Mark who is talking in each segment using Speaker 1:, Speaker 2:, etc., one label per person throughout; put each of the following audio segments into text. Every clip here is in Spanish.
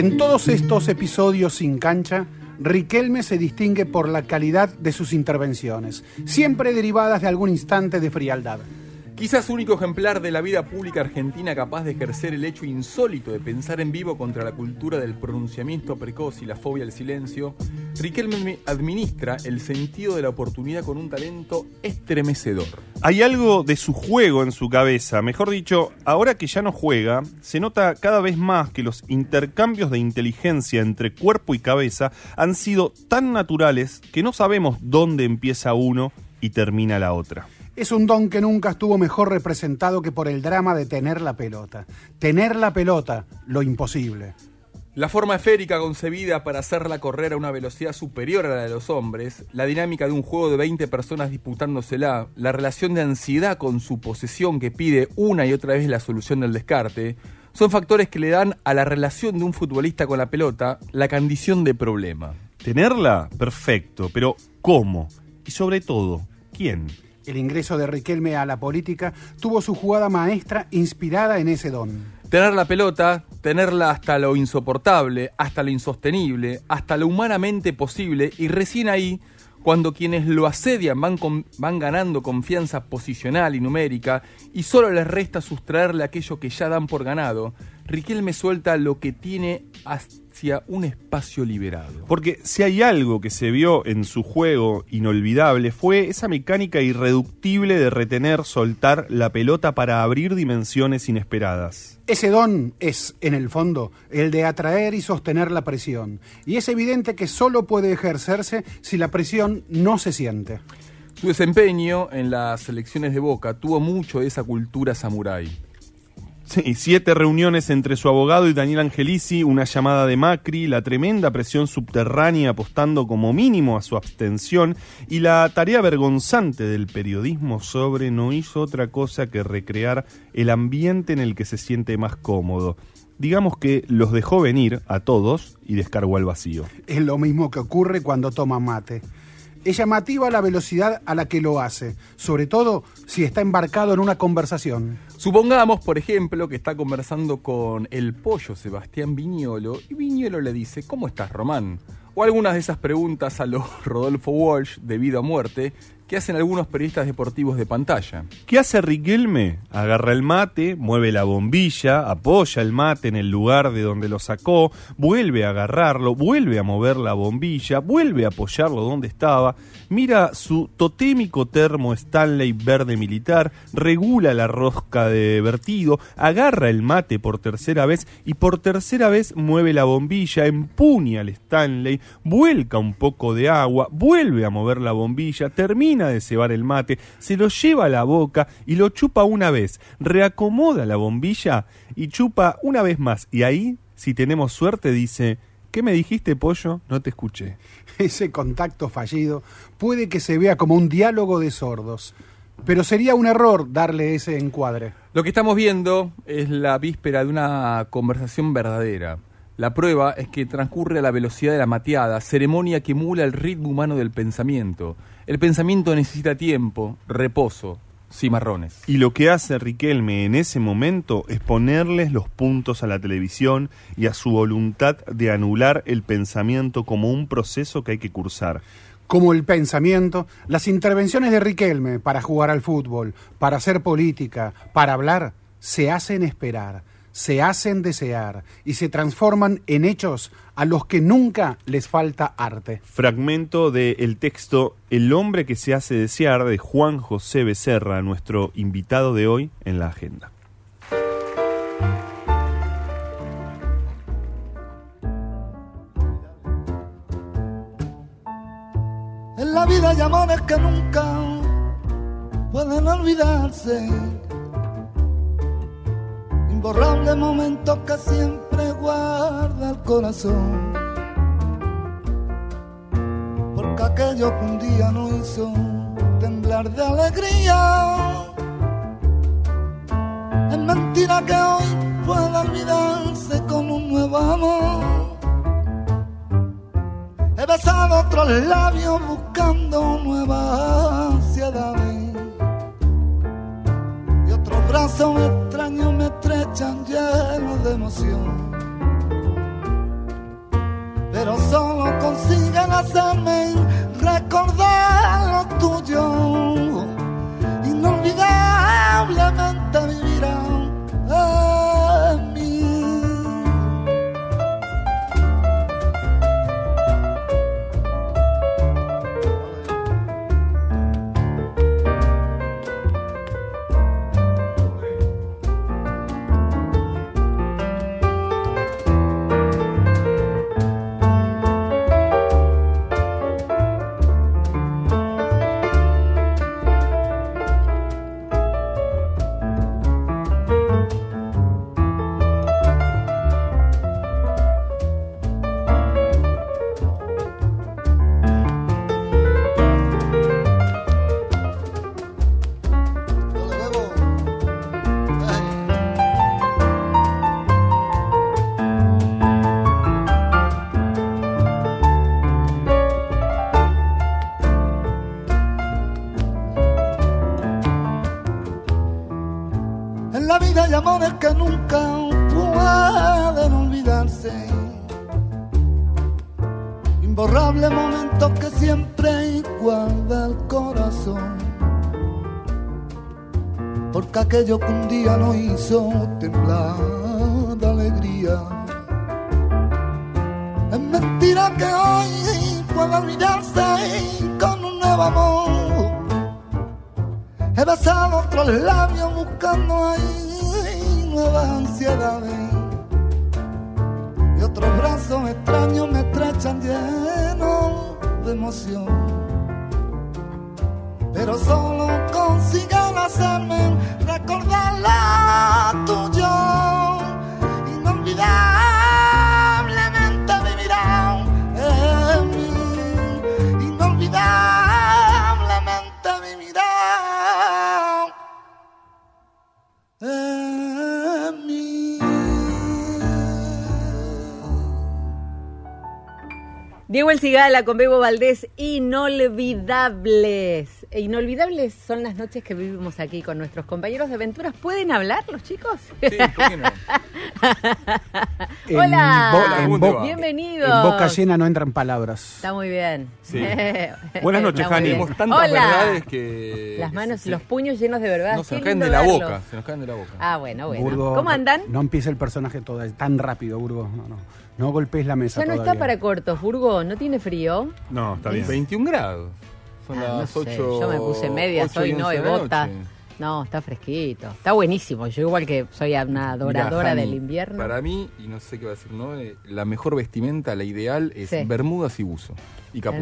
Speaker 1: En todos estos episodios sin cancha, Riquelme se distingue por la calidad de sus intervenciones, siempre derivadas de algún instante de frialdad.
Speaker 2: Quizás único ejemplar de la vida pública argentina capaz de ejercer el hecho insólito de pensar en vivo contra la cultura del pronunciamiento precoz y la fobia al silencio, Riquelme administra el sentido de la oportunidad con un talento estremecedor.
Speaker 3: Hay algo de su juego en su cabeza, mejor dicho, ahora que ya no juega, se nota cada vez más que los intercambios de inteligencia entre cuerpo y cabeza han sido tan naturales que no sabemos dónde empieza uno y termina la otra.
Speaker 1: Es un don que nunca estuvo mejor representado que por el drama de tener la pelota. Tener la pelota, lo imposible.
Speaker 2: La forma esférica concebida para hacerla correr a una velocidad superior a la de los hombres, la dinámica de un juego de 20 personas disputándosela, la relación de ansiedad con su posesión que pide una y otra vez la solución del descarte, son factores que le dan a la relación de un futbolista con la pelota la condición de problema.
Speaker 3: Tenerla, perfecto, pero ¿cómo? Y sobre todo, ¿quién?
Speaker 1: El ingreso de Riquelme a la política tuvo su jugada maestra inspirada en ese don.
Speaker 2: Tener la pelota, tenerla hasta lo insoportable, hasta lo insostenible, hasta lo humanamente posible y recién ahí, cuando quienes lo asedian van, van ganando confianza posicional y numérica y solo les resta sustraerle aquello que ya dan por ganado, Riquelme suelta lo que tiene hacia un espacio liberado.
Speaker 3: Porque si hay algo que se vio en su juego inolvidable fue esa mecánica irreductible de retener, soltar la pelota para abrir dimensiones inesperadas.
Speaker 1: Ese don es, en el fondo, el de atraer y sostener la presión. Y es evidente que solo puede ejercerse si la presión no se siente.
Speaker 2: Su desempeño en las elecciones de Boca tuvo mucho de esa cultura samurái.
Speaker 3: Sí, siete reuniones entre su abogado y Daniel Angelici, una llamada de Macri, la tremenda presión subterránea apostando como mínimo a su abstención y la tarea vergonzante del periodismo sobre no hizo otra cosa que recrear el ambiente en el que se siente más cómodo. Digamos que los dejó venir a todos y descargó al vacío.
Speaker 1: Es lo mismo que ocurre cuando toma mate. Es llamativa la velocidad a la que lo hace, sobre todo si está embarcado en una conversación.
Speaker 2: Supongamos, por ejemplo, que está conversando con el pollo Sebastián Viñolo y Viñolo le dice, ¿cómo estás, Román? O algunas de esas preguntas a los Rodolfo Walsh de vida o muerte que hacen algunos periodistas deportivos de pantalla.
Speaker 3: ¿Qué hace Riquelme? Agarra el mate, mueve la bombilla, apoya el mate en el lugar de donde lo sacó, vuelve a agarrarlo, vuelve a mover la bombilla, vuelve a apoyarlo donde estaba, mira su totémico termo Stanley verde militar, regula la rosca de vertido, agarra el mate por tercera vez y por tercera vez mueve la bombilla, empuña al Stanley, vuelca un poco de agua, vuelve a mover la bombilla, termina de cebar el mate, se lo lleva a la boca y lo chupa una vez, reacomoda la bombilla y chupa una vez más. Y ahí, si tenemos suerte, dice, ¿qué me dijiste, pollo? No te escuché.
Speaker 1: Ese contacto fallido puede que se vea como un diálogo de sordos, pero sería un error darle ese encuadre.
Speaker 2: Lo que estamos viendo es la víspera de una conversación verdadera. La prueba es que transcurre a la velocidad de la mateada, ceremonia que emula el ritmo humano del pensamiento. El pensamiento necesita tiempo, reposo, cimarrones.
Speaker 3: Y lo que hace Riquelme en ese momento es ponerles los puntos a la televisión y a su voluntad de anular el pensamiento como un proceso que hay que cursar.
Speaker 1: Como el pensamiento, las intervenciones de Riquelme para jugar al fútbol, para hacer política, para hablar, se hacen esperar, se hacen desear y se transforman en hechos a los que nunca les falta arte.
Speaker 3: Fragmento del texto El hombre que se hace desear de Juan José Becerra, nuestro invitado de hoy en la agenda.
Speaker 4: En la vida hay amores que nunca pueden olvidarse. Imborrable momento que siempre guarda el corazón. Porque aquello que un día no hizo temblar de alegría. Es mentira que hoy pueda olvidarse con un nuevo amor. He besado otros labios buscando nuevas ansiedades. Otros brazos extraños me estrechan llenos de emoción. Pero solo consiguen hacerme recordar lo tuyo. Inolvidablemente vivirán aquello que un día lo hizo temblar de alegría. Es mentira que hoy pueda olvidarse con un nuevo amor. He besado otros labios buscando ahí nuevas ansiedades.
Speaker 5: Cigala con Bebo Valdés, inolvidables. E inolvidables son las noches que vivimos aquí con nuestros compañeros de aventuras. ¿Pueden hablar los chicos?
Speaker 2: Sí, ¿por qué no?
Speaker 1: En
Speaker 5: Hola,
Speaker 1: en
Speaker 2: ¿cómo te
Speaker 1: bo-
Speaker 2: va?
Speaker 5: bienvenidos.
Speaker 1: En boca llena no entran palabras.
Speaker 5: Está muy bien.
Speaker 3: Sí. Buenas noches, Jani.
Speaker 2: Tenemos tantas
Speaker 5: Hola.
Speaker 2: verdades que...
Speaker 5: Las manos,
Speaker 2: sí,
Speaker 5: los puños llenos de verdad.
Speaker 2: No, se nos caen de la
Speaker 5: verlos.
Speaker 2: boca. Se nos caen de la boca.
Speaker 5: Ah, bueno, bueno.
Speaker 1: Burgo,
Speaker 5: ¿Cómo andan?
Speaker 1: No empiece el personaje todo tan rápido, Burgo. No, no. No golpees la mesa
Speaker 5: Ya no
Speaker 1: todavía.
Speaker 5: está para cortos, Burgo. ¿No tiene frío?
Speaker 3: No, está bien.
Speaker 2: 21 grados. Son
Speaker 5: Ah, no
Speaker 2: las
Speaker 5: sé,
Speaker 2: 8.
Speaker 5: Yo me puse medias hoy, no, y bota. No, está fresquito. Está buenísimo. Yo igual que soy una adoradora del invierno.
Speaker 2: Para mí, y no sé qué va a decir, ¿no? Eh, la mejor vestimenta, la ideal, es
Speaker 5: Sí.
Speaker 2: bermudas y buzo. Y
Speaker 5: no-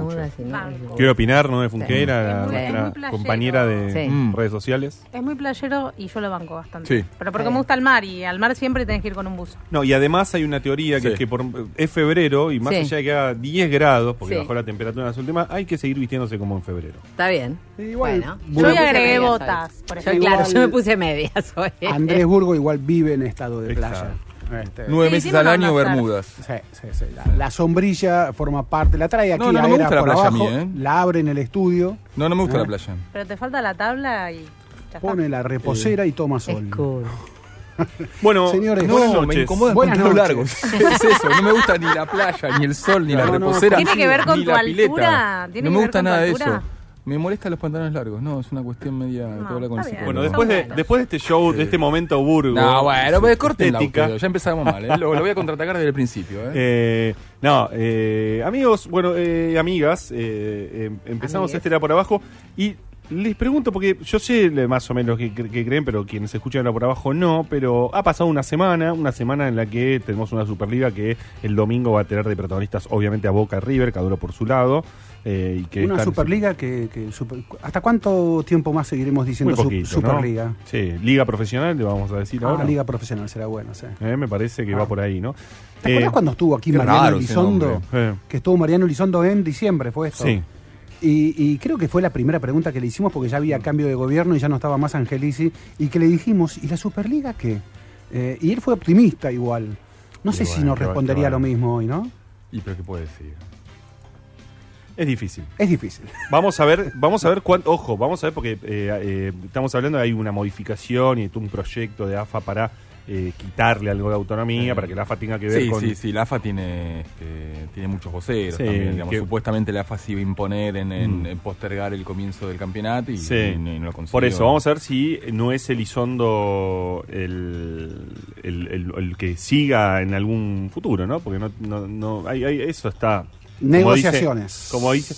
Speaker 6: Banco.
Speaker 3: Quiero opinar, ¿no? De Funquera,
Speaker 5: Sí.
Speaker 3: la-
Speaker 5: Sí.
Speaker 3: nuestra
Speaker 6: Muy playero.
Speaker 3: compañera de
Speaker 5: Sí.
Speaker 2: Mm.
Speaker 3: redes sociales.
Speaker 6: Es muy playero y yo lo banco bastante.
Speaker 2: Sí.
Speaker 6: Pero porque me gusta el mar y al mar siempre tenés que ir con un buzo.
Speaker 3: No, y además hay una teoría que
Speaker 2: Sí.
Speaker 3: es que por, es febrero y más
Speaker 5: Sí.
Speaker 3: allá de que haga 10 grados, porque
Speaker 5: Sí.
Speaker 3: bajó la temperatura en las últimas, hay que seguir vistiéndose como en febrero.
Speaker 5: Está bien.
Speaker 1: Igual,
Speaker 5: Bueno,
Speaker 1: Burgo-
Speaker 6: Yo
Speaker 5: me
Speaker 6: ya
Speaker 5: puse
Speaker 6: agregué
Speaker 5: medias
Speaker 6: botas,
Speaker 5: hoy.
Speaker 6: por
Speaker 5: Yo,
Speaker 6: ejemplo.
Speaker 5: claro, yo me puse medias hoy.
Speaker 1: Andrés Burgo igual vive en estado de playa. Este,
Speaker 2: Nueve
Speaker 6: Sí,
Speaker 2: meses al año, bermudas.
Speaker 1: Sí, sí, sí. La, la sombrilla forma parte, la trae aquí
Speaker 2: No, no, no me gusta la
Speaker 1: por
Speaker 2: playa a
Speaker 1: abajo,
Speaker 2: mí, ¿eh?
Speaker 1: la abre en el estudio,
Speaker 2: No, no me gusta
Speaker 1: ¿Eh?
Speaker 2: la playa.
Speaker 6: Pero te falta la tabla y ya está.
Speaker 1: pone la reposera y toma sol.
Speaker 5: Es cool.
Speaker 3: Bueno,
Speaker 1: Señores,
Speaker 2: No,
Speaker 3: buenas
Speaker 2: me
Speaker 3: noches.
Speaker 2: incomoda el
Speaker 1: Buenas noches.
Speaker 2: largo. es eso, no me gusta ni la playa, ni el sol, ni la
Speaker 1: No, no,
Speaker 2: reposera.
Speaker 6: ¿Tiene que ver con
Speaker 2: ni
Speaker 6: tu
Speaker 2: la pileta.
Speaker 6: altura? ¿Tiene
Speaker 2: No
Speaker 6: que
Speaker 2: me
Speaker 6: ver
Speaker 2: gusta
Speaker 6: con tu
Speaker 2: nada de
Speaker 6: altura?
Speaker 2: eso. Me molestan los pantalones largos. No, es una cuestión media.
Speaker 6: No,
Speaker 2: que habla con el
Speaker 6: está bien.
Speaker 2: psicólogo.
Speaker 3: Bueno, después de, después de este show, de este momento burgo.
Speaker 2: No, bueno, pues corten la Ya empezamos mal, ¿eh? lo, lo voy a contraatacar desde el principio. ¿eh?
Speaker 3: Eh, no, eh, amigos, bueno, eh, amigas, eh, eh, empezamos
Speaker 5: Amigues.
Speaker 3: este era por abajo y les pregunto, porque yo sé más o menos que, que creen, pero quienes escuchan era por abajo no, pero ha pasado una semana, una semana en la que tenemos una Superliga que el domingo va a tener de protagonistas obviamente a Boca River, cada uno por su lado. Eh, y que
Speaker 1: Una Superliga que... que super- ¿Hasta cuánto tiempo más seguiremos diciendo
Speaker 3: Muy
Speaker 1: su-
Speaker 3: poquito,
Speaker 1: Superliga?
Speaker 3: ¿no? Sí, liga profesional, le vamos a decir
Speaker 1: Ah,
Speaker 3: ahora.
Speaker 1: Liga Profesional será bueno, sí.
Speaker 3: Eh, me parece que
Speaker 1: Ah.
Speaker 3: va por ahí, ¿no?
Speaker 1: ¿Te acuerdas
Speaker 3: Eh,
Speaker 1: cuando estuvo aquí Mariano Elizondo? Que estuvo Mariano Elizondo en diciembre, fue esto.
Speaker 3: Sí.
Speaker 1: Y, y creo que fue la primera pregunta que le hicimos porque ya había cambio de gobierno y ya no estaba más Angelici. Y que le dijimos, ¿y la Superliga qué? Eh, y él fue optimista igual. No sé si nos respondería lo mismo hoy, ¿no?
Speaker 2: ¿Y pero qué puede decir?
Speaker 3: Es difícil.
Speaker 1: Es difícil.
Speaker 3: Vamos a ver, vamos a ver cuánto, ojo, vamos a ver porque eh, eh, estamos hablando de hay una modificación y un proyecto de AFA para eh, quitarle algo de autonomía,
Speaker 2: Sí.
Speaker 3: para que la AFA tenga que ver
Speaker 2: Sí,
Speaker 3: con...
Speaker 2: sí, sí, la AFA tiene, este, tiene muchos voceros
Speaker 3: Sí,
Speaker 2: también. digamos.
Speaker 3: que-
Speaker 2: Supuestamente la AFA se iba a imponer en, en-
Speaker 3: Mm.
Speaker 2: en postergar el comienzo del campeonato y,
Speaker 3: Sí.
Speaker 2: y no, y no lo consiguió.
Speaker 3: Por eso, vamos a ver si no es Elizondo el, el, el- el que siga en algún futuro, ¿no? Porque no, no, no hay, hay- eso está... como dice-
Speaker 1: Negociaciones.
Speaker 3: Como dice...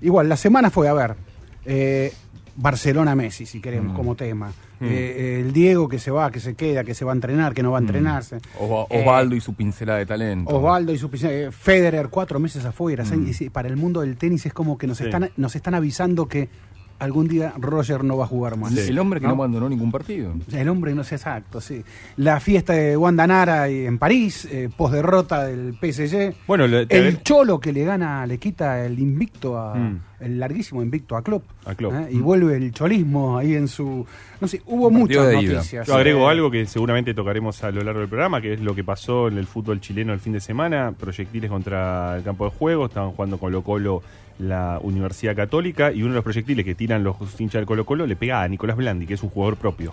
Speaker 1: Igual, la semana fue, a ver, eh, Barcelona-Messi, si queremos,
Speaker 2: Mm.
Speaker 1: como tema.
Speaker 3: Mm.
Speaker 1: Eh, el Diego que se va, que se queda, que se va a entrenar, que no va a entrenarse.
Speaker 2: Osva-
Speaker 1: Eh,
Speaker 2: Osvaldo y su pincelada de talento.
Speaker 1: Osvaldo y su eh, Federer cuatro meses afuera.
Speaker 2: Mm.
Speaker 1: sí, para el mundo del tenis es como que nos
Speaker 3: Sí.
Speaker 1: están nos están avisando que algún día Roger no va a jugar más.
Speaker 2: El- El hombre que
Speaker 1: ¿no?
Speaker 2: no abandonó ningún partido.
Speaker 1: El hombre no sé exacto, sí. La fiesta de Wanda Nara en París, eh, post derrota del PSG.
Speaker 3: Bueno,
Speaker 1: el Cholo que le gana, le quita el invicto a
Speaker 3: Mm.
Speaker 1: el larguísimo invicto a Klopp.
Speaker 3: A Klopp.
Speaker 1: ¿eh? Y
Speaker 3: Mm.
Speaker 1: vuelve el cholismo ahí en su no sé, hubo muchas noticias.
Speaker 3: Yo agrego
Speaker 1: Eh,
Speaker 3: algo que seguramente tocaremos a lo largo del programa, que es lo que pasó en el fútbol chileno el fin de semana. Proyectiles contra el campo de juego, estaban jugando Colo Colo la Universidad Católica y uno de los proyectiles que tiran los hinchas del Colo Colo le pega a Nicolás Blandi, que es un jugador propio.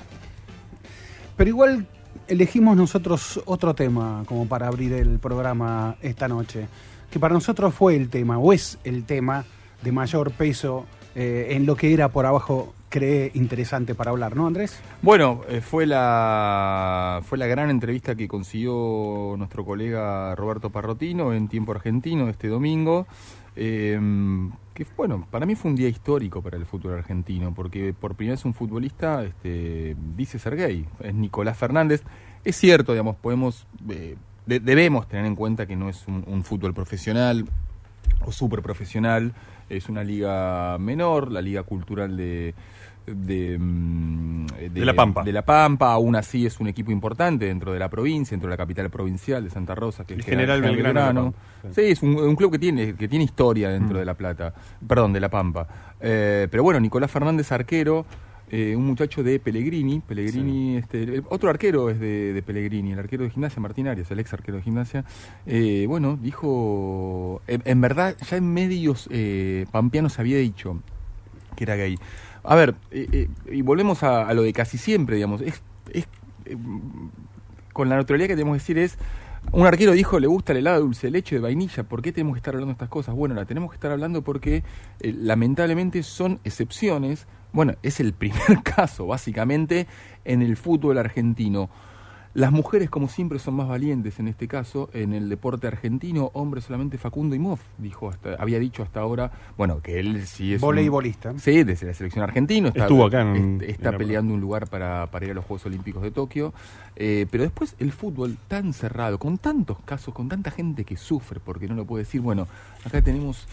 Speaker 1: Pero igual elegimos nosotros otro tema como para abrir el programa esta noche, que para nosotros fue el tema, o es el tema de mayor peso eh, en lo que era por abajo cree interesante para hablar, ¿no, Andrés?
Speaker 2: Bueno, eh, fue la fue la gran entrevista que consiguió nuestro colega Roberto Parrotino en Tiempo Argentino este domingo. Eh, que bueno, para mí fue un día histórico para el fútbol argentino, porque por primera vez un futbolista este, dice ser gay, es Nicolás Fernández. Es cierto, digamos, podemos, eh, de- debemos tener en cuenta que no es un, un fútbol profesional o súper profesional, es una liga menor, la liga cultural de, de, mm,
Speaker 3: De La Pampa.
Speaker 2: de La Pampa, aún así es un equipo importante dentro de la provincia, dentro de la capital provincial de Santa Rosa, que
Speaker 3: El
Speaker 2: es
Speaker 3: General Belgrano La Pampa, sí.
Speaker 2: Es un, un club que tiene, que tiene historia dentro
Speaker 3: Mm.
Speaker 2: de La Plata, perdón, de La Pampa. Eh, pero bueno, Nicolás Fernández, arquero, eh, un muchacho de Pellegrini, Pellegrini, este, el- otro arquero es de, de Pellegrini, el arquero de gimnasia, Martín Arias, el ex arquero de gimnasia, eh, bueno, dijo, en, en verdad, ya en medios eh, pampeanos había dicho que era gay. A ver, y volvemos a, lo de casi siempre, digamos, es, es, eh, con la neutralidad que tenemos que decir es, un arquero dijo, le gusta el helado dulce de leche de vainilla, ¿por qué tenemos que estar hablando de estas cosas? Bueno, la tenemos que estar hablando porque eh, lamentablemente son excepciones, bueno, es el primer caso básicamente en el fútbol argentino. Las mujeres, como siempre, son más valientes en este caso. En el deporte argentino, hombre solamente Facundo Imhoff, dijo hasta, había dicho hasta ahora, bueno, que él sí es. un-
Speaker 1: Voleibolista.
Speaker 2: Sí, desde la selección argentina. Está,
Speaker 3: Estuvo acá en-
Speaker 2: est- Está
Speaker 3: en
Speaker 2: peleando un lugar para, para ir a los Juegos Olímpicos de Tokio. Eh, pero después el fútbol tan cerrado, con tantos casos, con tanta gente que sufre, porque no lo puede decir. Bueno, acá tenemos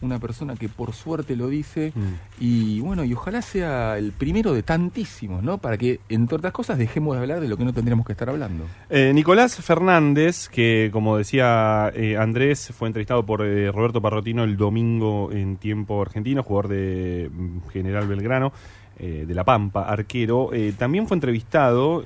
Speaker 2: una persona que por suerte lo dice.
Speaker 3: Mm.
Speaker 2: Y bueno, y ojalá sea el primero de tantísimos, ¿no? Para que, entre otras cosas, dejemos de hablar de lo que no tendríamos que estar hablando.
Speaker 3: Eh, Nicolás Fernández, que como decía eh, Andrés, fue entrevistado por eh, Roberto Parrotino el domingo en tiempo argentino, jugador de mm, General Belgrano, de La Pampa, arquero. También fue entrevistado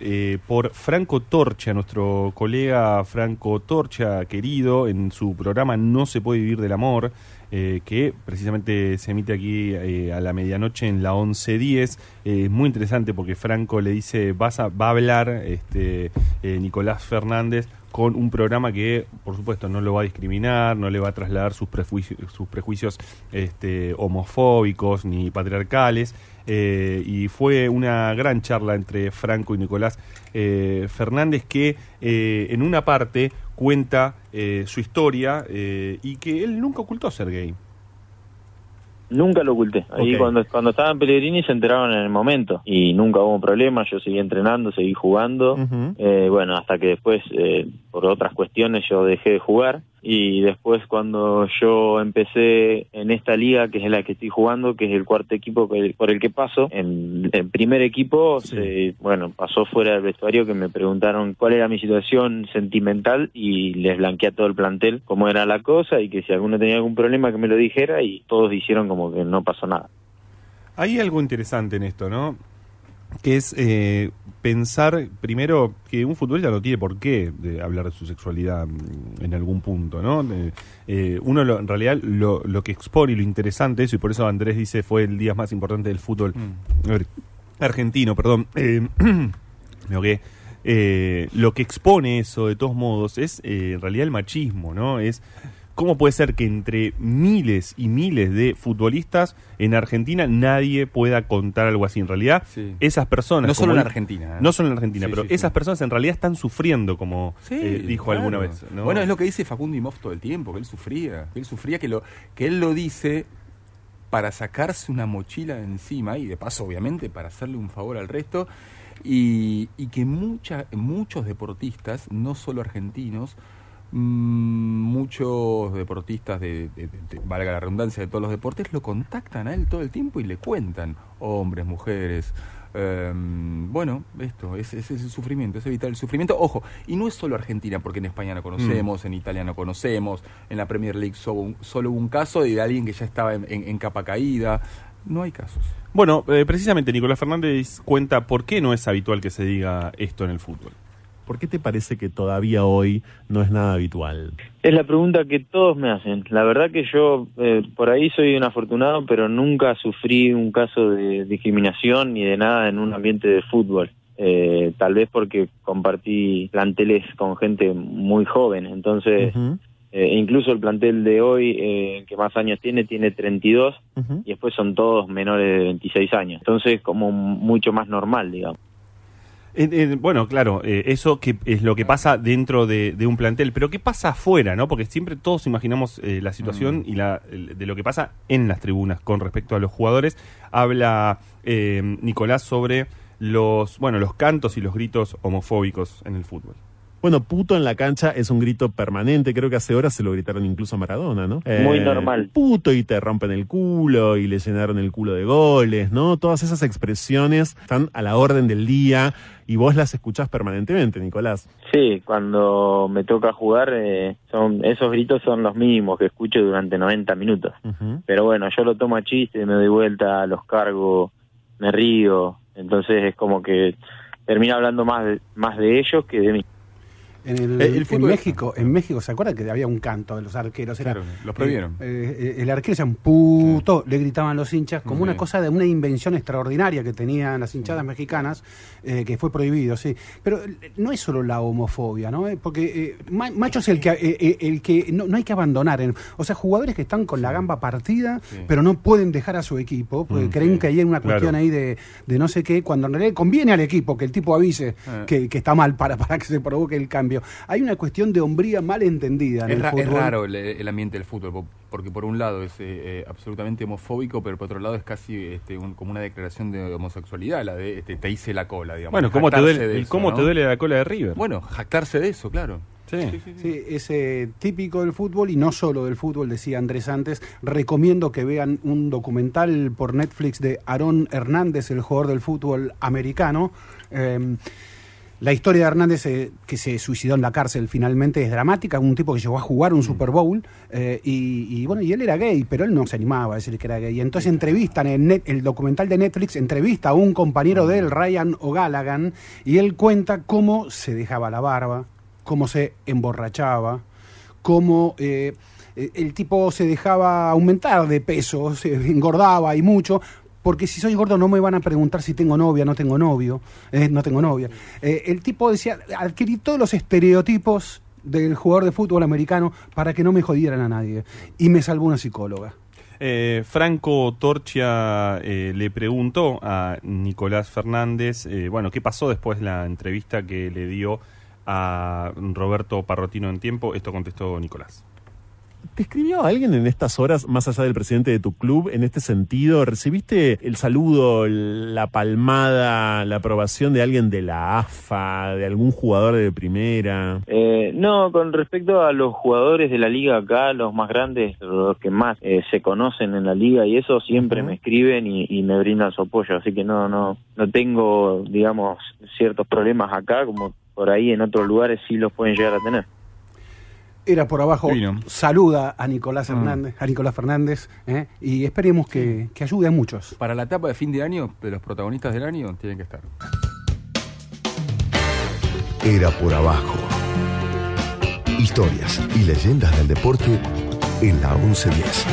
Speaker 3: por Franco Torcha, nuestro colega Franco Torcha, querido, en su programa No se puede vivir del amor. Eh, que precisamente se emite aquí eh, a la medianoche en la 11.10. Eh, es muy interesante porque Franco le dice, vas a, va a hablar este, eh, Nicolás Fernández con un programa que, por supuesto, no lo va a discriminar, no le va a trasladar sus prejuicios, sus prejuicios este, homofóbicos ni patriarcales. y fue una gran charla entre Franco y Nicolás Fernández que en una parte cuenta eh, su historia eh, y que él nunca ocultó ser gay.
Speaker 7: Nunca lo oculté. Ahí cuando, cuando estaba en Pellegrini se enteraron en el momento y nunca hubo problema. Yo seguí entrenando, seguí jugando. Eh, bueno, hasta que después eh, por otras cuestiones yo dejé de jugar. Y después cuando yo empecé en esta liga que es la que estoy jugando que es el cuarto equipo por el que paso en el primer equipo se, bueno pasó fuera del vestuario que me preguntaron cuál era mi situación sentimental y les blanqueé todo el plantel cómo era la cosa y que si alguno tenía algún problema que me lo dijera y todos hicieron como que no pasó nada.
Speaker 3: Hay algo interesante en esto, ¿no? que es eh, pensar primero que un futbolista no tiene por qué de hablar de su sexualidad mm, en algún punto, ¿no? Eh, uno en realidad lo, lo, que expone y lo interesante eso, y por eso Andrés dice fue el día más importante del fútbol mm. argentino, perdón, eh, me eh, lo que expone eso de todos modos es en realidad el machismo, ¿no? Es ¿Cómo puede ser que entre miles y miles de futbolistas en Argentina nadie pueda contar algo así? En realidad, esas personas...
Speaker 2: No solo en Argentina.
Speaker 3: ¿eh? No solo en Argentina, pero esas personas en realidad están sufriendo, como eh, dijo alguna vez.
Speaker 2: Bueno, es lo que dice Facundo Imhoff todo el tiempo, que él sufría. Que él sufría, que, lo, que él lo dice para sacarse una mochila de encima y de paso, obviamente, para hacerle un favor al resto. Y, y que mucha, muchos deportistas, no solo argentinos, muchos deportistas de, valga la redundancia de todos los deportes lo contactan a él todo el tiempo y le cuentan hombres mujeres em, bueno esto es, es, el sufrimiento es evitar el sufrimiento. Ojo y no es solo Argentina porque en España no conocemos mm. en Italia no conocemos en la Premier League solo, solo hubo un caso de alguien que ya estaba en, capa caída. No hay casos.
Speaker 3: Bueno eh, precisamente Nicolás Fernández cuenta por qué no es habitual que se diga esto en el fútbol ¿Por qué te parece que todavía hoy no es nada habitual?
Speaker 7: Es la pregunta que todos me hacen. La verdad que yo eh, por ahí soy un afortunado, pero nunca sufrí un caso de discriminación ni de nada en un ambiente de fútbol. Eh, tal vez porque compartí planteles con gente muy joven, entonces eh, incluso el plantel de hoy, que más años tiene, tiene 32 y después son todos menores de 26 años, entonces como mucho más normal, digamos
Speaker 3: bueno, claro, eh, eso que es lo que pasa dentro de, un plantel, pero ¿qué pasa afuera, no? Porque siempre todos imaginamos eh, la situación mm. y la, de lo que pasa en las tribunas con respecto a los jugadores. Habla eh, Nicolás sobre los, bueno, los cantos y los gritos homofóbicos en el fútbol.
Speaker 8: Bueno, puto en la cancha es un grito permanente. Creo que hace horas se lo gritaron incluso a Maradona, ¿no?
Speaker 7: Muy eh, normal.
Speaker 8: Puto y te rompen el culo y le llenaron el culo de goles, ¿no? Todas esas expresiones están a la orden del día y vos las escuchás permanentemente, Nicolás.
Speaker 7: Sí, cuando me toca jugar, eh, son esos gritos son los mínimos que escucho durante 90 minutos. Pero bueno, yo lo tomo a chiste, me doy vuelta, los cargo, me río. Entonces es como que termina hablando más más de ellos que de mí.
Speaker 1: En, el, eh, en México, en México, ¿se acuerda que había un canto de los arqueros?
Speaker 2: Era, claro, los prohibieron.
Speaker 1: Eh, eh, el arquero decía un puto, le gritaban los hinchas, como una cosa de una invención extraordinaria que tenían las hinchadas mexicanas, que fue prohibido, sí. Pero no es solo la homofobia, ¿no? Porque macho es el que, el que no, hay que abandonar. o sea, jugadores que están con la gamba partida, pero no pueden dejar a su equipo, porque mm, creen que hay una cuestión ahí de, no sé qué, cuando en realidad conviene al equipo que el tipo avise que, que está mal para, para que se provoque el cambio. Hay una cuestión de hombría mal entendida.
Speaker 2: En es, raro el, ambiente del fútbol, porque por un lado es eh, eh, absolutamente homofóbico, pero por otro lado es casi este, como una declaración de homosexualidad, la de este, te hice la cola, digamos.
Speaker 3: Bueno, ¿cómo, te duele, ¿cómo te duele la cola de River?
Speaker 2: Bueno, jactarse de eso, claro.
Speaker 1: Sí. Sí, es eh, típico del fútbol y no solo del fútbol, decía Andrés antes. Recomiendo que vean un documental por Netflix de Aarón Hernández, el jugador del fútbol americano. Eh, la historia de Hernández, eh, que se suicidó en la cárcel finalmente, es dramática. Un tipo que llegó a jugar un mm. Super Bowl eh, y, bueno, y él era gay, pero él no se animaba a decir que era gay. Entonces entrevistan en el documental de Netflix, entrevista a un compañero de él, Ryan O'Gallaghan, y él cuenta cómo se dejaba la barba, cómo se emborrachaba, cómo eh, el tipo se dejaba aumentar de peso, se engordaba y mucho, porque si soy gordo no me van a preguntar si tengo novia, no tengo novio, eh, no tengo novia. Eh, el tipo decía, adquirí todos los estereotipos del jugador de fútbol americano para que no me jodieran a nadie. Y me salvó una psicóloga.
Speaker 3: Eh, Franco Torchia le preguntó a Nicolás Fernández, bueno, ¿qué pasó después de la entrevista que le dio a Roberto Parrotino en tiempo? Esto contestó Nicolás
Speaker 8: ¿Te escribió alguien en estas horas, más allá del presidente de tu club, en este sentido? ¿Recibiste el saludo, la palmada, la aprobación de alguien de la AFA, de algún jugador de primera?
Speaker 7: Eh, no, con respecto a los jugadores de la liga acá, los más grandes, los que más eh, se conocen en la liga y eso, siempre me escriben y, y, me brindan su apoyo. Así que no, no, no tengo, digamos, ciertos problemas acá, como por ahí en otros lugares sí los pueden llegar a tener.
Speaker 1: Era por abajo, saluda a Nicolás
Speaker 2: Ah.
Speaker 1: Hernández, a Nicolás Fernández, ¿eh? y esperemos que, que ayude a muchos.
Speaker 2: Para la etapa de fin de año, de los protagonistas del año, tienen que estar.
Speaker 9: Era por abajo. Historias y leyendas del deporte en la 1110.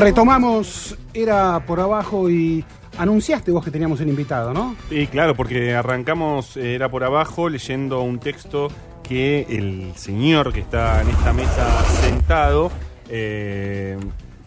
Speaker 1: Retomamos, era por abajo y anunciaste vos que teníamos el invitado, ¿no?
Speaker 3: Sí, claro, porque arrancamos, eh, era por abajo, leyendo un texto que el señor que está en esta mesa sentado, eh,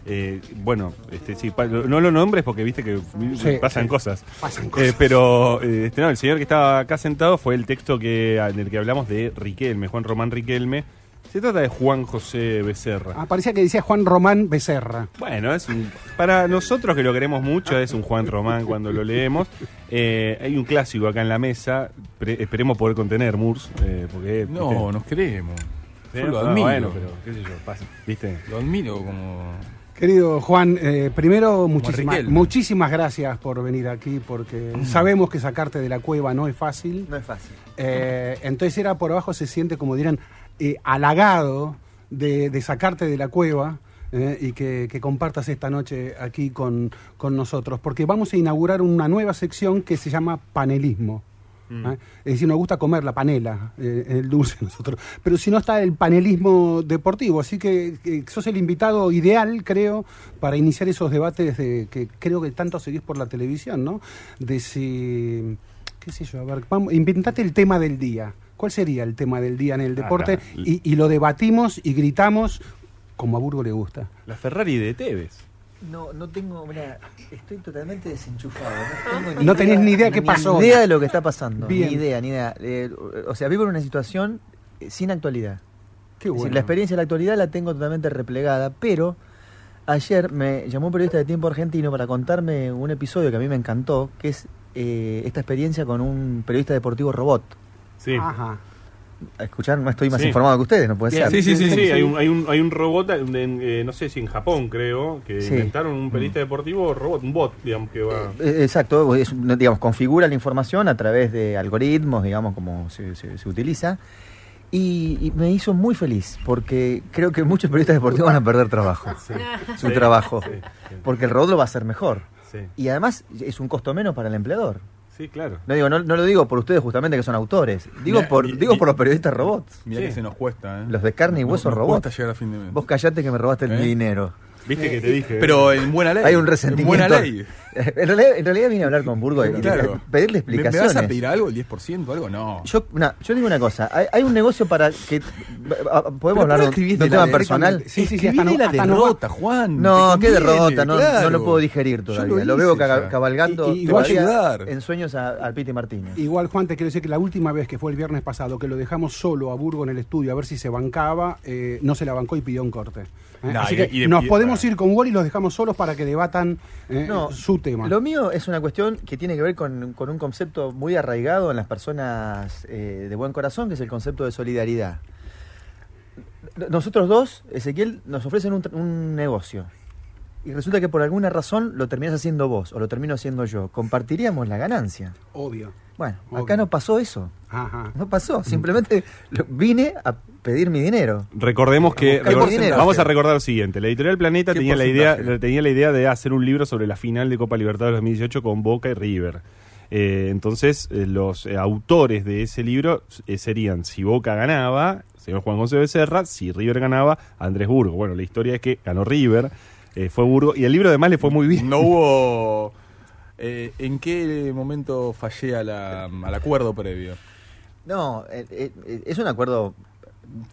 Speaker 3: eh, bueno, este, sí, no lo nombres porque viste que
Speaker 1: Sí,
Speaker 3: pasan
Speaker 1: sí.
Speaker 3: cosas.
Speaker 1: Pasan
Speaker 3: Eh,
Speaker 1: cosas.
Speaker 3: pero eh, este, no, el señor que estaba acá sentado fue el texto que, en el que hablamos de Riquelme, Juan Román Riquelme. Se trata de Juan José Becerra.
Speaker 1: Ah, parecía que decía Juan Román Becerra.
Speaker 3: Bueno, es un- para nosotros que lo queremos mucho, es un Juan Román cuando lo leemos. Eh, hay un clásico acá en la mesa, pre- esperemos poder contener, Murs, eh, porque...
Speaker 2: No,
Speaker 3: ¿viste?
Speaker 2: nos queremos. Yo lo
Speaker 3: no,
Speaker 2: admiro.
Speaker 3: bueno, pero qué sé yo, pasa, ¿viste?
Speaker 2: Lo admiro como...
Speaker 1: Querido Juan, eh, primero muchísimas, muchísimas gracias por venir aquí porque sabemos que sacarte de la cueva no es fácil.
Speaker 10: No es fácil.
Speaker 1: Eh, entonces era por abajo se siente, como dirán, eh, halagado de, de sacarte de la cueva eh, y que, que compartas esta noche aquí con, con nosotros, porque vamos a inaugurar una nueva sección que se llama panelismo. ¿eh? Es decir, nos gusta comer la panela, eh, el dulce nosotros, pero si no está el panelismo deportivo, así que, que sos el invitado ideal, creo, para iniciar esos debates de, que creo que tanto seguís por la televisión, ¿no? De si, qué sé yo, a ver, vamos, inventate el tema del día. ¿Cuál sería el tema del día en el deporte?
Speaker 3: Ah, la-
Speaker 1: y, y lo debatimos y gritamos como a Burgo le gusta.
Speaker 3: La Ferrari de Tevez.
Speaker 10: No, no tengo, mira, estoy totalmente desenchufado. No, tengo
Speaker 1: No tenés ni idea qué pasó.
Speaker 10: Ni idea de lo que está pasando.
Speaker 1: Bien.
Speaker 10: Ni idea, ni idea. Eh, o sea, vivo en una situación eh, sin actualidad.
Speaker 1: Qué
Speaker 10: decir,
Speaker 1: bueno.
Speaker 10: la experiencia de la actualidad la tengo totalmente replegada, pero ayer me llamó un periodista de Tiempo Argentino para contarme un episodio que a mí me encantó, que es eh, esta experiencia con un periodista deportivo robot.
Speaker 3: Sí.
Speaker 1: Ajá.
Speaker 10: A escuchar, no estoy más
Speaker 3: Sí.
Speaker 10: informado que ustedes, no puede ser.
Speaker 3: Sí, sí, sí,
Speaker 1: Sí.
Speaker 3: Hay, un, hay, un, hay un robot, en- en, eh, no sé si en Japón creo, que
Speaker 10: Sí.
Speaker 3: inventaron un periodista deportivo robot, un bot, digamos, que va...
Speaker 10: Eh, Exacto, es, un- digamos, configura la información a través de algoritmos, digamos, como se, se- se utiliza. Y, y me hizo muy feliz, porque creo que muchos periodistas deportivos van a perder trabajo, su
Speaker 3: Sí,
Speaker 10: trabajo,
Speaker 3: sí, sí.
Speaker 10: porque el robot lo va a hacer mejor.
Speaker 3: Sí,
Speaker 10: Y además es un costo menos para el empleador.
Speaker 3: Sí, claro.
Speaker 10: No, digo, no, no lo digo por ustedes justamente que son autores, digo, por,
Speaker 2: y-
Speaker 10: digo
Speaker 2: y-
Speaker 10: por los periodistas robots.
Speaker 2: Mirá
Speaker 3: Sí.
Speaker 2: que se nos cuesta, ¿eh?
Speaker 10: Los de carne y hueso robots.
Speaker 2: cuesta llegar a fin de mes.
Speaker 10: Vos callate que me robaste
Speaker 2: ¿Eh?
Speaker 10: mi dinero.
Speaker 3: Viste que te dije.
Speaker 2: Pero en buena ley.
Speaker 10: Hay un
Speaker 2: En
Speaker 10: resentimiento.
Speaker 2: buena ley.
Speaker 10: En realidad, en realidad vine a hablar con Burgo y
Speaker 2: Claro.
Speaker 10: pedirle
Speaker 2: ¿Me, me
Speaker 10: explicaciones.
Speaker 2: vas a pedir algo, el 10%, algo? No.
Speaker 10: Yo, yo digo una cosa, hay, hay un negocio para que... ¿Podemos
Speaker 2: Pero
Speaker 10: hablar de un, de tema personal?
Speaker 1: Sí, sí, sí, hasta no-
Speaker 2: la
Speaker 1: no
Speaker 2: derrota, Juan.
Speaker 10: No, qué derrota, no,
Speaker 2: claro.
Speaker 10: no lo puedo digerir todavía.
Speaker 2: lo
Speaker 10: Lo, veo cabalgando
Speaker 1: Y- y- igual
Speaker 2: ayudar.
Speaker 10: en sueños a- al Piti Martínez.
Speaker 1: Igual, Juan, te quiero decir que la última vez que fue el viernes pasado, que lo dejamos solo a Burgo en el estudio a ver si se bancaba, eh, no se la bancó y pidió un corte. ¿eh?
Speaker 2: No,
Speaker 1: Así
Speaker 2: y-
Speaker 1: que
Speaker 2: y de-
Speaker 1: nos podemos ir con Wally y los dejamos solos para que debatan eh,
Speaker 10: No,
Speaker 1: su
Speaker 10: Lo mío es una cuestión que tiene que ver con, con un concepto muy arraigado en las personas eh, de buen corazón, que es el concepto de solidaridad. Nosotros dos, Ezequiel, nos ofrecen un, un negocio. Y resulta que por alguna razón lo terminas haciendo vos o lo termino haciendo yo. Compartiríamos la ganancia.
Speaker 1: Obvio.
Speaker 10: Bueno,
Speaker 1: Obvio.
Speaker 10: acá no pasó eso.
Speaker 1: Ajá.
Speaker 10: No pasó. Simplemente vine a pedir mi dinero.
Speaker 3: Recordemos que
Speaker 10: Buscar
Speaker 3: recor-
Speaker 10: dinero.
Speaker 3: vamos a recordar lo siguiente. La editorial Planeta
Speaker 2: ¿Qué
Speaker 3: tenía la idea tenía la idea de hacer un libro sobre la final de Copa Libertadores 2018 con Boca y River. Eh, entonces, eh, los eh, autores de ese libro eh, serían si Boca ganaba, señor Juan José Becerra, si River ganaba, Andrés Burgo. Bueno, la historia es que ganó River, eh, fue Burgo, y el libro además le fue muy bien.
Speaker 2: No hubo... eh, ¿En qué momento fallé a la- al acuerdo previo?
Speaker 10: No, eh, eh, es un acuerdo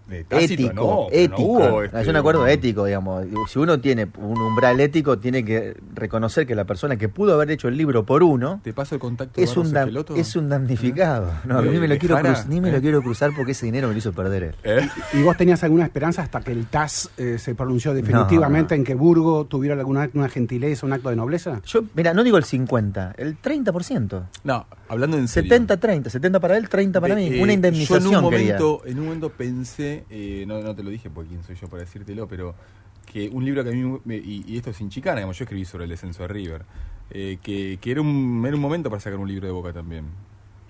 Speaker 2: De tácito,
Speaker 10: ético,
Speaker 2: no,
Speaker 10: ético.
Speaker 2: hubo,
Speaker 10: es
Speaker 2: este,
Speaker 10: un acuerdo ético, digamos. Si uno tiene un umbral ético, tiene que reconocer que la persona que pudo haber hecho el libro por uno
Speaker 2: ¿Te paso el contacto
Speaker 10: es un, dam- es un damnificado. No,
Speaker 2: ¿Eh?
Speaker 10: ni me lo
Speaker 2: ¿De
Speaker 10: quiero cruz- ni me
Speaker 2: ¿Eh?
Speaker 10: lo quiero cruzar porque ese dinero me lo hizo perder él.
Speaker 2: ¿Eh?
Speaker 1: ¿Y vos tenías alguna esperanza hasta que el TAS eh, se pronunció definitivamente en que Burgo tuviera alguna una gentileza, un acto de nobleza?
Speaker 10: Yo, mira, no digo el 50, el 30%.
Speaker 2: No, hablando en serio.
Speaker 10: 70-30, 70 para él, 30 para
Speaker 2: De-
Speaker 10: mí.
Speaker 2: eh,
Speaker 10: Una indemnización
Speaker 2: Yo en un
Speaker 10: quería.
Speaker 2: momento, en un momento pensé, eh, no, no te lo dije porque quién soy yo para decírtelo, pero que un libro que a mí, me- y, y esto sin chicana, digamos, yo escribí sobre el descenso de River, eh, que, que era, un, era un momento para sacar un libro de Boca también.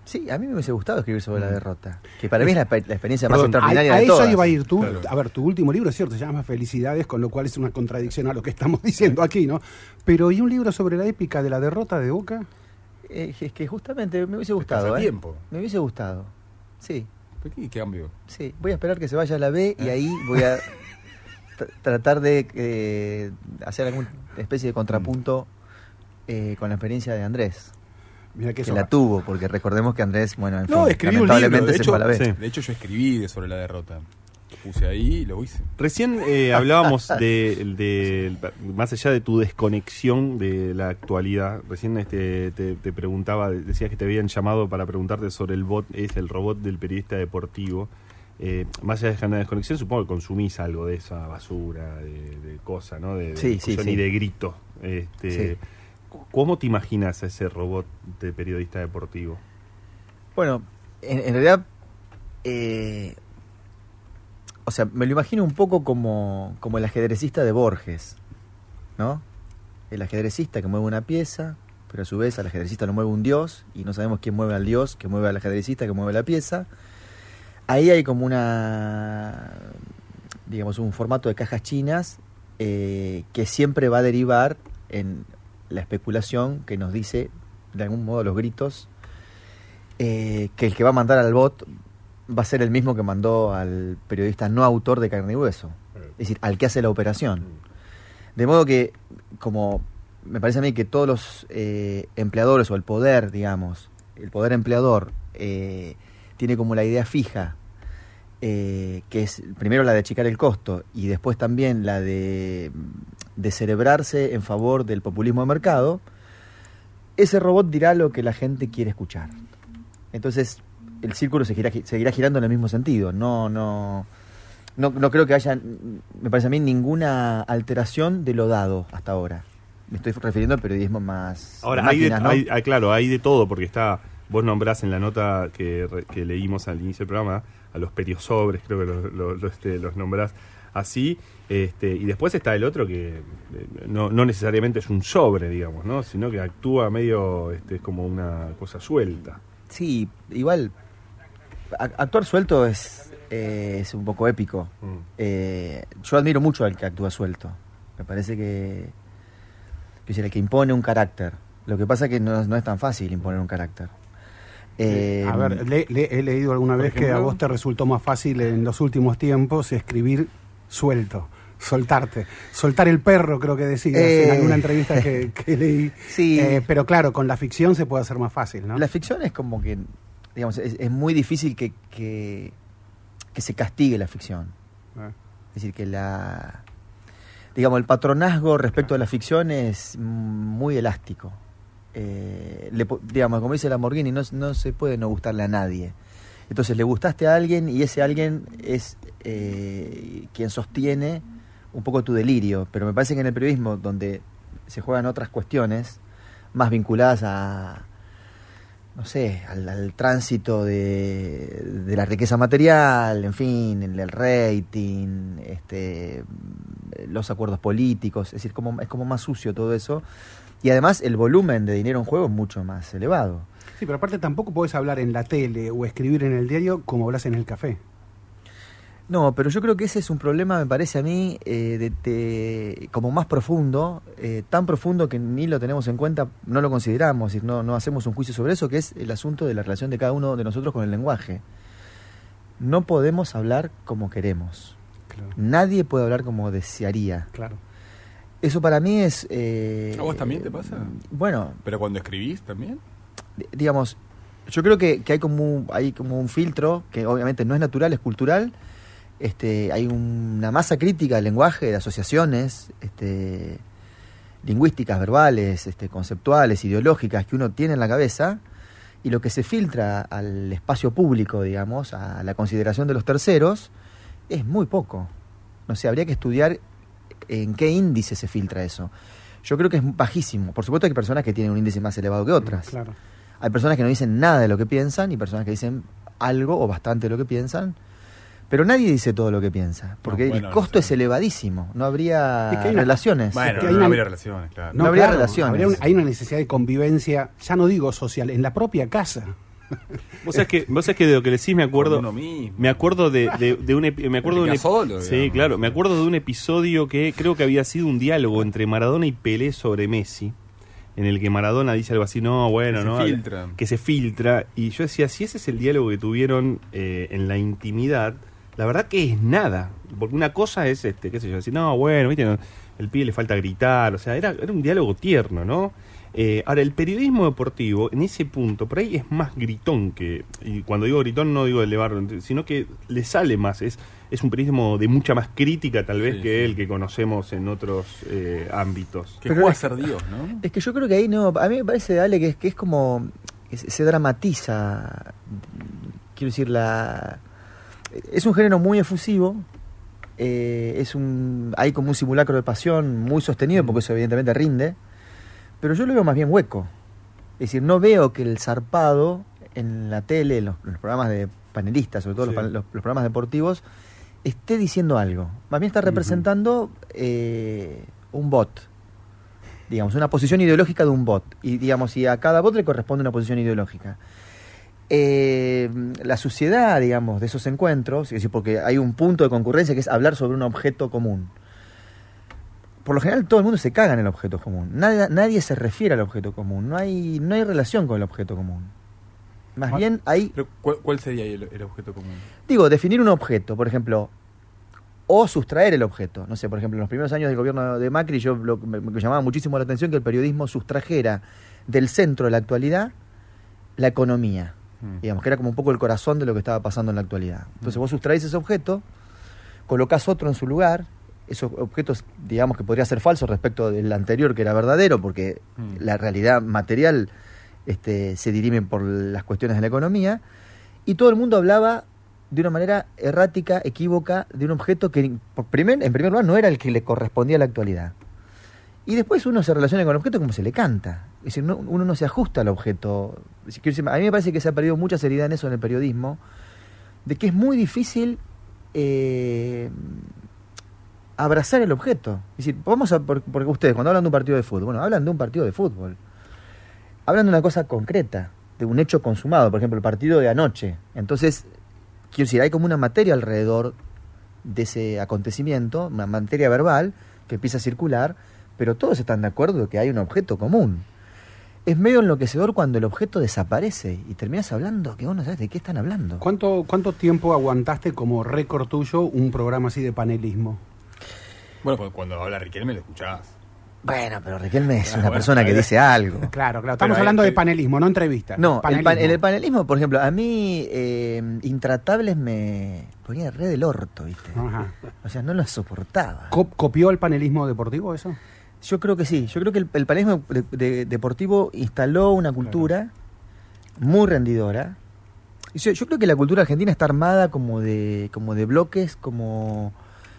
Speaker 10: Sí, a mí me hubiese gustado escribir sobre
Speaker 2: Mm.
Speaker 10: la derrota. Que para mí es la, pe- la experiencia más extraordinaria
Speaker 1: a, a
Speaker 10: de
Speaker 1: eso
Speaker 10: todas.
Speaker 1: iba a ir tú.
Speaker 2: Claro.
Speaker 1: A ver, tu último libro es cierto, se llama Felicidades, con lo cual es una contradicción a lo que estamos diciendo aquí, ¿no? Pero ¿y un libro sobre la épica de la derrota de Boca?
Speaker 10: Eh, es que justamente me hubiese gustado. ¿eh?
Speaker 2: tiempo.
Speaker 10: Me hubiese gustado. Sí,
Speaker 2: ¿Por qué cambio?
Speaker 10: sí. Voy a esperar que se vaya a la B y ahí voy a tr- tratar de eh, hacer alguna especie de contrapunto eh, con la experiencia de Andrés.
Speaker 1: Mira que
Speaker 10: Que la tuvo, porque recordemos que Andrés, bueno, en
Speaker 2: No,
Speaker 10: fin,
Speaker 2: libro.
Speaker 10: lamentablemente
Speaker 2: De
Speaker 10: se
Speaker 2: hecho,
Speaker 10: fue a la B.
Speaker 3: Sí.
Speaker 2: de hecho, yo escribí sobre la derrota. Puse ahí y lo hice.
Speaker 3: Recién eh, hablábamos de, de- más allá de tu desconexión de la actualidad. Recién este, te, te preguntaba, decías que te habían llamado para preguntarte sobre el bot, es el robot del periodista deportivo. Eh, más allá de la desconexión, supongo que consumís algo de esa basura, de, de cosa, ¿no? De, de
Speaker 10: Sí, sí, sí.
Speaker 3: y de grito. Este,
Speaker 10: Sí.
Speaker 3: ¿Cómo te imaginas a ese robot de periodista deportivo?
Speaker 10: Bueno, en, en realidad, eh, o sea, me lo imagino un poco como, como el ajedrecista de Borges, ¿no? El ajedrecista que mueve una pieza, pero a su vez al ajedrecista lo mueve un dios, y no sabemos quién mueve al dios, que mueve al ajedrecista, que mueve la pieza. Ahí hay como una, digamos, un formato de cajas chinas eh, que siempre va a derivar en la especulación que nos dice, de algún modo, los gritos eh, que el que va a mandar al bot va a ser el mismo que mandó al periodista no autor de carne y hueso, es decir, al que hace la operación. De modo que, como me parece a mí que todos los eh, empleadores o el poder, digamos, el poder empleador eh, tiene como la idea fija, eh, que es primero la de achicar el costo y después también la de, de cerebrarse en favor del populismo de mercado, ese robot dirá lo que la gente quiere escuchar. Entonces, el círculo seguirá, gi- seguirá girando en el mismo sentido. No, no, no, no creo que haya, me parece a mí, ninguna alteración de lo dado hasta ahora. Me estoy refiriendo al periodismo más.
Speaker 3: Ahora, hay de,
Speaker 10: ¿no?
Speaker 3: hay- ah, claro, hay de todo, porque está, vos nombrás en la nota que, leímos al inicio del programa, a los periosobres, creo que los, los, los, este, los nombrás así, este, y después está el otro que eh, no, no necesariamente es un sobre, digamos, ¿no? sino que actúa medio este, es como una cosa suelta.
Speaker 10: Sí, igual. Actuar suelto es, eh, es un poco épico.
Speaker 3: Mm.
Speaker 10: Eh, yo admiro mucho al que actúa suelto. Me parece que, que es el que impone un carácter. Lo que pasa es que no, no es tan fácil imponer un carácter. Eh,
Speaker 1: a ver, le- le- he leído alguna vez que a vos te resultó más fácil en los últimos tiempos escribir suelto, soltarte. Soltar el perro, creo que decías
Speaker 10: Eh.
Speaker 1: en alguna entrevista que, que leí.
Speaker 10: Sí.
Speaker 1: Eh, pero claro, con la ficción se puede hacer más fácil, ¿no?
Speaker 10: La ficción es como que, digamos, es, es muy difícil que, que, que se castigue la ficción.
Speaker 1: Ah.
Speaker 10: Es decir, que la. Digamos, el patronazgo respecto a la ficción es muy elástico. Eh, le digamos, como dice Lamborghini, no, no se puede no gustarle a nadie. Entonces le gustaste a alguien y ese alguien es eh, quien sostiene un poco tu delirio. Pero me parece que en el periodismo, donde se juegan otras cuestiones más vinculadas a, no sé, al, al tránsito de, la riqueza material, en fin, el, el rating, este, los acuerdos políticos, es decir, como, es como más sucio todo eso. Y además el volumen de dinero en juego es mucho más elevado.
Speaker 1: Sí, pero aparte tampoco podés hablar en la tele o escribir en el diario como hablas en el café.
Speaker 10: No, pero yo creo que ese es un problema, me parece a mí, eh, de, como más profundo, eh, tan profundo que ni lo tenemos en cuenta, no lo consideramos, y no, no hacemos un juicio sobre eso, que es el asunto de la relación de cada uno de nosotros con el lenguaje. No podemos hablar como queremos. Nadie puede hablar como desearía.
Speaker 1: Claro.
Speaker 10: Eso para mí es... Eh,
Speaker 2: ¿A vos también te pasa?
Speaker 10: Bueno.
Speaker 2: ¿Pero cuando escribís también?
Speaker 10: Digamos, yo creo que, que hay, como un, hay como un filtro que obviamente no es natural, es cultural, este, hay una masa crítica del lenguaje, de asociaciones este, lingüísticas, verbales, este, conceptuales, ideológicas que uno tiene en la cabeza, y lo que se filtra al espacio público, digamos, a la consideración de los terceros, es muy poco. No sé, habría que estudiar en qué índice se filtra eso. Yo creo que es bajísimo. Por supuesto hay personas que tienen un índice más elevado que otras. Hay personas que no dicen nada de lo que piensan y personas que dicen algo o bastante de lo que piensan pero nadie dice todo lo que piensa, porque el costo es elevadísimo. No habría relaciones.
Speaker 2: Bueno, no, habría relaciones, claro.
Speaker 10: No, habría relaciones.
Speaker 1: hay una necesidad de convivencia, ya no digo social, en la propia casa.
Speaker 3: Vos sabés que, vos sabés que de lo que decís me acuerdo. Me acuerdo de, de, un me acuerdo de un
Speaker 2: solo,
Speaker 3: Sí, claro. Me acuerdo de un episodio que creo que había sido un diálogo entre Maradona y Pelé sobre Messi. En el que Maradona dice algo así, no, bueno, no. Que se filtra. Y yo decía, si ese es el diálogo que tuvieron eh, en la intimidad, la verdad que es nada. Porque una cosa es, este, qué sé yo, decir, no, bueno, viste, el pibe le falta gritar, o sea, era, era un diálogo tierno, ¿no? Eh, ahora, el periodismo deportivo, en ese punto, por ahí es más gritón que, y cuando digo gritón no digo elevarlo, sino que le sale más, es, es un periodismo de mucha más crítica tal vez que el que conocemos en otros eh, ámbitos.
Speaker 2: Que puede ser Dios, ¿no?
Speaker 10: Es que yo creo que ahí no, a mí me parece, Dale, que es, que es como, se dramatiza, quiero decir, la es un género muy efusivo, eh, es un, hay como un simulacro de pasión muy sostenido, porque eso evidentemente rinde, pero yo lo veo más bien hueco. Es decir, no veo que el zarpado en la tele, en los, programas de panelistas, sobre todo los, programas deportivos, esté diciendo algo. Más bien está representando eh, un bot, digamos, una posición ideológica de un bot. Y digamos, y a cada bot le corresponde una posición ideológica eh, la suciedad, digamos, de esos encuentros, es decir, porque hay un punto de concurrencia que es hablar sobre un objeto común. Por lo general todo el mundo se caga en el objeto común. Nadie, nadie se refiere al objeto común. No hay, no hay relación con el objeto común. Más bien hay...
Speaker 2: ¿cuál, sería el, objeto común?
Speaker 10: Digo, definir un objeto, por ejemplo, o sustraer el objeto. No sé, por ejemplo, en los primeros años del gobierno de Macri yo me, me, llamaba muchísimo la atención que el periodismo sustrajera del centro de la actualidad la economía. Mm. Digamos, que era como un poco el corazón de lo que estaba pasando en la actualidad. Entonces mm. vos sustraes ese objeto, colocas otro en su lugar, esos objetos, digamos que podría ser falso respecto del anterior que era verdadero, porque mm. la realidad material este, se dirime por las cuestiones de la economía, y todo el mundo hablaba de una manera errática, equívoca, de un objeto que por primer, en primer lugar no era el que le correspondía a la actualidad. Y después uno se relaciona con el objeto como se le canta. Es decir, uno no se ajusta al objeto. A mí me parece que se ha perdido mucha seriedad en eso en el periodismo, de que es muy difícil eh, abrazar el objeto. Decir, vamos a, porque ustedes cuando hablan de un partido de fútbol, bueno, hablan de un partido de fútbol. Hablan de una cosa concreta, de un hecho consumado, por ejemplo, el partido de anoche. Entonces, quiero decir, hay como una materia alrededor de ese acontecimiento, una materia verbal que empieza a circular pero todos están de acuerdo que hay un objeto común. Es medio enloquecedor cuando el objeto desaparece y terminas hablando que vos no sabes de qué están hablando.
Speaker 1: ¿Cuánto, cuánto tiempo aguantaste como récord tuyo un programa así de panelismo?
Speaker 2: Bueno, pues cuando habla Riquelme lo escuchás.
Speaker 10: Bueno, pero Riquelme es ah, una persona que dice algo.
Speaker 1: Claro, claro. Estamos hablando de panelismo, no entrevistas.
Speaker 10: No, en el panelismo, por ejemplo, a mí eh, Intratables me ponía re del orto, ¿viste? Ajá. O sea, no lo soportaba.
Speaker 1: ¿Copió el panelismo deportivo eso?
Speaker 10: Yo creo que sí. Yo creo que el, el deportivo instaló una cultura muy rendidora. Yo, yo, creo que la cultura argentina está armada como de, como de bloques, como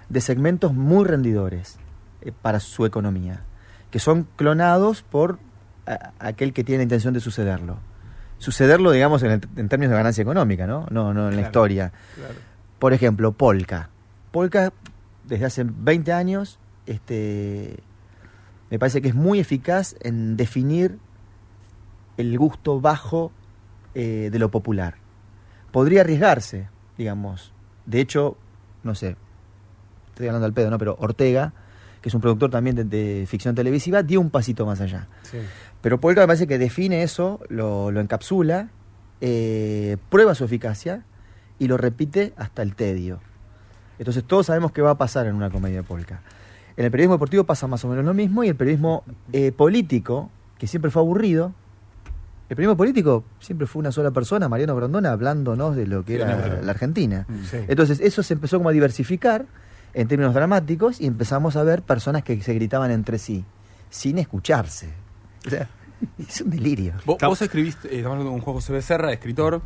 Speaker 10: de segmentos muy rendidores eh, para su economía, que son clonados por aquel que tiene la intención de sucederlo. Sucederlo, digamos, en, términos de ganancia económica, ¿no? No, no en la historia. Por ejemplo, Polka. Polka, desde hace 20 años, este, me parece que es muy eficaz en definir el gusto bajo eh, de lo popular. Podría arriesgarse, digamos. De hecho, no sé, estoy hablando al pedo, ¿no? Pero Ortega, que es un productor también de, de ficción televisiva, dio un pasito más allá.
Speaker 1: Sí.
Speaker 10: Pero Polka me parece que define eso, lo, lo encapsula, eh, prueba su eficacia y lo repite hasta el tedio. Entonces todos sabemos qué va a pasar en una comedia de Polka. En el periodismo deportivo pasa más o menos lo mismo y el periodismo eh, político, que siempre fue aburrido, el periodismo político siempre fue una sola persona, Mariano Grondona, hablándonos de lo que
Speaker 2: Sí,
Speaker 10: era
Speaker 2: no,
Speaker 10: la Argentina.
Speaker 1: Sí.
Speaker 10: Entonces eso se empezó como a diversificar en términos dramáticos y empezamos a ver personas que se gritaban entre sí, sin escucharse. O sea, es un delirio.
Speaker 2: Vos, vos escribiste, eh, estamos hablando con Juan José Becerra, escritor,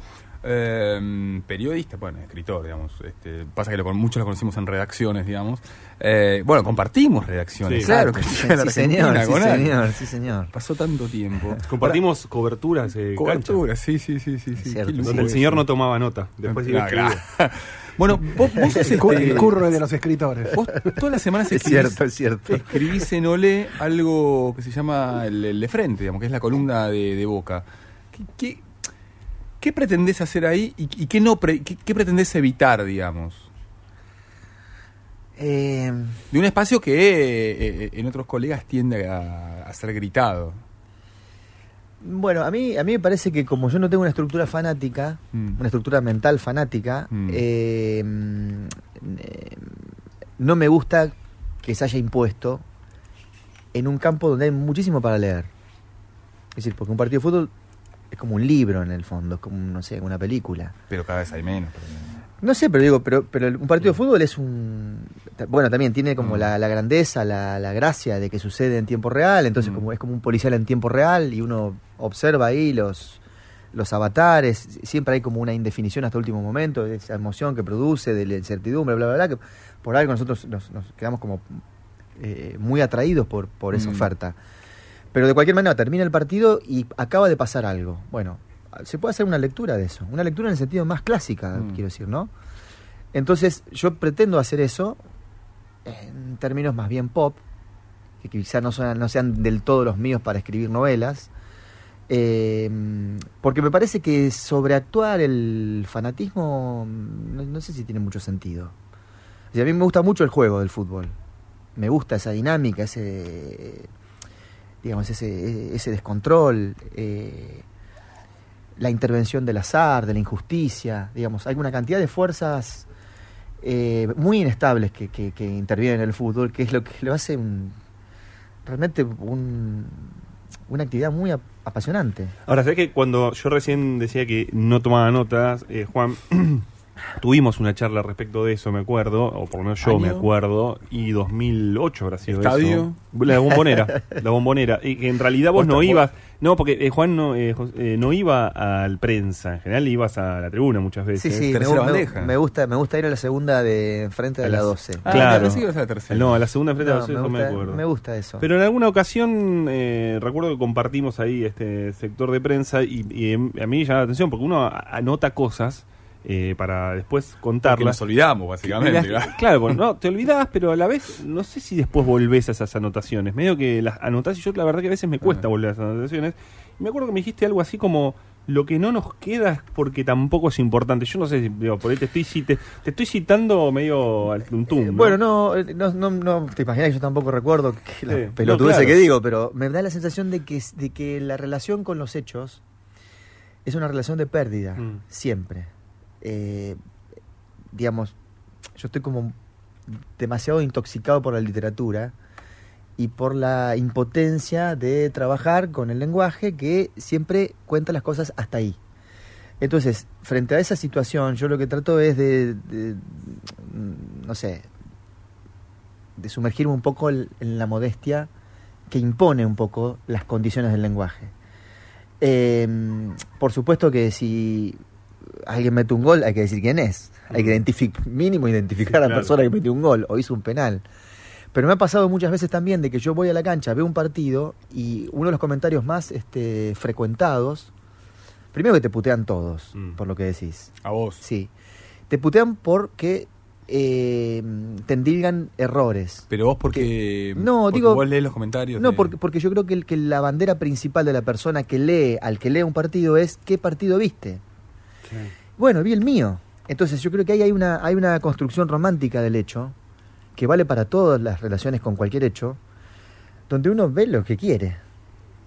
Speaker 2: eh, periodista, bueno, escritor, digamos. Este, pasa que lo, muchos lo conocimos en redacciones, digamos. Eh, bueno, compartimos redacciones,
Speaker 3: Sí,
Speaker 2: claro. Que
Speaker 10: Sí, señor, sí, señor, sí, señor.
Speaker 2: Pasó tanto tiempo.
Speaker 3: Compartimos coberturas eh,
Speaker 2: Cobertura, sí, sí, sí, sí.
Speaker 10: cierto.
Speaker 3: Donde el señor no tomaba nota. Después iba
Speaker 2: Ah. Bueno, vos, vos sos este-
Speaker 1: el curro de los escritores.
Speaker 2: Vos todas las semanas
Speaker 10: Es
Speaker 2: escribís,
Speaker 10: cierto, es cierto.
Speaker 2: escribís en Olé algo que se llama el, el de frente, digamos, que es la columna de, de Boca. ¿Qué, qué, qué pretendés hacer ahí y, y qué, no pre- qué, qué pretendés evitar, digamos?
Speaker 10: Eh,
Speaker 2: De un espacio que eh, eh, en otros colegas tiende a, a ser gritado.
Speaker 10: bueno, a mí, a mí me parece que como yo no tengo una estructura fanática,
Speaker 2: Mm.
Speaker 10: una estructura mental fanática,
Speaker 2: Mm.
Speaker 10: mm, eh, no me gusta que se haya impuesto en un campo donde hay muchísimo para leer. Es decir, porque un partido de fútbol es como un libro en el fondo, es como, no sé, una película.
Speaker 2: Pero cada vez hay menos. pero-
Speaker 10: No sé, pero digo, pero, pero un partido de fútbol es un... Bueno, también tiene como
Speaker 2: Mm.
Speaker 10: la, la grandeza, la, la gracia de que sucede en tiempo real, entonces
Speaker 2: Mm.
Speaker 10: como es como un policial en tiempo real y uno observa ahí los, los avatares, siempre hay como una indefinición hasta último momento, de esa emoción que produce, de la incertidumbre, bla, bla, bla, que por algo nosotros nos, nos quedamos como eh, muy atraídos por, por esa
Speaker 2: Mm.
Speaker 10: oferta. Pero de cualquier manera, termina el partido y acaba de pasar algo. Bueno, se puede hacer una lectura de eso. Una lectura en el sentido más clásica,
Speaker 2: Mm.
Speaker 10: quiero decir, ¿no? Entonces, yo pretendo hacer eso en términos más bien pop, que quizás no, sean- no sean del todo los míos para escribir novelas, eh, porque me parece que sobreactuar el fanatismo, no, no sé si tiene mucho sentido. A mí me gusta mucho el juego del fútbol. Me gusta esa dinámica, ese digamos ese, ese descontrol, eh, la intervención del azar, de la injusticia, digamos, hay una cantidad de fuerzas eh, muy inestables que, que, intervienen en el fútbol, que es lo que lo hace un- realmente un- una actividad muy ap- apasionante.
Speaker 3: Ahora, ¿sabes que cuando yo recién decía que no tomaba notas, eh, Juan, tuvimos una charla respecto de eso, me acuerdo, o por lo menos yo
Speaker 2: ¿Año?
Speaker 3: me acuerdo, y 2008 habrá sido
Speaker 2: ¿Estadio?
Speaker 3: eso. La bombonera, la bombonera. Y que en realidad vos no ibas, no, porque eh, Juan no, eh, Jos- eh, no iba al prensa, en general ibas a la tribuna muchas
Speaker 10: Sí,
Speaker 3: veces.
Speaker 10: sí, me,
Speaker 2: tercera
Speaker 10: me- gusta, me gusta ir a la segunda de frente de
Speaker 3: A
Speaker 10: la
Speaker 3: las-
Speaker 10: 12.
Speaker 2: Ah,
Speaker 3: Claro.
Speaker 2: pensé que ibas a la tercera.
Speaker 3: No, a la segunda frente a
Speaker 10: No,
Speaker 3: los
Speaker 10: me, gusta,
Speaker 3: acuerdo.
Speaker 10: me gusta eso.
Speaker 3: Pero en alguna ocasión eh, recuerdo que compartimos ahí este sector de prensa y, y em- a mí me llama la atención porque uno a- anota cosas eh, para después
Speaker 2: Porque
Speaker 3: contarlas.
Speaker 2: nos olvidamos, básicamente.
Speaker 3: Claro, porque no, te olvidás, pero a la vez no sé si después volvés a esas anotaciones. Medio que las anotás y yo la verdad que a veces me cuesta
Speaker 2: Ah.
Speaker 3: volver a esas anotaciones. Y me acuerdo que me dijiste algo así como lo que no nos queda es porque tampoco es importante. Yo no sé si digo, por ahí te estoy, cite- te estoy citando medio al tuntum.
Speaker 10: Eh, Bueno, no, eh, no, no, no te imaginas que yo tampoco recuerdo que la
Speaker 3: Sí,
Speaker 10: pelotudez
Speaker 3: no, claro.
Speaker 10: que digo, pero me da la sensación de que, de que la relación con los hechos es una relación de pérdida,
Speaker 3: Mm.
Speaker 10: siempre. Eh, digamos, yo estoy como demasiado intoxicado por la literatura y por la impotencia de trabajar con el lenguaje que siempre cuenta las cosas hasta ahí. Entonces, frente a esa situación, yo lo que trato es de, mm, no sé, de sumergirme un poco en la modestia que impone un poco las condiciones del lenguaje. Eh, por supuesto que si alguien mete un gol, hay que decir quién es. Hay que identificar, mínimo identificar a la
Speaker 3: Claro.
Speaker 10: persona que metió un gol o hizo un penal. Pero me ha pasado muchas veces también de que yo voy a la cancha, veo un partido y uno de los comentarios más este, frecuentados, primero que te putean todos,
Speaker 3: Mm.
Speaker 10: por lo que decís.
Speaker 2: A vos.
Speaker 10: Sí. Te putean porque eh, te endilgan errores.
Speaker 2: Pero vos porque...
Speaker 10: No,
Speaker 2: porque
Speaker 10: digo-
Speaker 2: Vos lees los comentarios.
Speaker 10: No,
Speaker 2: de-
Speaker 10: porque, porque yo creo que, el- que la bandera principal de la persona que lee, al que lee un partido, es ¿qué partido viste? Bueno, vi el mío. Entonces yo creo que ahí hay una, hay una construcción romántica del hecho, que vale para todas las relaciones con cualquier hecho, donde uno ve lo que quiere,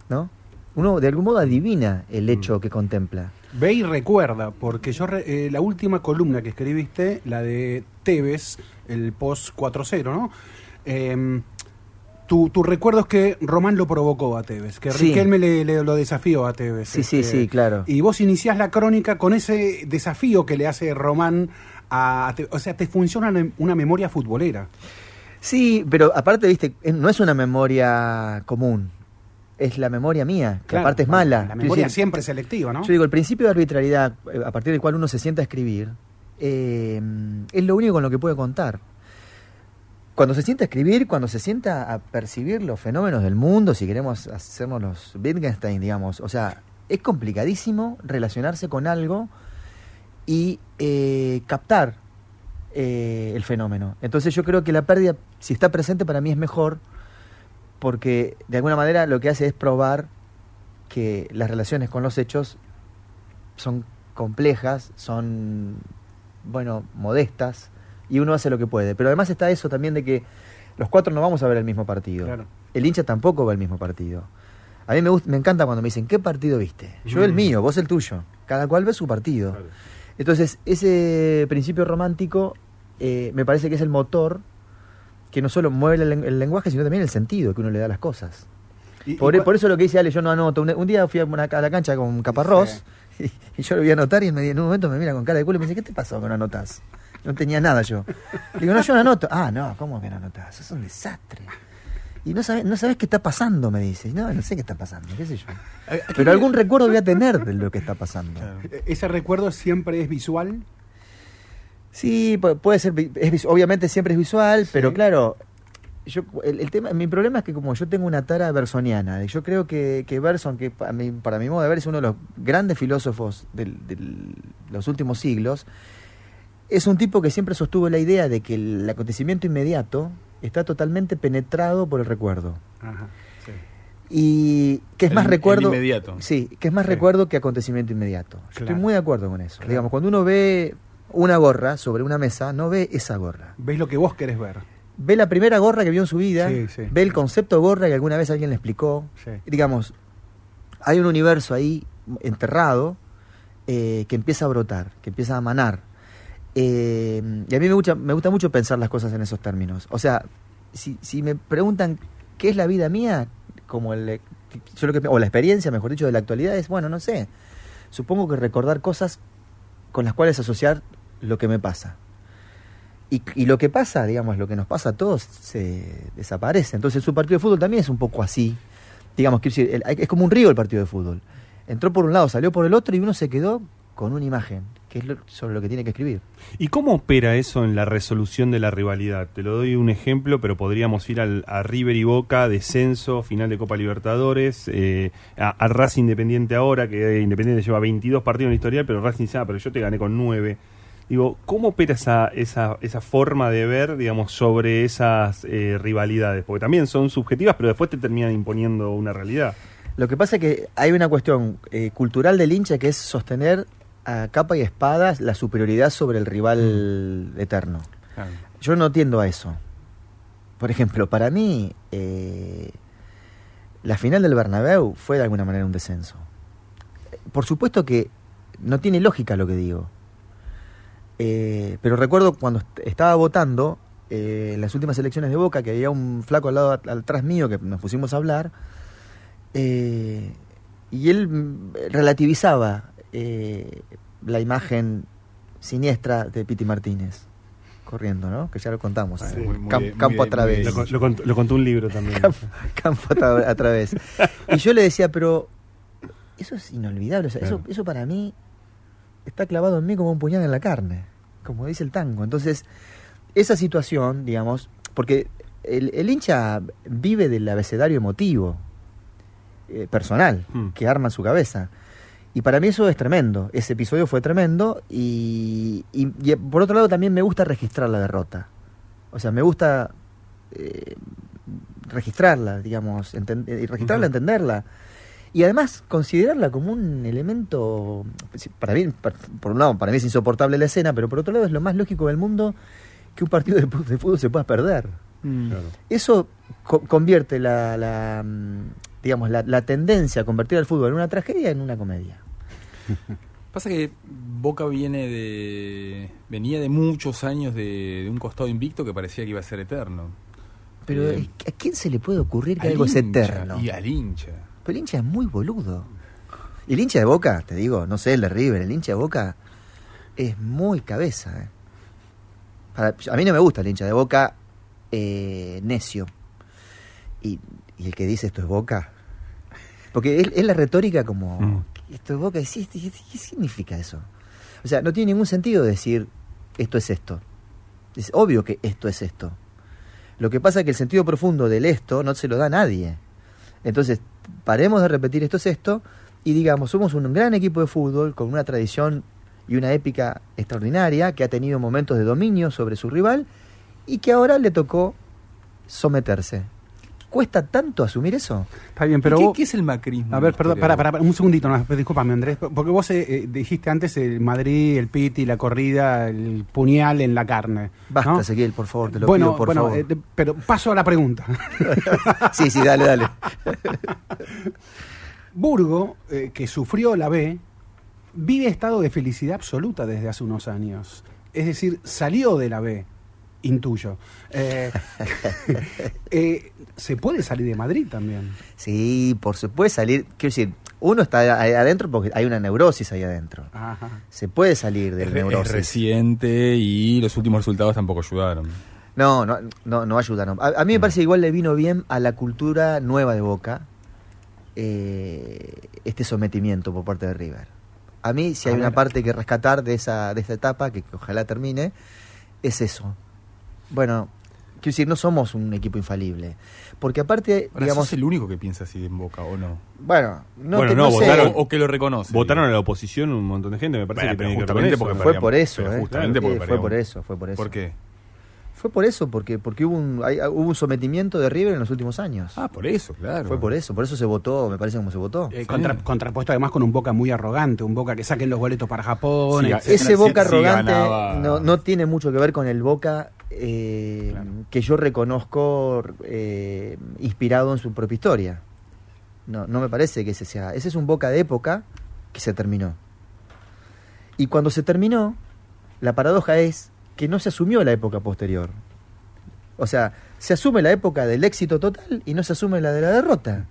Speaker 10: ¿no? Uno de algún modo adivina el hecho que contempla.
Speaker 1: Ve y recuerda, porque yo re- eh, la última columna que escribiste, la de Tevez, el post 4-0, ¿no? Em, tu, tu recuerdo es que Román lo provocó a Tevez, que
Speaker 10: Sí.
Speaker 1: Riquelme le, le- lo desafió a Tevez.
Speaker 10: Sí, sí, sí, claro.
Speaker 1: Y vos iniciás la crónica con ese desafío que le hace Román a, a Tevez. O sea, te funciona una, memoria futbolera.
Speaker 10: Sí, pero aparte, viste, eh, no es una memoria común, es la memoria mía, que
Speaker 1: Claro,
Speaker 10: aparte es mala.
Speaker 1: La memoria
Speaker 10: decir,
Speaker 1: siempre es selectiva, ¿no?
Speaker 10: Yo digo, el principio de arbitrariedad, eh, a partir del cual uno se sienta a escribir, eh, es lo único con lo que puede contar. Cuando se sienta a escribir, cuando se sienta a percibir los fenómenos del mundo, si queremos hacernos los Wittgenstein, digamos, o sea, es complicadísimo relacionarse con algo y eh, captar eh, el fenómeno. Entonces yo creo que la pérdida, si está presente, para mí es mejor, porque de alguna manera lo que hace es probar que las relaciones con los hechos son complejas, son, bueno, modestas, y uno hace lo que puede. Pero además está eso también de que los cuatro no vamos a ver el mismo partido.
Speaker 1: Claro.
Speaker 10: El hincha tampoco va el mismo partido. A mí me, gusta, me encanta cuando me dicen, ¿qué partido viste? Yo el
Speaker 1: Mm.
Speaker 10: mío, vos el tuyo. Cada cual ve su partido. Entonces, ese principio romántico eh, me parece que es el motor que no solo mueve el, len- el lenguaje, sino también el sentido que uno le da a las cosas.
Speaker 1: Y- y
Speaker 10: Por, eso lo que dice Ale, yo no anoto. Un, un día fui a, una- a la cancha con Caparrós y, y yo lo voy a anotar y en un momento me mira con cara de culo y me dice, ¿qué te pasó que no anotas? No tenía nada yo. Le digo, no, yo no anoto. Ah, no, ¿cómo que no anotas? Es un desastre. Y no sabes, no sabes qué está pasando, me dice. No, no sé qué está pasando, qué sé yo. Pero algún recuerdo voy a tener de lo que está pasando.
Speaker 1: Eh, ¿Ese recuerdo siempre es visual?
Speaker 10: Sí, pu- puede ser, es obviamente siempre es visual, pero claro, yo el, el tema, mi problema es que como yo tengo una tara bersoniana, yo creo que, que Berson, que para mi, para mi modo de ver es uno de los grandes filósofos de los últimos siglos, es un tipo que siempre sostuvo la idea de que el acontecimiento inmediato está totalmente penetrado por el recuerdo.
Speaker 1: Ajá, sí.
Speaker 10: Y que es
Speaker 2: El-
Speaker 10: más recuerdo.
Speaker 2: inmediato.
Speaker 10: Sí, que es más
Speaker 1: Sí.
Speaker 10: recuerdo que acontecimiento inmediato. Yo
Speaker 1: Claro.
Speaker 10: estoy muy de acuerdo con eso.
Speaker 1: Claro.
Speaker 10: Digamos, cuando uno ve una gorra sobre una mesa, no ve esa gorra.
Speaker 1: ¿Ves lo que vos querés ver?
Speaker 10: Ve la primera gorra que vio en su vida,
Speaker 1: Sí, sí.
Speaker 10: ve el concepto gorra que alguna vez alguien le explicó. Digamos, hay un universo ahí enterrado eh, que empieza a brotar, que empieza a manar. Eh, y a mí me gusta, me gusta mucho pensar las cosas en esos términos. O sea, si, si me preguntan qué es la vida mía, como el, que, o la experiencia, mejor dicho, de la actualidad, es, bueno, no sé. Supongo que recordar cosas con las cuales asociar lo que me pasa. Y, y lo que pasa, digamos, lo que nos pasa a todos, se desaparece. Entonces su partido de fútbol también es un poco así. Digamos, el- es como un río el partido de fútbol. Entró por un lado, salió por el otro y uno se quedó con una imagen, que es lo- sobre lo que tiene que escribir.
Speaker 3: ¿Y cómo opera eso en la resolución de la rivalidad? Te lo doy un ejemplo, pero podríamos ir al, a River y Boca, descenso, final de Copa Libertadores, eh, a, a Racing Independiente ahora, que Independiente lleva 22 partidos en el historial, pero Racing dice, ah, pero yo te gané con 9. Digo, ¿cómo opera esa, esa, esa forma de ver, digamos, sobre esas eh, rivalidades? Porque también son subjetivas, pero después te terminan imponiendo una realidad.
Speaker 10: Lo que pasa es que hay una cuestión eh, cultural del hincha que es sostener a capa y espada la superioridad sobre el rival eterno. Yo no tiendo a eso. Por ejemplo, para mí, eh, la final del Bernabéu fue de alguna manera un descenso. Por supuesto que no tiene lógica lo que digo. Eh, pero recuerdo cuando est- estaba votando eh, en las últimas elecciones de Boca, que había un flaco al lado at- atrás mío que nos pusimos a hablar, eh, y él mm, relativizaba eh, la imagen siniestra de Piti Martínez corriendo, ¿no? Que ya lo contamos.
Speaker 3: Sí, muy- muy
Speaker 10: Cam-
Speaker 3: bien,
Speaker 10: campo a través.
Speaker 3: Lo, con- lo cont- lo contó un libro también.
Speaker 10: Campo, campo a, tra- a través. Y yo le decía, pero eso es inolvidable. o sea,
Speaker 3: Claro.
Speaker 10: eso, eso para mí está clavado en mí como un puñal en la carne, como dice el tango. Entonces, esa situación, digamos, porque el, el hincha vive del abecedario emotivo, eh, personal,
Speaker 3: Hmm.
Speaker 10: que arma en su cabeza. Y para mí eso es tremendo. Ese episodio fue tremendo y, y- y por otro lado también me gusta registrar la derrota. O sea, me gusta eh, registrarla, digamos, enten- eh, y registrarla,
Speaker 3: Ujú.
Speaker 10: entenderla. y además considerarla como un elemento, para mí, por un lado, para mí es insoportable la escena, pero por otro lado es lo más lógico del mundo que un partido de, fútbol se pueda perder. Mm. Eso convierte la, la mm, digamos, la, la, tendencia a convertir al fútbol en una tragedia en una comedia.
Speaker 2: Pasa que Boca viene de venía de muchos años de, un costado invicto que parecía que iba a ser eterno.
Speaker 10: Pero eh, ¿a quién se le puede ocurrir que algo es eterno?
Speaker 2: Y al hincha.
Speaker 10: Pero el hincha es muy boludo. Y el hincha de Boca, te digo, no sé, el de River, el hincha de Boca es muy cabeza. Eh. a mí no me gusta el hincha de Boca eh, necio. Y, el que dice esto es Boca. Porque es, la retórica como, mm. Esto es Boca, ¿qué significa eso? O sea, no tiene ningún sentido decir esto es esto. Es obvio que esto es esto. Lo que pasa es que el sentido profundo del esto no se lo da nadie. Entonces, paremos de repetir esto es esto y digamos, somos un gran equipo de fútbol con una tradición y una épica extraordinaria que ha tenido momentos de dominio sobre su rival y que ahora le tocó someterse. ¿Cuesta tanto asumir eso?
Speaker 1: Está bien, pero
Speaker 2: ¿Qué, es el macrismo?
Speaker 1: A ver, perdón, para, para, un segundito, no, discúlpame Andrés, porque vos eh, eh, dijiste antes el Madrid, el piti, la corrida, el puñal en la carne.
Speaker 10: Basta,
Speaker 1: ¿no?
Speaker 10: Ezequiel, por favor, te lo pido, por bueno, favor.
Speaker 1: Eh, pero paso a la pregunta.
Speaker 10: sí, sí, dale, dale.
Speaker 1: Burgo, que sufrió la B, vive estado de felicidad absoluta desde hace unos años. Es decir, salió de la B intuyo. Eh, eh, ¿Se puede salir de Madrid también?
Speaker 10: Sí, por se puede salir. Quiero decir, uno está ahí adentro porque hay una neurosis ahí adentro. Se puede salir del neurosis.
Speaker 2: Es reciente y los últimos resultados tampoco ayudaron.
Speaker 10: No, no, no, no ayudaron. A, mí me parece que igual le vino bien a la cultura nueva de Boca eh, este sometimiento por parte de River. A mí, si hay una parte que rescatar de esa de esta etapa, que ojalá termine, es eso bueno, quiero decir, no somos un equipo infalible. Porque aparte, digamos...
Speaker 2: es el único que piensa así en Boca, ¿o no?
Speaker 10: Bueno,
Speaker 2: no, bueno, no, votaron, o que lo reconoce.
Speaker 3: Votaron a la oposición un montón de gente, me parece que, justamente
Speaker 10: porque fue por eso, eh, justamente porque fue por eso, fue por eso.
Speaker 2: ¿Por qué?
Speaker 10: Fue por eso, porque porque hubo un hay, hubo un sometimiento de River en los últimos años.
Speaker 2: Ah, por eso, claro.
Speaker 10: Fue por eso, por eso se votó, me parece como se votó.
Speaker 1: Eh, contrapuesto además con un Boca muy arrogante, un Boca que saquen los boletos para Japón.
Speaker 10: ese Boca arrogante no, no tiene mucho que ver con el Boca eh, que yo reconozco eh, inspirado en su propia historia. No, no me parece que ese sea. Ese es un Boca de época que se terminó. Y cuando se terminó, la paradoja es que no se asumió la época posterior. O sea, se asume la época del éxito total y no se asume la de la derrota.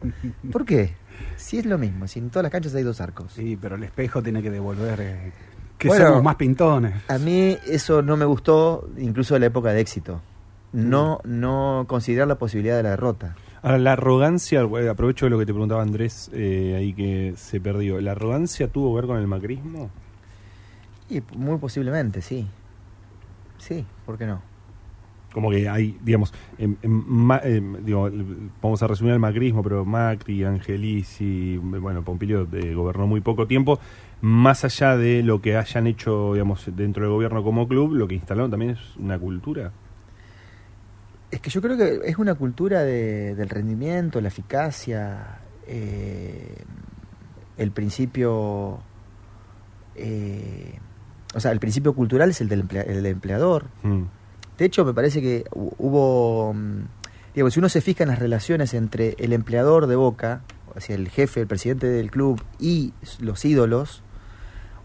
Speaker 10: ¿Por qué? Si es lo mismo, si en todas las canchas hay dos arcos.
Speaker 1: Sí, pero el espejo tiene que devolver eh, que somos más pintones.
Speaker 10: A mí eso no me gustó, incluso de la época de éxito. No, mm. no considerar la posibilidad de la derrota.
Speaker 3: Ahora, la arrogancia, aprovecho de lo que te preguntaba Andrés, eh, ahí que se perdió. ¿La arrogancia tuvo que ver con el macrismo?
Speaker 10: Y muy posiblemente, sí. Sí, ¿por qué no?
Speaker 3: Como que hay, digamos, vamos a resumir el macrismo, pero Macri, Angelici, bueno, Pompilio eh, gobernó muy poco tiempo. Más allá de lo que hayan hecho, digamos, dentro del gobierno como club, lo que instalaron también es una cultura.
Speaker 10: Es que yo creo que es una cultura del rendimiento, la eficacia, eh, el principio eh, o sea, el principio cultural es el del, empleador. Mm. De hecho, me parece que hubo, mm, digo, si uno se fija en las relaciones entre el empleador de Boca, o el jefe, el presidente del club y los ídolos,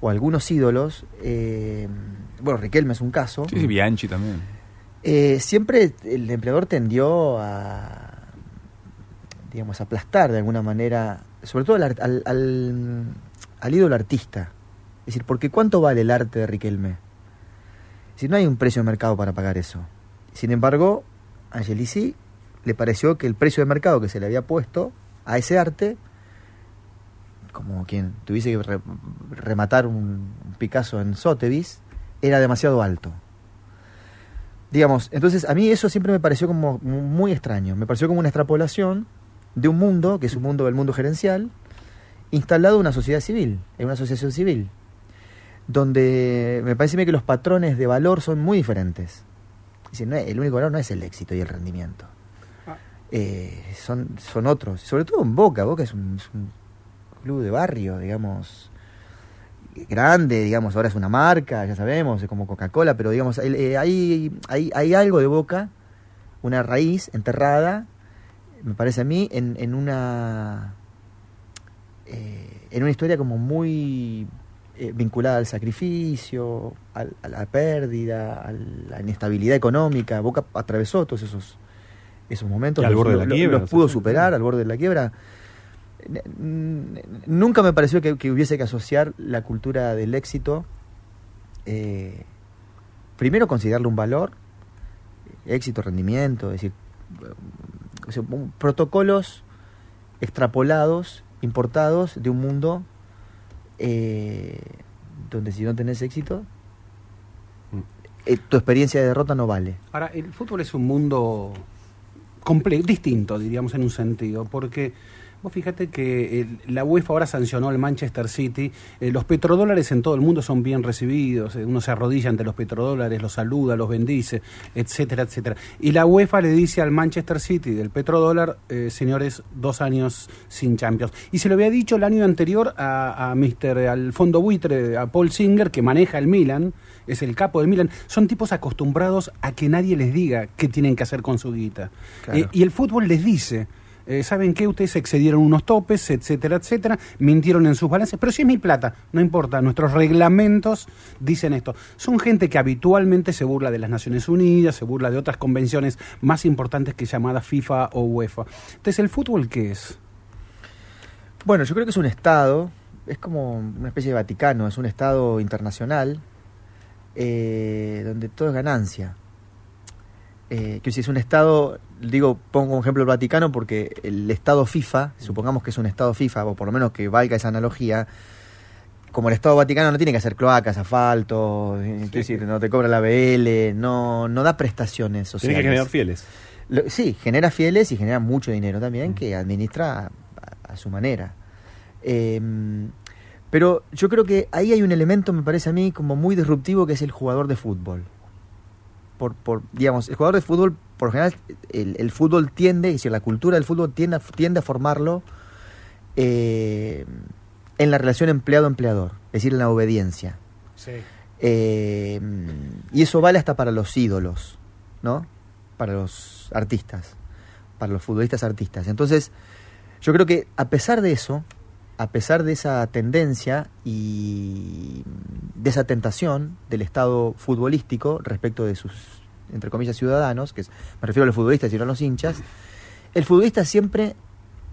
Speaker 10: o algunos ídolos, eh, bueno, Riquelme es un caso.
Speaker 2: Sí, Bianchi también.
Speaker 10: Eh, siempre el empleador tendió a, digamos, aplastar de alguna manera, sobre todo al, al ídolo artista. Es decir, porque ¿cuánto vale el arte de Riquelme? Si no hay un precio de mercado para pagar eso. Sin embargo, Angelici le pareció que el precio de mercado que se le había puesto a ese arte, como quien tuviese que rematar un, Picasso en Sotheby's, era demasiado alto. Digamos, entonces a mí eso siempre me pareció como muy extraño. Me pareció como una extrapolación de un mundo, que es un mundo del mundo gerencial, instalado en una sociedad civil, en una asociación civil donde me parece que los patrones de valor son muy diferentes. el único valor no es el éxito y el rendimiento. Ah. Eh, son, son otros. Sobre todo en Boca. Boca es un, club de barrio, digamos, grande, digamos, ahora es una marca, ya sabemos, es como Coca-Cola, pero digamos, eh, hay, hay, hay, algo de Boca, una raíz enterrada, me parece a mí, en, en una eh, en una historia como muy eh, vinculada al sacrificio, a la pérdida, a la inestabilidad económica. Boca atravesó todos esos, esos momentos,
Speaker 3: al borde de la quiebra,
Speaker 10: los pudo superar al borde de la quiebra. Nunca me pareció que, hubiese que asociar la cultura del éxito, eh, primero considerarle un valor, éxito, rendimiento, es decir, protocolos extrapolados, importados de un mundo eh, donde si no tenés éxito, eh, tu experiencia de derrota no vale.
Speaker 1: Ahora, el fútbol es un mundo distinto, diríamos en un sentido, porque Vos fíjate que la UEFA ahora sancionó al Manchester City. Eh, los petrodólares en todo el mundo son bien recibidos. Eh, uno se arrodilla ante los petrodólares, los saluda, los bendice, etcétera, etcétera. Y la UEFA le dice al Manchester City del petrodólar, eh, señores, dos años sin Champions. Y se lo había dicho el año anterior a, a Mr. al fondo buitre, a Paul Singer, que maneja el Milan, es el capo del Milan. Son tipos acostumbrados a que nadie les diga qué tienen que hacer con su guita. y el fútbol les dice eh, ¿saben qué? Ustedes excedieron unos topes, etcétera, etcétera, mintieron en sus balances, pero si es mi plata, no importa, nuestros reglamentos dicen esto. Son gente que habitualmente se burla de las Naciones Unidas, se burla de otras convenciones más importantes que llamadas FIFA o UEFA. Entonces, ¿el fútbol qué es?
Speaker 10: Bueno, yo creo que es un Estado, es como una especie de Vaticano, es un Estado internacional eh, donde todo es ganancia. Eh, que si es un Estado digo, pongo como ejemplo el Vaticano porque el Estado FIFA, supongamos que es un Estado FIFA, o por lo menos que valga esa analogía, como el Estado Vaticano no tiene que hacer cloacas, asfalto, decir, no te cobra la BL, no, no da prestaciones sociales.
Speaker 3: Tiene que generar fieles.
Speaker 10: sí, genera fieles y genera mucho dinero también que administra a, su manera. Em, pero yo creo que ahí hay un elemento, me parece a mí, como muy disruptivo, que es el jugador de fútbol. Por, por digamos, el jugador de fútbol por lo general el, fútbol tiende, es decir, la cultura del fútbol tiende, tiende a formarlo eh, en la relación empleado-empleador, es decir, en la obediencia. Eh, y eso vale hasta para los ídolos, ¿no? Para los artistas, para los futbolistas artistas. Entonces, yo creo que a pesar de eso, a pesar de esa tendencia y de esa tentación del Estado futbolístico respecto de sus entre comillas, ciudadanos, que me refiero a los futbolistas y no a los hinchas, el futbolista siempre,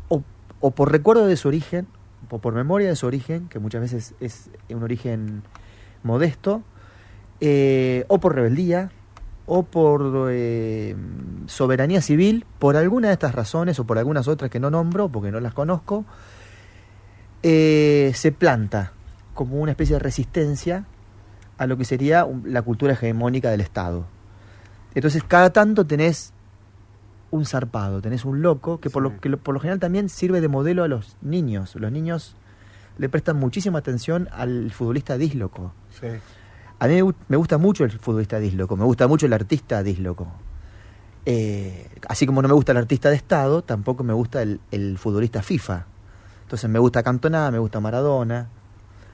Speaker 10: o, por recuerdo de su origen, o por memoria de su origen, que muchas veces es un origen modesto, eh, o por rebeldía, o por eh, soberanía civil, por alguna de estas razones o por algunas otras que no nombro porque no las conozco, eh, se planta como una especie de resistencia a lo que sería la cultura hegemónica del Estado. Entonces cada tanto tenés un zarpado, tenés un loco que por lo que por lo general también sirve de modelo a los niños. Los niños le prestan muchísima atención al futbolista dísloco. A mí me gusta mucho el futbolista dísloco, me gusta mucho el artista dísloco. Eh, así como no me gusta el artista de Estado, tampoco me gusta el, el futbolista FIFA. Entonces me gusta Cantona, me gusta Maradona,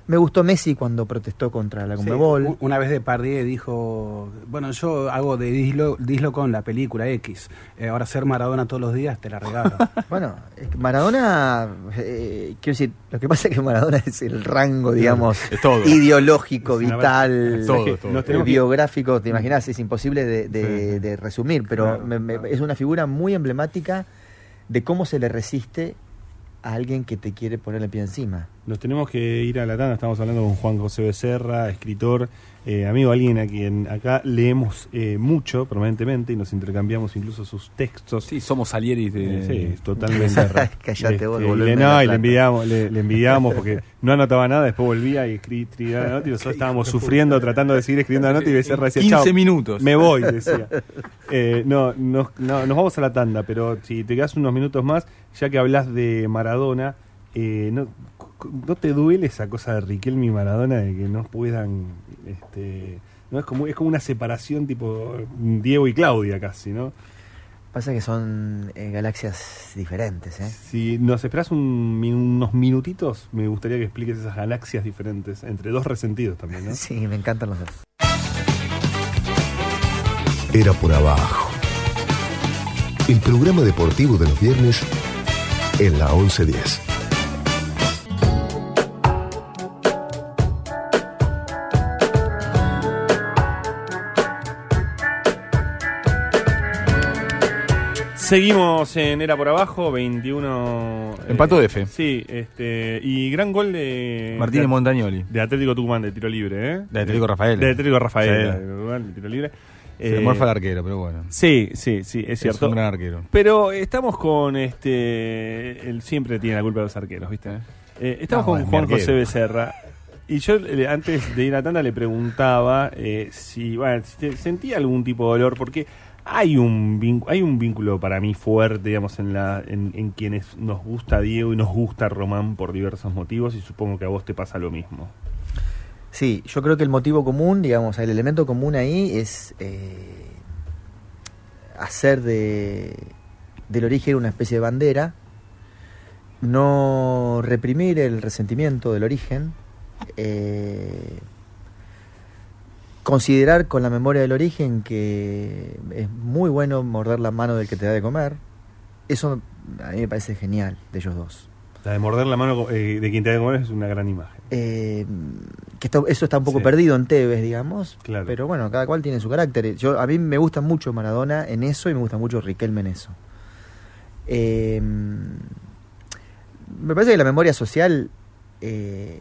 Speaker 10: me gustó Messi cuando protestó contra la Conmebol.
Speaker 1: una vez de Pardier dijo, bueno, yo hago de Dislo, con la película X. Eh, ahora ser Maradona todos los días te la regalo.
Speaker 10: bueno, Maradona, eh, quiero decir, lo que pasa es que Maradona es el rango, digamos, ideológico, vital, biográfico, te imaginas, es imposible de, resumir, pero es una figura muy emblemática de cómo se le resiste a alguien que te quiere poner el pie encima.
Speaker 3: Nos tenemos que ir a la tanda, estamos hablando con Juan José Becerra, escritor, eh, amigo, alguien a quien acá leemos eh, mucho permanentemente y nos intercambiamos incluso sus textos.
Speaker 2: Sí, somos Salieris de...
Speaker 3: sí, totalmente.
Speaker 10: Callate vos, este,
Speaker 3: le, No, y le envidiamos, le, envidiamos porque no anotaba nada, después volvía y escribía la nota y nosotros estábamos sufriendo, tratando de seguir escribiendo la nota y Becerra decía,
Speaker 2: 15 minutos.
Speaker 3: Me voy, decía. Eh, no, no, no, nos vamos a la tanda, pero si te quedas unos minutos más, ya que hablas de Maradona, eh, no, ¿no te duele esa cosa de Riquelme y Maradona de que no puedan, este, no es como es como una separación tipo Diego y Claudia casi, ¿no?
Speaker 10: Pasa que son eh, galaxias diferentes, ¿eh?
Speaker 3: Si nos esperas un, unos minutitos, me gustaría que expliques esas galaxias diferentes, entre dos resentidos también, ¿no?
Speaker 10: Sí, me encantan los dos.
Speaker 9: Era por abajo. El programa deportivo de los viernes en la 1110.
Speaker 3: Seguimos en Era por Abajo, 21... eh,
Speaker 2: Empató F.
Speaker 3: Sí, este, y gran gol de...
Speaker 2: Martínez
Speaker 3: de-
Speaker 2: Montagnoli.
Speaker 3: De Atlético Tucumán, de tiro libre, ¿eh?
Speaker 2: De Atlético Rafaela.
Speaker 3: De Atlético Rafaela,
Speaker 2: Sí.
Speaker 3: de Tucumán, de tiro libre.
Speaker 2: Se
Speaker 3: Eh,
Speaker 2: morfa el arquero, pero bueno.
Speaker 3: Sí, sí, sí, es
Speaker 2: Es
Speaker 3: cierto.
Speaker 2: un gran arquero.
Speaker 3: Pero estamos con este. Él siempre tiene la culpa de los arqueros, ¿viste? Eh, estamos
Speaker 2: No,
Speaker 3: con
Speaker 2: es
Speaker 3: Juan. José Becerra. Y yo eh, antes de ir a tanda le preguntaba eh, si, bueno, si te- sentía algún tipo de dolor, porque hay un hay un vínculo para mí fuerte, digamos, en, la, en quienes nos gusta Diego y nos gusta Román por diversos motivos, y supongo que a vos te pasa lo mismo.
Speaker 10: Sí, yo creo que el motivo común, digamos, el elemento común ahí es eh, hacer de, del origen una especie de bandera, no reprimir el resentimiento del origen, eh, considerar con la memoria del origen que es muy bueno morder la mano del que te da de comer. Eso a mí me parece genial de ellos dos.
Speaker 3: La de morder la mano eh, de quien te da de comer es una gran imagen.
Speaker 10: Eh, que esto- eso está un poco
Speaker 3: Sí.
Speaker 10: perdido en Tevez, digamos.
Speaker 3: Claro.
Speaker 10: Pero bueno, cada cual tiene su carácter. Yo, a mí me gusta mucho Maradona en eso y me gusta mucho Riquelme en eso. Eh, me parece que la memoria social eh,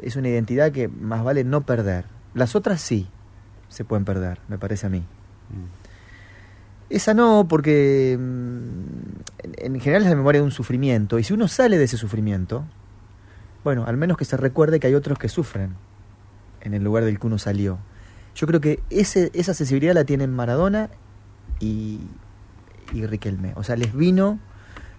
Speaker 10: es una identidad que más vale no perder. Las otras sí se pueden perder, me parece a mí. Esa no, porque mm, en, en general es la memoria de un sufrimiento. Y si uno sale de ese sufrimiento, bueno, al menos que se recuerde que hay otros que sufren en el lugar del que uno salió. Yo creo que ese, esa sensibilidad la tienen Maradona y, y Riquelme. O sea, les vino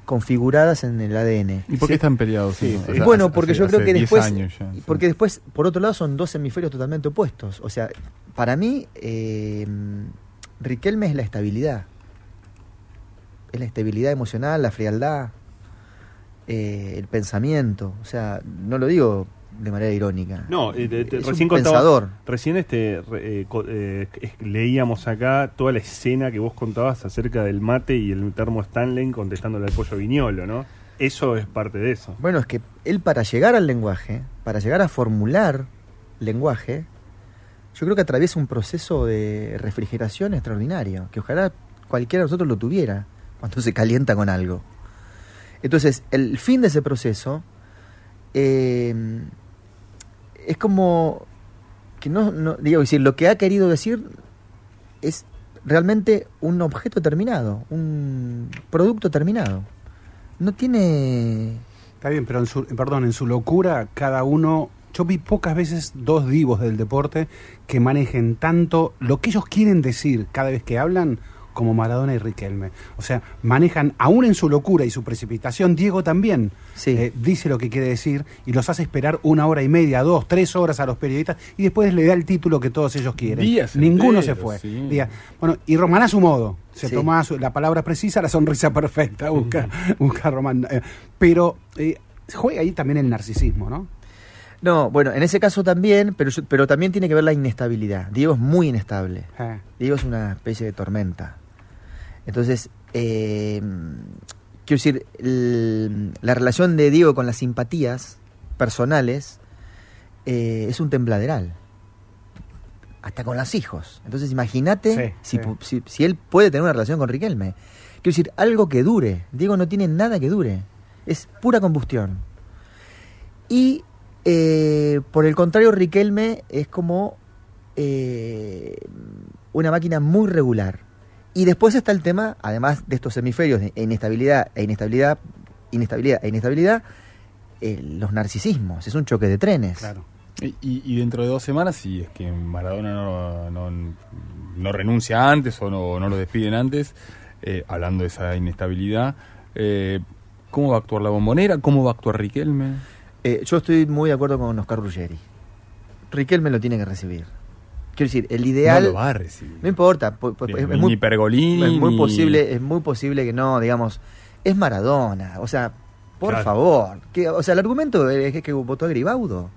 Speaker 10: configuradas en el ADN.
Speaker 2: ¿Y por qué están peleados?
Speaker 10: Sí,
Speaker 2: no?
Speaker 10: sí.
Speaker 2: O sea,
Speaker 10: bueno,
Speaker 2: hace-
Speaker 10: porque yo creo que
Speaker 2: 10
Speaker 10: después,
Speaker 2: años ya, sí.
Speaker 10: porque después, por otro lado, son dos hemisferios totalmente opuestos. O sea, para mí, eh, Riquelme es la estabilidad, es la estabilidad emocional, la frialdad, eh, el pensamiento. O sea, no lo digo de manera irónica.
Speaker 3: No, eh, te- te-
Speaker 10: Es
Speaker 3: recién
Speaker 10: un
Speaker 3: contaba-
Speaker 10: pensador.
Speaker 3: Recién este eh, eh, leíamos acá toda la escena que vos contabas acerca del mate y el termo Stanley contestándole al pollo viñolo, ¿no? Eso es parte de eso.
Speaker 10: Bueno, es que él para llegar al lenguaje, para llegar a formular lenguaje, yo creo que atraviesa un proceso de refrigeración extraordinario, que ojalá cualquiera de nosotros lo tuviera cuando se calienta con algo. Entonces, el fin de ese proceso eh, es como que no, digo decir, lo que ha querido decir es realmente un objeto terminado, un producto terminado. No tiene
Speaker 1: Está bien, pero en su, perdón, en su locura, cada uno. Yo vi pocas veces dos divos del deporte que manejen tanto lo que ellos quieren decir cada vez que hablan como Maradona y Riquelme. O sea, manejan, aún en su locura y su precipitación, Diego también eh, dice lo que quiere decir y los hace esperar una hora y media, dos, tres horas a los periodistas y después le da el título que todos ellos quieren.
Speaker 2: Días
Speaker 1: Ninguno se fue.
Speaker 2: sí.
Speaker 1: Días. Bueno, y Román a su modo. Se
Speaker 10: Sí.
Speaker 1: toma su- la palabra precisa, la sonrisa perfecta, busca, busca Román. Eh, pero eh, juega ahí también el narcisismo, ¿no?
Speaker 10: No, bueno, en ese caso también, pero, pero también tiene que ver la inestabilidad. Diego es muy inestable.
Speaker 1: Eh.
Speaker 10: Diego es una especie de tormenta. Entonces, eh, quiero decir, el- la relación de Diego con las simpatías personales eh, es un tembladeral. Hasta con los hijos. Entonces, imagínate
Speaker 1: Sí,
Speaker 10: si,
Speaker 1: sí.
Speaker 10: si- si él puede tener una relación con Riquelme. Quiero decir, algo que dure. Diego no tiene nada que dure. Es pura combustión. Y eh, por el contrario, Riquelme es como eh, una máquina muy regular. Y después está el tema, además de estos hemisferios de inestabilidad e inestabilidad, inestabilidad e inestabilidad, eh, los narcisismos. Es un choque de trenes.
Speaker 1: Claro.
Speaker 2: Y, dentro de dos semanas, si es que Maradona no, no, no renuncia antes o no, no lo despiden antes, eh, hablando de esa inestabilidad, eh, ¿cómo va a actuar la bombonera? ¿Cómo va a actuar Riquelme?
Speaker 10: Eh, yo estoy muy de acuerdo con Oscar Ruggeri. Riquelme lo tiene que recibir. Quiero decir, el ideal.
Speaker 2: No lo va a recibir.
Speaker 10: No importa. po- po-
Speaker 2: Ni-
Speaker 10: es,
Speaker 2: ni
Speaker 10: muy,
Speaker 2: Pergolini,
Speaker 10: es muy
Speaker 2: ni-
Speaker 10: posible, es muy posible que no, digamos. Es Maradona. O sea, por
Speaker 3: Claro.
Speaker 10: favor. Que, o sea, el argumento es que, que votó a Gribaudo.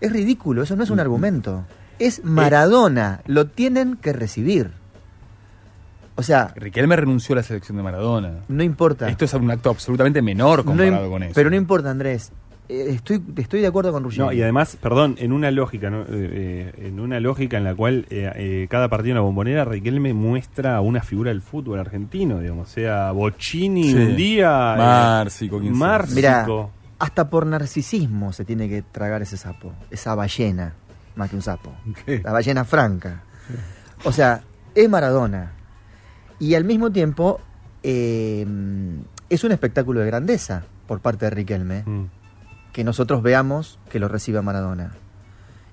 Speaker 10: Es ridículo, eso no es un argumento.
Speaker 2: Eh,
Speaker 10: Es Maradona. Lo tienen que recibir. O sea,
Speaker 2: Riquelme renunció a la selección de Maradona.
Speaker 10: no importa.
Speaker 2: Esto es un acto absolutamente menor
Speaker 10: No
Speaker 2: comparado con eso.
Speaker 10: Pero no importa, Andrés. Eh, estoy, estoy de acuerdo con Ruggeri.
Speaker 3: No, y además, perdón, en una lógica, ¿no? Eh, eh, en una lógica en la cual eh, eh, cada partido en la bombonera, Riquelme muestra una figura del fútbol argentino, digamos, sea Bocini
Speaker 2: Sí.
Speaker 3: un día,
Speaker 2: Márcico.
Speaker 3: Márcico.
Speaker 10: Mira, hasta por narcisismo se tiene que tragar ese sapo, esa ballena, más que un sapo.
Speaker 1: ¿Qué?
Speaker 10: La ballena franca. O sea, es Maradona. Y al mismo tiempo eh, es un espectáculo de grandeza por parte de Riquelme
Speaker 3: Mm.
Speaker 10: Que nosotros veamos que lo recibe Maradona.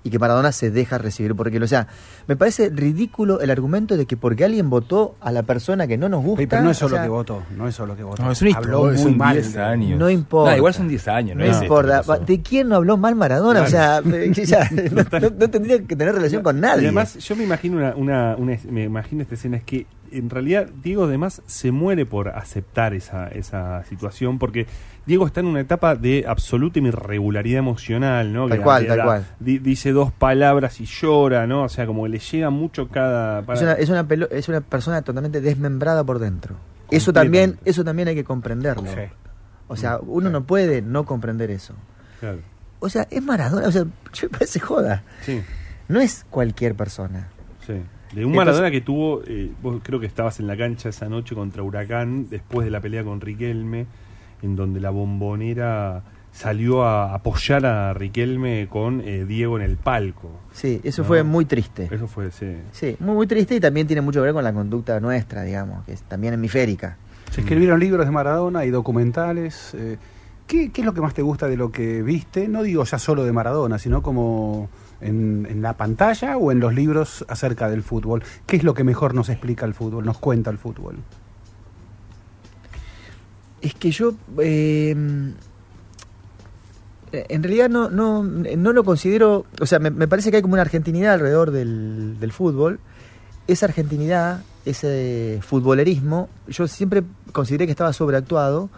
Speaker 10: Y que Maradona se deja recibir por Riquelme. O sea, me parece ridículo el argumento de que porque alguien votó a la persona que no nos gusta.
Speaker 1: Sí, pero no es
Speaker 10: o
Speaker 1: solo
Speaker 10: sea,
Speaker 1: que votó, no es solo que votó.
Speaker 2: No, es una
Speaker 1: Habló muy
Speaker 2: son
Speaker 1: mal
Speaker 2: 10
Speaker 1: de-
Speaker 2: años.
Speaker 10: No importa.
Speaker 2: No, igual son 10 años, no,
Speaker 10: No
Speaker 2: es esto
Speaker 10: importa. ¿De quién no habló mal Maradona? O sea, ya, no, no- no tendría que tener relación con
Speaker 3: Y
Speaker 10: nadie.
Speaker 3: además, yo me imagino una, una, una- me imagino esta escena, es que en realidad Diego además se muere por aceptar esa, esa situación, porque Diego está en una etapa de absoluta irregularidad emocional, ¿no?
Speaker 10: Tal
Speaker 3: Que-
Speaker 10: cual, tal
Speaker 3: da-
Speaker 10: cual.
Speaker 3: di- dice dos palabras y llora, ¿no? O sea, como que le llega mucho cada...
Speaker 10: es, una, es, una pelo- es una persona totalmente desmembrada por dentro. Eso también, eso también hay que comprenderlo.
Speaker 1: Sí.
Speaker 10: O sea, uno no puede no comprender eso.
Speaker 3: Claro,
Speaker 10: O sea, es Maradona. O sea, yo me parece joda.
Speaker 3: sí,
Speaker 10: No es cualquier persona.
Speaker 3: sí. De un
Speaker 10: Entonces-
Speaker 3: Maradona que tuvo, eh, vos creo que estabas en la cancha esa noche contra Huracán, después de la pelea con Riquelme, en donde la bombonera salió a apoyar a Riquelme con eh, Diego en el palco.
Speaker 10: Sí, eso
Speaker 3: No.
Speaker 10: fue muy triste.
Speaker 3: Eso fue, sí.
Speaker 10: Sí, muy, muy triste y también tiene mucho que ver con la conducta nuestra, digamos, que es también hemisférica.
Speaker 1: Se escribieron libros de Maradona y documentales. eh, ¿qué, qué es lo que más te gusta de lo que viste? No digo ya solo de Maradona, sino como en, en la pantalla o en los libros acerca del fútbol. ¿Qué es lo que mejor nos explica el fútbol, nos cuenta el fútbol?
Speaker 10: Es que yo eh, en realidad no, no, no lo considero, o sea, me, me parece que hay como una argentinidad alrededor del, del fútbol. Esa argentinidad, ese futbolerismo, yo siempre consideré que estaba sobreactuado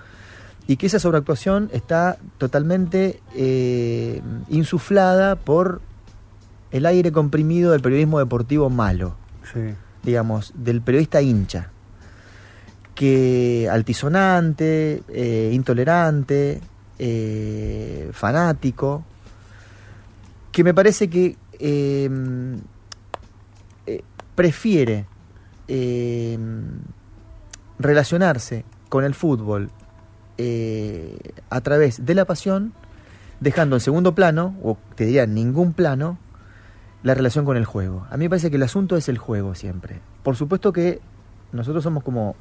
Speaker 10: y que esa sobreactuación está totalmente eh, insuflada por el aire comprimido del periodismo deportivo malo
Speaker 1: Sí.
Speaker 10: digamos, del periodista hincha, que altisonante, eh, intolerante, eh, fanático, que me parece que eh, eh, prefiere eh, relacionarse con el fútbol a través de la pasión, dejando en segundo plano, o te diría en ningún plano, la relación con el juego. A mí me parece que el asunto es el juego siempre. Por supuesto que nosotros somos como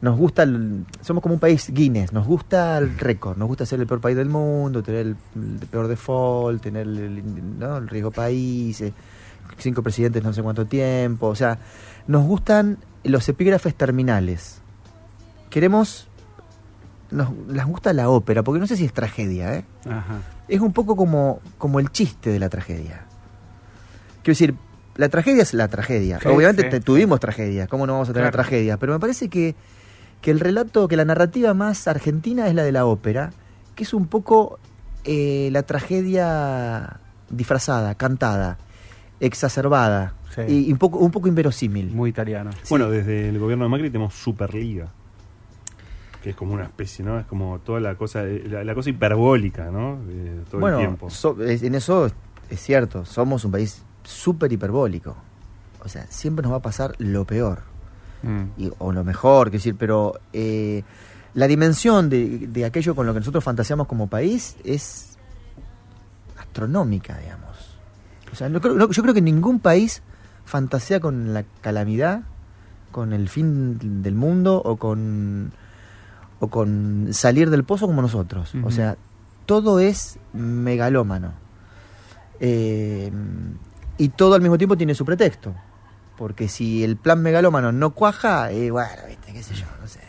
Speaker 10: nos gusta el- somos como un país Guinness, nos gusta el récord, nos gusta ser el peor país del mundo, tener el, el peor default, tener el, ¿no? el riesgo país, eh, cinco presidentes no sé cuánto tiempo, o sea, nos gustan los epígrafes terminales. Queremos nos, nos gusta la ópera, porque no sé si es tragedia, ¿eh?
Speaker 1: Ajá.
Speaker 10: es un poco como, como el chiste de la tragedia. Quiero decir, la tragedia es la tragedia.
Speaker 1: Sí,
Speaker 10: Obviamente
Speaker 1: sí,
Speaker 10: te- tuvimos tragedias, ¿cómo no vamos a tener
Speaker 1: Claro.
Speaker 10: tragedias? Pero me parece que, que el relato, que la narrativa más argentina es la de la ópera, que es un poco eh, la tragedia disfrazada, cantada, exacerbada
Speaker 1: Sí.
Speaker 10: y, un, poco, un poco inverosímil.
Speaker 1: Muy italiano.
Speaker 3: Bueno, desde el gobierno de Macri tenemos Superliga. Que es como una especie, ¿no? Es como toda la cosa, eh, la, la cosa hiperbólica, ¿no? De todo
Speaker 10: bueno,
Speaker 3: el tiempo.
Speaker 10: so- en eso es, es cierto, somos un país súper hiperbólico. O sea, siempre nos va a pasar lo peor.
Speaker 2: Mm.
Speaker 10: y- o lo mejor, quiero decir, pero eh, la dimensión de, de aquello con lo que nosotros fantaseamos como país es astronómica, digamos. O sea, no creo- no- yo creo que ningún país fantasea con la calamidad, con el fin del mundo o con, o con salir del pozo como nosotros. O sea, todo es megalómano. Eh, y todo al mismo tiempo tiene su pretexto. Porque si el plan megalómano no cuaja, eh, bueno, viste, qué sé yo, no sé.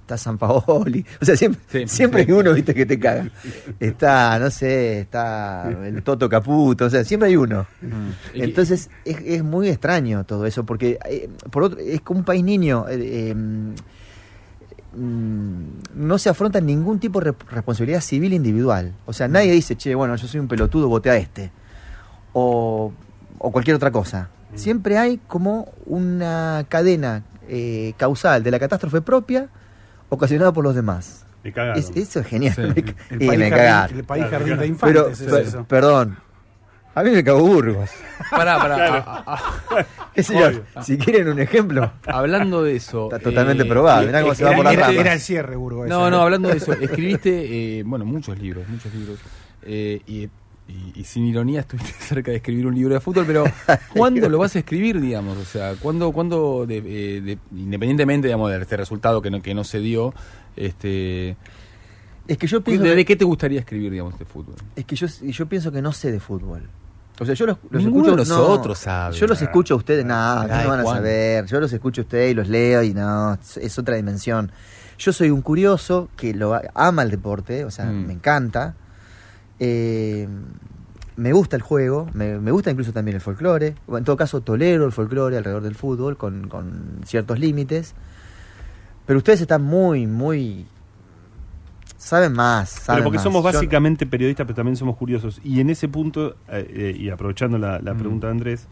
Speaker 10: está San Paoli. O sea, siempre, siempre hay uno, viste, que te caga. Está, no sé, está el Toto Caputo, o sea, siempre hay uno. Mm. Entonces, es, muy extraño todo eso, porque eh, por otro, es como un país niño. Eh, em, mm, no se afronta ningún tipo de responsabilidad civil individual. O sea, nadie dice, che, bueno, yo soy un pelotudo, voté a este. O, o cualquier otra cosa. Siempre hay como una cadena eh, causal de la catástrofe propia ocasionada por los demás. eso es genial.
Speaker 1: El, país jardín, de infantes
Speaker 10: Pero, Perdón. A mí me cago Burgos.
Speaker 2: Pará, pará.
Speaker 10: Si quieren un ejemplo.
Speaker 2: Hablando de eso.
Speaker 10: Está totalmente eh, probado. Mirá cómo se va por la
Speaker 1: era, era el cierre, Burgos.
Speaker 2: No, no, hablando de eso. Escribiste, eh, bueno, muchos libros, muchos libros. y y, sin ironía estuviste cerca de escribir un libro de fútbol, pero ¿cuándo lo vas a escribir, digamos? O sea, ¿cuándo, cuándo eh, independientemente, digamos, de este resultado que no, que no se dio, este...
Speaker 10: Es que yo pienso...
Speaker 2: ¿De, qué te gustaría escribir, digamos, de fútbol?
Speaker 10: Es que yo, yo pienso que no sé de fútbol. O sea, yo los,
Speaker 2: escucho... De nosotros
Speaker 10: Yo los escucho a ustedes, nada, no van a saber. Yo los escucho a ustedes y los leo y no, es otra dimensión. Yo soy un curioso que lo ama el deporte, o sea, mm. me encanta eh, me gusta el juego, me, gusta incluso también el folclore. En todo caso, tolero el folclore alrededor del fútbol con, ciertos límites. Pero ustedes están muy, muy. Saben más. Saben
Speaker 3: porque somos básicamente periodistas, pero también somos curiosos. Y en ese punto, eh, eh, y aprovechando la, mm. pregunta de Andrés,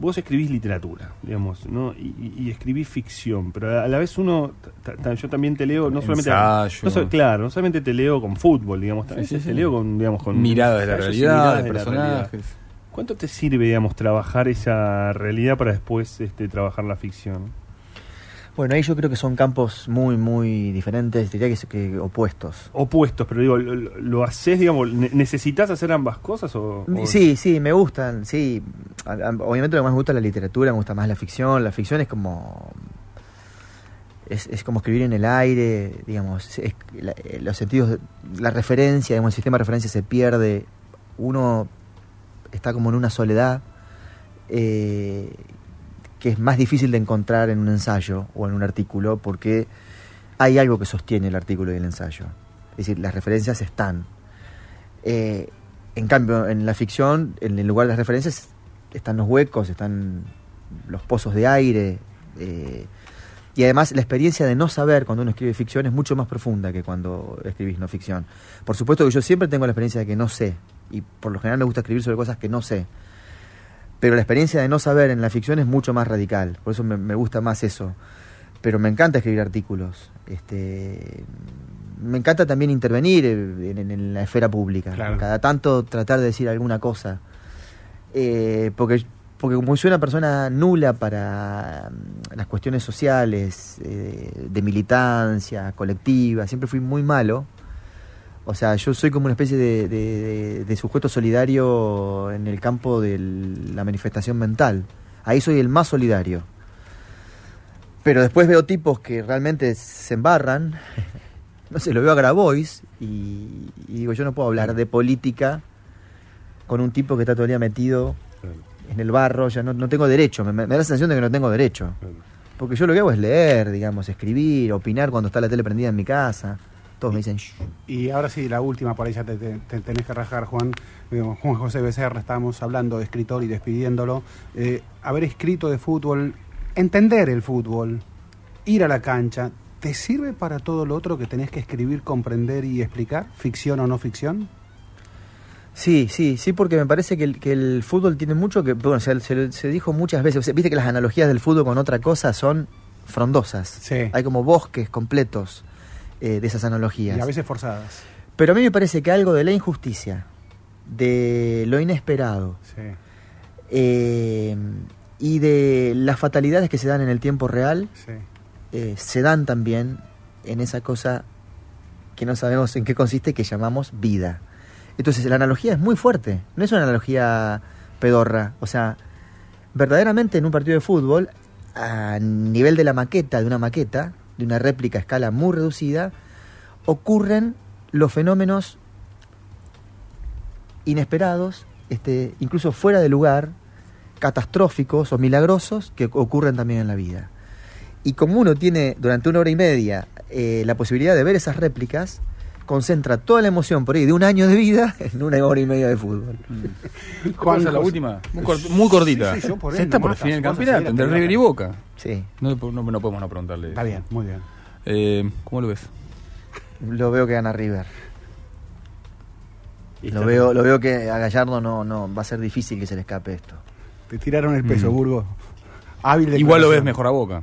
Speaker 3: vos escribís literatura, digamos, ¿no? Y, escribís ficción, pero a la vez uno, yo también te leo, no solamente... claro, no solamente te leo con fútbol, digamos, también te leo con, digamos, con...
Speaker 2: Miradas de la realidad, de personajes.
Speaker 3: ¿Cuánto te sirve, digamos, trabajar esa realidad para después este, trabajar la ficción?
Speaker 10: Bueno, ahí yo creo que son campos muy, muy diferentes, diría que, que opuestos.
Speaker 3: Opuestos, pero digo, ¿lo, haces, digamos, necesitas hacer ambas cosas? O,
Speaker 10: Sí, sí, me gustan, sí. Obviamente lo que más me gusta es la literatura, me gusta más la ficción. La ficción es como... Es, es como escribir en el aire, digamos, los sentidos, la referencia, digamos, el sistema de referencia se pierde, uno está como en una soledad. Eh, que es más difícil de encontrar en un ensayo o en un artículo porque hay algo que sostiene el artículo y el ensayo. Es decir, las referencias están. Eh, en cambio, en la ficción, en lugar de las referencias, están los huecos, están los pozos de aire. Eh, y además la experiencia de no saber cuando uno escribe ficción es mucho más profunda que cuando escribís no ficción. Por supuesto que yo siempre tengo la experiencia de que no sé, y por lo general me gusta escribir sobre cosas que no sé. Pero la experiencia de no saber en la ficción es mucho más radical, por eso me, gusta más eso. Pero me encanta escribir artículos. Este, me encanta también intervenir en, la esfera pública. Cada tanto tratar de decir alguna cosa. Eh, porque, porque como soy una persona nula para mm, las cuestiones sociales, eh, de militancia, colectiva, siempre fui muy malo o sea, yo soy como una especie de, sujeto solidario en el campo de la manifestación mental. Ahí soy el más solidario. Pero después veo tipos que realmente se embarran. No sé, lo veo a Grabois y, digo, yo no puedo hablar de política con un tipo que está todo el día metido en el barro. Ya no, tengo derecho. Me, da la sensación de que no tengo derecho. Porque yo lo que hago es leer, digamos, escribir, opinar cuando está la tele prendida en mi casa. Todos me dicen
Speaker 1: Y ahora sí, la última, por ahí ya te, tenés que rajar, Juan. Juan José Becerra, estábamos hablando de escritor y despidiéndolo. Eh, haber escrito de fútbol, entender el fútbol, ir a la cancha, ¿te sirve para todo lo otro que tenés que escribir, comprender y explicar? ¿Ficción o no ficción?
Speaker 10: Sí, sí, sí, porque me parece que el, fútbol tiene mucho que. Bueno, se, se, dijo muchas veces. Viste que las analogías del fútbol con otra cosa son frondosas.
Speaker 1: Sí.
Speaker 10: Hay como bosques completos eh, de esas analogías.
Speaker 1: Y a veces forzadas.
Speaker 10: Pero a mí me parece que algo de la injusticia, de lo inesperado, eh, y de las fatalidades que se dan en el tiempo real, eh, se dan también en esa cosa que no sabemos en qué consiste, que llamamos vida. Entonces la analogía es muy fuerte, no es una analogía pedorra. O sea, verdaderamente en un partido de fútbol, a nivel de la maqueta, de una maqueta, de una réplica a escala muy reducida, ocurren los fenómenos inesperados, este, incluso fuera de lugar, catastróficos o milagrosos que ocurren también en la vida. Y como uno tiene durante una hora y media eh, la posibilidad de ver esas réplicas, concentra toda la emoción por ahí de un año de vida en una hora y media de fútbol.
Speaker 2: ¿Cuál es la última? Muy, cort- muy cortita.
Speaker 1: Sí, sí, yo por
Speaker 2: Se está por el
Speaker 1: vos así
Speaker 2: campeonato entre. River y Boca.
Speaker 10: Sí,
Speaker 2: No, no, no podemos no preguntarle.
Speaker 1: Está bien, muy bien.
Speaker 2: Eh, ¿Cómo lo ves?
Speaker 10: lo veo que gana River. Lo veo, lo veo que a Gallardo no, no va a ser difícil que se le escape esto.
Speaker 1: Te tiraron el peso,
Speaker 2: Mm.
Speaker 1: Burgo. Hábil
Speaker 2: Igual lo ves mejor a Boca.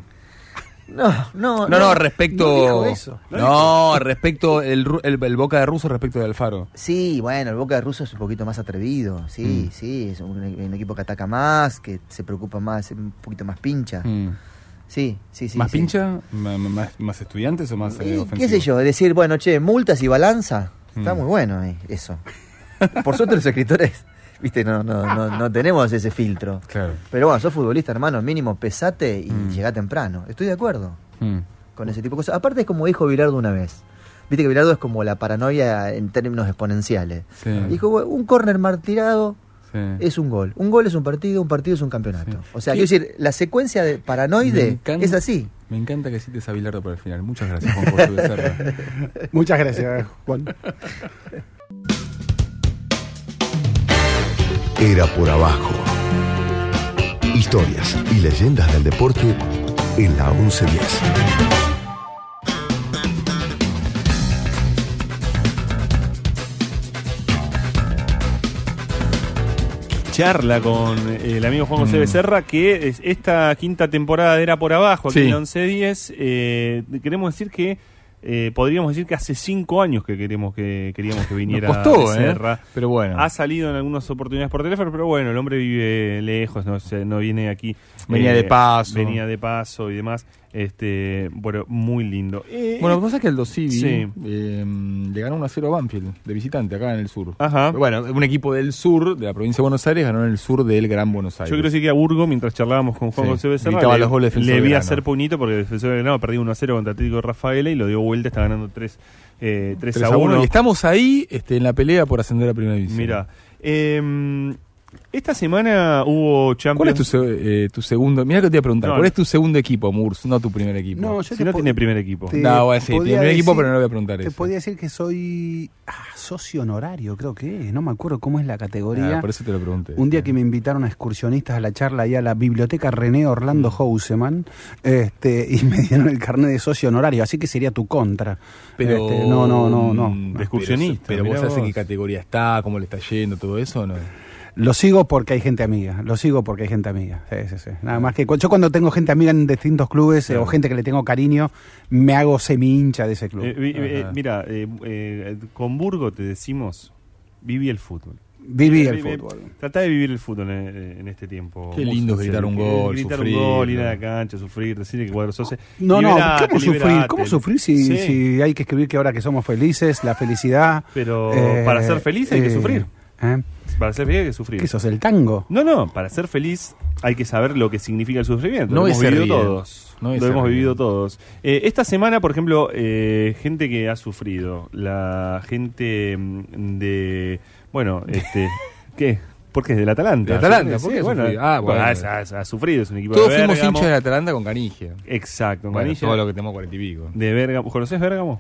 Speaker 10: No, no,
Speaker 2: No, no, respecto.
Speaker 10: no eso.
Speaker 2: No, respecto el, Ru- el, el Boca de Russo respecto de Alfaro.
Speaker 10: Sí, bueno, el Boca de Russo es un poquito más atrevido, sí,
Speaker 2: Mm.
Speaker 10: sí, es un, un equipo que ataca más, que se preocupa más, un poquito más pincha.
Speaker 2: Mm.
Speaker 10: Sí, sí, sí.
Speaker 2: ¿Más
Speaker 10: sí.
Speaker 2: pincha? ¿Más, más, estudiantes o más eh,
Speaker 10: Y,
Speaker 2: ofensivo?
Speaker 10: ¿Qué sé yo? Decir, bueno, che, multas y balanza, está
Speaker 2: Mm.
Speaker 10: muy bueno ahí, eso. Por suerte los escritores, viste, no, no, no, no tenemos ese filtro.
Speaker 2: Claro.
Speaker 10: Pero bueno, sos futbolista, hermano, mínimo pesate y
Speaker 2: Mm.
Speaker 10: llegá temprano. Estoy de acuerdo
Speaker 2: Mm.
Speaker 10: con ese tipo de cosas. Aparte es como dijo Bilardo una vez. Viste que Bilardo es como la paranoia en términos exponenciales.
Speaker 2: Sí.
Speaker 10: Dijo, bueno, un córner mal tirado
Speaker 2: Sí.
Speaker 10: es un gol. Un gol es un partido, un partido es un campeonato.
Speaker 2: Sí.
Speaker 10: O sea,
Speaker 2: ¿Qué-
Speaker 10: quiero decir, la secuencia de paranoide
Speaker 2: encanta-
Speaker 10: es así.
Speaker 2: Me encanta que cites a Bilardo por el final. Muchas gracias, Juan José Becerra.
Speaker 1: Muchas gracias, Juan.
Speaker 9: Era por abajo. Historias y leyendas del deporte en la 1110.
Speaker 3: charla con el amigo Juan José
Speaker 2: Mm.
Speaker 3: Becerra que es- esta quinta temporada de Era por Abajo, aquí
Speaker 2: Sí.
Speaker 3: en 1110. Eh, queremos decir que eh, podríamos decir que hace cinco años que queremos que queríamos que viniera
Speaker 2: Nos costó, ¿eh? Pero bueno.
Speaker 3: Ha salido en algunas oportunidades por teléfono, pero bueno, el hombre vive lejos, no, no viene aquí. eh,
Speaker 2: Venía de paso.
Speaker 3: Venía de paso y demás. Este, bueno, muy lindo. Eh,
Speaker 2: Bueno, lo que pasa es que el Dosivi
Speaker 3: Sí.
Speaker 2: eh, le ganó 1 a 0 a Banfield, de visitante, acá en el sur.
Speaker 3: Ajá.
Speaker 2: Bueno, un equipo del sur, de la provincia de Buenos Aires, ganó en el sur del Gran Buenos
Speaker 3: Yo
Speaker 2: Aires.
Speaker 3: quiero decir que a Burgo, mientras charlábamos con Juan
Speaker 2: Sí,
Speaker 3: José Becerra, le,
Speaker 2: los goles
Speaker 3: le vi hacer puñito porque el defensor de Belgrano perdió 1 a 0 contra Atlético Rafaela y lo dio vuelta, está ganando 3, eh, 3
Speaker 2: 3
Speaker 3: a 1.
Speaker 2: Y estamos ahí este, en la pelea por ascender a Primera División.
Speaker 3: Mira, eh, esta semana hubo Champions.
Speaker 2: ¿Cuál es tu, se- eh, tu segundo? Mira que te iba a preguntar.
Speaker 3: No,
Speaker 2: ¿Cuál es tu segundo equipo, Murs? No tu primer equipo.
Speaker 1: No, yo
Speaker 3: Si
Speaker 1: te
Speaker 3: no tiene primer equipo.
Speaker 1: te
Speaker 2: No, bueno, sí,
Speaker 1: podía
Speaker 2: primer equipo, pero no le voy a preguntar
Speaker 1: Te
Speaker 2: eso.
Speaker 1: podía decir que soy ah, socio honorario, creo que es. No me acuerdo cómo es la categoría.
Speaker 2: Ah, por eso te lo pregunté.
Speaker 1: Un día que me invitaron a excursionistas a la charla ahí a la biblioteca René Orlando Houseman, este, y me dieron el carnet de socio honorario, así que sería tu contra.
Speaker 2: Pero,
Speaker 1: Este, no, no, no, no.
Speaker 2: mm,
Speaker 3: De excursionista,
Speaker 2: Pero, pero vos sabés en qué categoría está, cómo le está yendo, todo eso, ¿o ¿no?
Speaker 1: Lo sigo porque hay gente amiga, lo sigo porque hay gente amiga. Sí, sí, sí. Nada más que yo cuando tengo gente amiga en distintos clubes eh, o gente que le tengo cariño, me hago semi hincha de ese club.
Speaker 3: Eh, eh, mira, eh, eh, con Burgo te decimos, viví el fútbol.
Speaker 1: Viví el fútbol.
Speaker 3: Tratá de vivir el fútbol en, en este tiempo.
Speaker 2: Qué lindo es gritar un gol,
Speaker 3: Gritar
Speaker 2: sufrir,
Speaker 3: un gol, ir a
Speaker 2: ¿no?
Speaker 3: la cancha, sufrir, decirle que cuadro sos.
Speaker 1: No, no,
Speaker 3: liberate,
Speaker 1: ¿cómo sufrir? ¿Cómo sufrir si,
Speaker 3: Sí,
Speaker 1: si hay que escribir que ahora que somos felices, la felicidad?
Speaker 3: Pero
Speaker 1: eh,
Speaker 3: para ser feliz hay que
Speaker 1: eh,
Speaker 3: sufrir. Para ser feliz hay que sufrir.
Speaker 1: ¿Qué sos, el tango?
Speaker 3: No, no, para ser feliz hay que saber lo que significa el sufrimiento.
Speaker 2: No
Speaker 3: lo hemos vivido todos.
Speaker 2: No
Speaker 3: lo hemos vivido todos. Eh, esta semana, por ejemplo, eh, gente que ha sufrido, la gente mm, de, bueno, este, ¿qué? Porque es del Atalanta.
Speaker 2: Del Atalanta,
Speaker 3: Sí,
Speaker 2: ¿por qué ha
Speaker 3: bueno?
Speaker 2: Ah, bueno.
Speaker 3: ha, ha- ha sufrido, es un equipo
Speaker 2: Todos
Speaker 3: de
Speaker 2: fuimos
Speaker 3: Bérgamo.
Speaker 2: hinchas de Atalanta con Canigia.
Speaker 3: Exacto,
Speaker 2: Bueno,
Speaker 3: Canilla,
Speaker 2: todo lo que tenemos cuarenta y pico.
Speaker 3: de Bérgamo. ¿Conoces Bérgamo?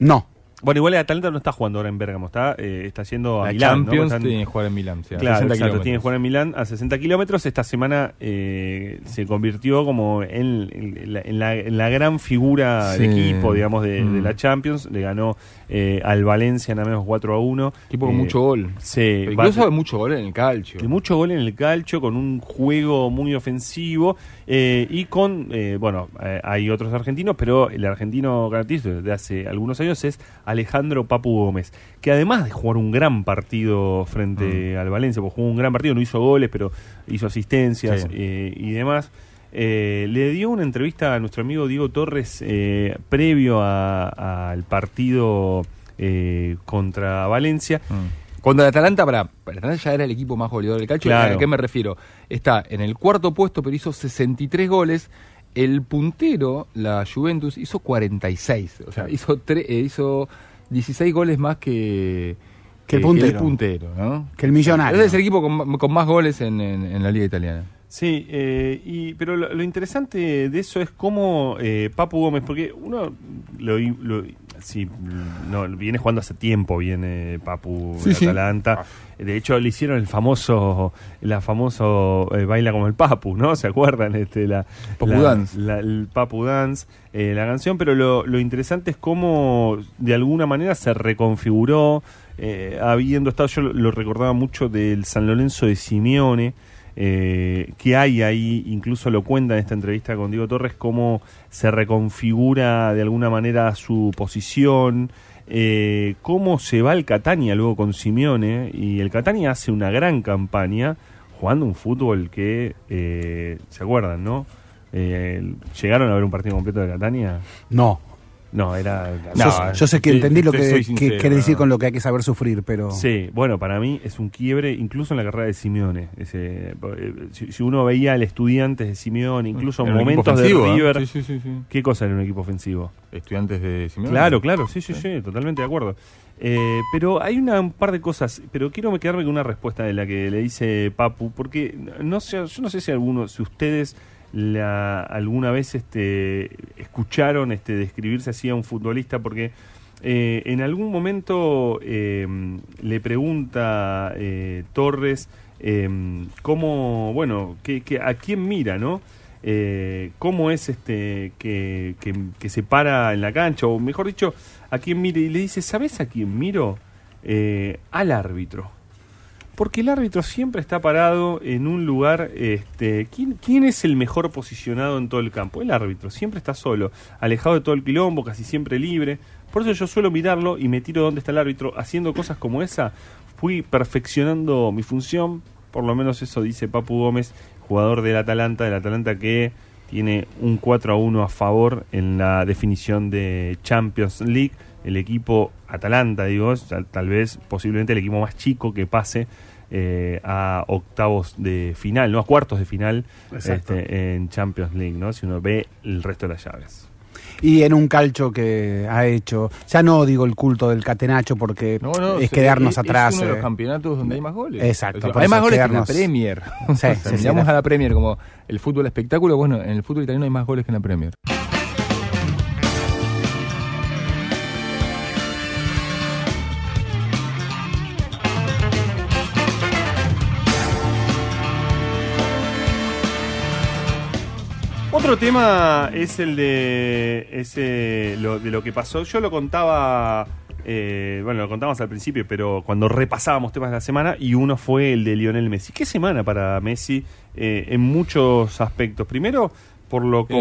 Speaker 1: No.
Speaker 3: Bueno, igual el Atalanta no está jugando ahora en Bérgamo, está, eh, está yendo a
Speaker 2: La
Speaker 3: Milán. ¿no?
Speaker 2: Champions
Speaker 3: Están-
Speaker 2: tiene que jugar en Milán. sí, a
Speaker 3: Claro,
Speaker 2: 60
Speaker 3: exacto, tiene que jugar en Milán a 60 kilómetros. Esta semana eh, se convirtió como en, en la, en la- en la gran figura
Speaker 2: Sí.
Speaker 3: de equipo, digamos, de,
Speaker 2: Mm.
Speaker 3: de la Champions. Le ganó eh, al Valencia nada menos 4 a 1.
Speaker 2: Equipo con
Speaker 3: Eh,
Speaker 2: mucho gol.
Speaker 3: Sí,
Speaker 2: incluso mucho gol en el calcio.
Speaker 3: de mucho gol en el calcho, con un juego muy ofensivo eh, y con, eh, bueno, eh, hay otros argentinos, pero el argentino característico de hace algunos años es Alejandro Papu Gómez, que además de jugar un gran partido frente al Valencia, porque jugó un gran partido, no hizo goles, pero hizo asistencias
Speaker 2: Sí.
Speaker 3: eh, y demás. eh, le dio una entrevista a nuestro amigo Diego Torres eh, previo a- al partido eh, contra Valencia.
Speaker 2: Mm. Cuando el Atalanta, para, el Atalanta ya era el equipo más goleador del calcio.
Speaker 3: Claro.
Speaker 2: ¿A qué me refiero? Está en el cuarto puesto, pero hizo 63 goles. El puntero, la Juventus, hizo 46. O sea, hizo, tre- eh, hizo 16 goles más que,
Speaker 1: Que el puntero.
Speaker 2: puntero, ¿no?
Speaker 1: Que el millonario.
Speaker 2: Es el equipo con, más goles en, en- en la liga italiana.
Speaker 3: Sí, eh, y, pero lo, interesante de eso es cómo eh, Papu Gómez, porque uno lo, lo sí, no, viene jugando hace tiempo, viene Papu de Atalanta. De hecho, le hicieron el famoso, la famoso eh, baila como el Papu, ¿no? ¿Se acuerdan? Este, la,
Speaker 2: Papu Dance.
Speaker 3: el Papu Dance, la canción, pero lo, lo interesante es cómo de alguna manera se reconfiguró, habiendo estado, yo lo recordaba mucho del San Lorenzo de Simeone, eh, que hay ahí, incluso lo cuenta en esta entrevista con Diego Torres, cómo se reconfigura de alguna manera su posición, eh, cómo se va el Catania luego con Simeone, y el Catania hace una gran campaña jugando un fútbol que, eh, ¿se acuerdan, no? ¿Llegaron a ver un partido completo de Catania?
Speaker 1: No.
Speaker 3: No, era.
Speaker 1: yo, sé que entendí lo que, quiere decir con lo que hay que saber sufrir, pero.
Speaker 3: Sí, bueno, para mí es un quiebre, incluso en la carrera de Simeone. Ese, eh, si, uno veía al estudiante de Simeone, incluso momentos de ¿eh? River. ¿Qué cosa era un equipo ofensivo?
Speaker 2: Estudiantes de Simeone.
Speaker 3: Claro, claro, sí, sí, sí, totalmente de acuerdo. Eh, pero hay una, un par de cosas, pero quiero quedarme con una respuesta de la que le dice Papu, porque no sé, yo no sé si alguno, si ustedes la, alguna vez este, escucharon este, describirse así a un futbolista porque eh, en algún momento eh, le pregunta eh, Torres cómo, bueno, que, a quién mira, ¿no? cómo es este que, que, se para en la cancha, o mejor dicho, a quién mira, y le dice, ¿sabes a quién miro? al árbitro. Porque el árbitro siempre está parado en un lugar. Este, ¿quién, ¿Quién es el mejor posicionado en todo el campo? El árbitro. Siempre está solo, alejado de todo el quilombo, casi siempre libre. Por eso yo suelo mirarlo y me tiro donde está el árbitro. Haciendo cosas como esa, fui perfeccionando mi función. Por lo menos eso dice Papu Gómez, jugador del Atalanta, del Atalanta que tiene un 4 a 1 a favor en la definición de Champions League. El equipo Atalanta, digo, tal vez posiblemente el equipo más chico que pase eh, a octavos de final, no a cuartos de final este, en Champions League, ¿no? Si uno ve el resto de las llaves.
Speaker 1: Y en un calcho que ha hecho, ya no digo el culto del catenacho porque es quedarnos atrás.
Speaker 2: Es uno de los eh. campeonatos donde hay más goles.
Speaker 1: Exacto.
Speaker 2: hay más goles que en la Premier. si miramos a la Premier como el fútbol espectáculo, bueno, en el fútbol italiano hay más goles que en la Premier.
Speaker 3: Otro tema es el de ese lo, de lo que pasó. Yo lo contaba, eh, bueno, lo contamos al principio, pero cuando repasábamos temas de la semana y uno fue el de Lionel Messi. ¿Qué semana para Messi eh, en muchos aspectos? Primero por lo
Speaker 2: que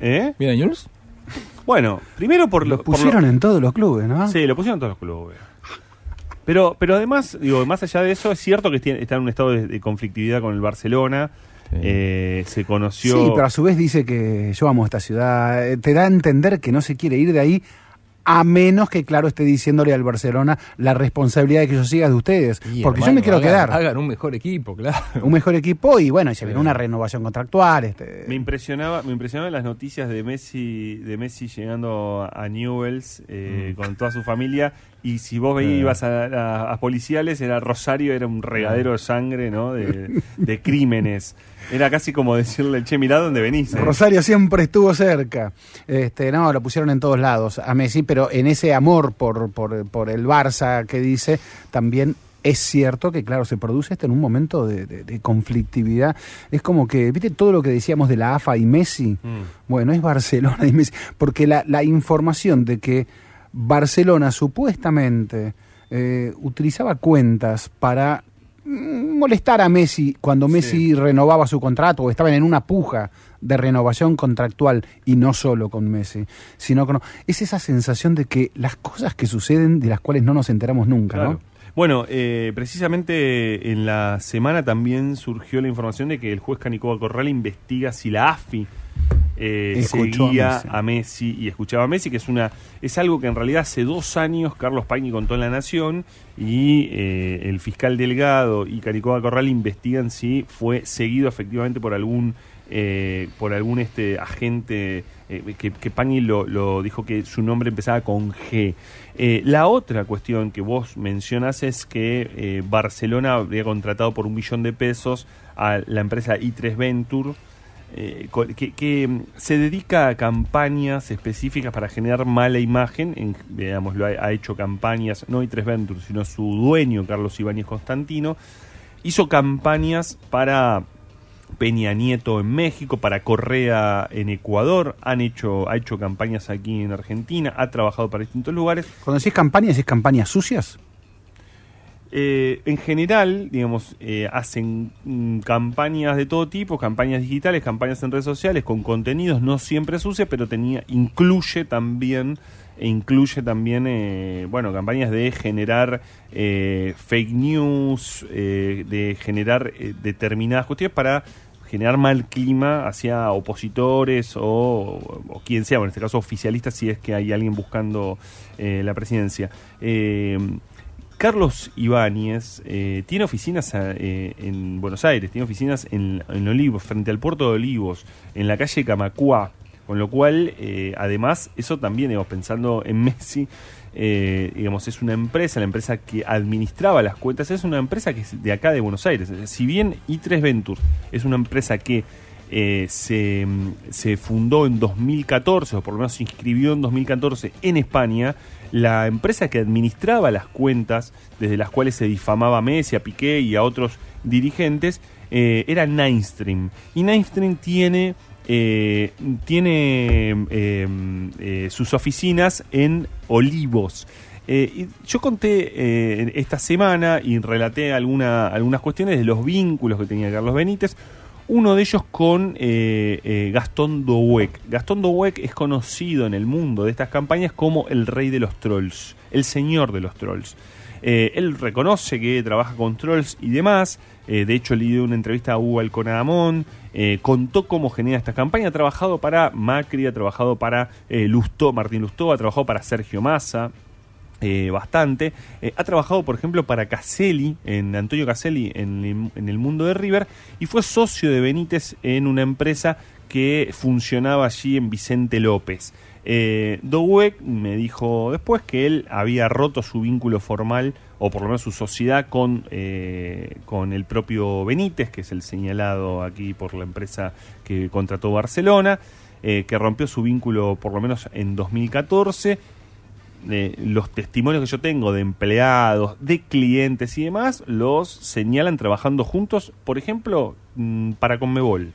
Speaker 2: ¿Eh? ¿Viene
Speaker 3: Bueno, primero por
Speaker 1: lo pusieron en todos los clubes, ¿no?
Speaker 3: Sí, lo pusieron en todos los clubes. Pero, pero además, digo, más allá de eso, es cierto que está en un estado de conflictividad con el Barcelona. Eh, se conoció.
Speaker 1: Sí, pero a su vez dice que yo amo esta ciudad. Eh, te da a entender que no se quiere ir de ahí a menos que, claro, esté diciéndole al Barcelona la responsabilidad de que yo siga de ustedes. porque yo me quiero quedar.
Speaker 2: Hagan un mejor equipo, claro.
Speaker 1: Un mejor equipo y bueno, y se viene una renovación contractual. Este.
Speaker 3: Me impresionaba, me impresionaban las noticias de Messi, de Messi llegando a Newells eh, mm. con toda su familia. Y si vos veías, ibas a, policiales, era Rosario, era un regadero de sangre, ¿no? De, de crímenes. Era casi como decirle, che, mirá dónde venís.
Speaker 1: Eh". Rosario siempre estuvo cerca. Este, no, lo pusieron en todos lados a Messi, pero en ese amor por, por, por el Barça que dice, también es cierto que, claro, se produce esto en un momento de, conflictividad. Es como que, ¿viste todo lo que decíamos de la AFA y Messi? Mm. Bueno, es Barcelona y Messi. Porque la, la información de que Barcelona supuestamente eh, utilizaba cuentas para Mm, molestar a Messi cuando Messi renovaba su contrato o estaban en una puja de renovación contractual y no solo con Messi, sino con es esa sensación de que las cosas que suceden de las cuales no nos enteramos nunca, ¿no?
Speaker 3: Bueno, eh, precisamente en la semana también surgió la información de que el juez Canicoba Corral investiga si la AFI eh, seguía a Messi. y escuchaba a Messi, que es una es algo que en realidad hace dos años Carlos Paini contó en La Nación y eh, el fiscal Delgado y Caricoba Corral investigan si fue seguido efectivamente por algún eh, por algún este agente eh, que, que Pani lo, lo, dijo que su nombre empezaba con G. Eh, la otra cuestión que vos mencionas es que Barcelona habría contratado por un millón de pesos a la empresa i3 Venture. Que, que, se dedica a campañas específicas para generar mala imagen, en, digamos, lo ha, hecho campañas, no i3 Venture, sino su dueño, Carlos Ibáñez Constantino, hizo campañas para Peña Nieto en México, para Correa en Ecuador, han hecho, ha hecho campañas aquí en Argentina, ha trabajado para distintos lugares.
Speaker 1: Cuando decís campañas, ¿decís campañas sucias?
Speaker 3: Eh, en general, digamos, eh, hacen mm, campañas de todo tipo, campañas digitales, campañas en redes sociales, con contenidos no siempre sucios, pero tenía, incluye también e incluye también eh, bueno campañas de generar eh, fake news eh, de generar eh, determinadas cuestiones para generar mal clima hacia opositores o, o, quien sea, en este caso oficialistas si es que hay alguien buscando la presidencia. Carlos Ibáñez tiene oficinas en Buenos Aires, tiene oficinas en, en Olivos, frente al puerto de Olivos, en la calle Camacuá, con lo cual, eh, además, eso también, digamos, pensando en Messi, eh, digamos, es una empresa, la empresa que administraba las cuentas, es una empresa que es de acá de Buenos Aires. Si bien i3 Ventures es una empresa que eh, se, se, fundó en 2014, o por lo menos se inscribió en 2014 en España, la empresa que administraba las cuentas desde las cuales se difamaba Messi, a Piqué y a otros dirigentes, era Ninestream. Y Ninestream tiene eh, tiene eh, eh, sus oficinas en Olivos. Eh, yo conté eh, esta semana y relaté alguna, algunas cuestiones de los vínculos que tenía Carlos Benítez. Uno de ellos con eh, Gastón Douek. Gastón Douek es conocido en el mundo de estas campañas como el rey de los trolls, el señor de los trolls. él reconoce que trabaja con trolls y demás. de hecho, le dio una entrevista a Hugo Alconadamón eh, contó cómo genera esta campaña. Ha trabajado para Macri, ha trabajado para eh, Lustó, Martín Lustó, ha trabajado para Sergio Massa. Eh, bastante. Eh, ha trabajado, por ejemplo, para Caselli, en Antonio Caselli, en, el mundo de River, y fue socio de Benítez en una empresa que funcionaba allí en Vicente López. Eh, me dijo después que él había roto su vínculo formal o por lo menos su sociedad con, eh, con el propio Benítez, que es el señalado aquí por la empresa que contrató Barcelona, que rompió su vínculo por lo menos en 2014. Los testimonios que yo tengo de empleados, de clientes y demás, los señalan trabajando juntos, por ejemplo, mmm, para Conmebol,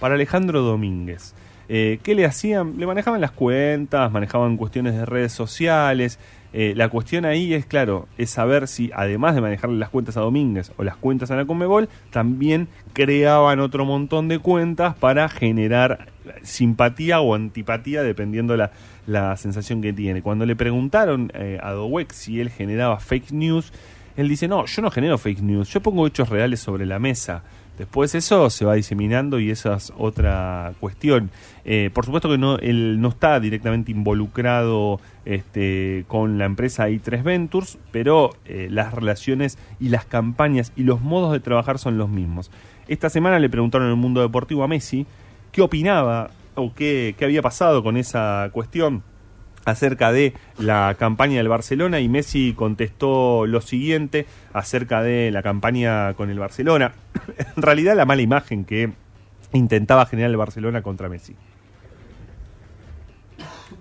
Speaker 3: para Alejandro Domínguez. Eh, ¿Qué le hacían? Le manejaban las cuentas, manejaban cuestiones de redes sociales. Eh, la cuestión ahí es, claro, es saber si además de manejarle las cuentas a Domínguez o las cuentas a la Conmebol, también creaban otro montón de cuentas para generar simpatía o antipatía dependiendo la, la sensación que tiene. Cuando le preguntaron eh, a Dowek si él generaba fake news, él dice, no, yo no genero fake news, yo pongo hechos reales sobre la mesa. Después eso se va diseminando y esa es otra cuestión. Eh, por supuesto que no, él no está directamente involucrado este, con la empresa i3 Ventures, pero eh, las relaciones y las campañas y los modos de trabajar son los mismos. Esta semana le preguntaron en el mundo deportivo a Messi qué opinaba o qué, qué había pasado con esa cuestión acerca de la campaña del Barcelona y Messi contestó lo siguiente acerca de la campaña con el Barcelona. en realidad la mala imagen que intentaba generar el Barcelona contra Messi.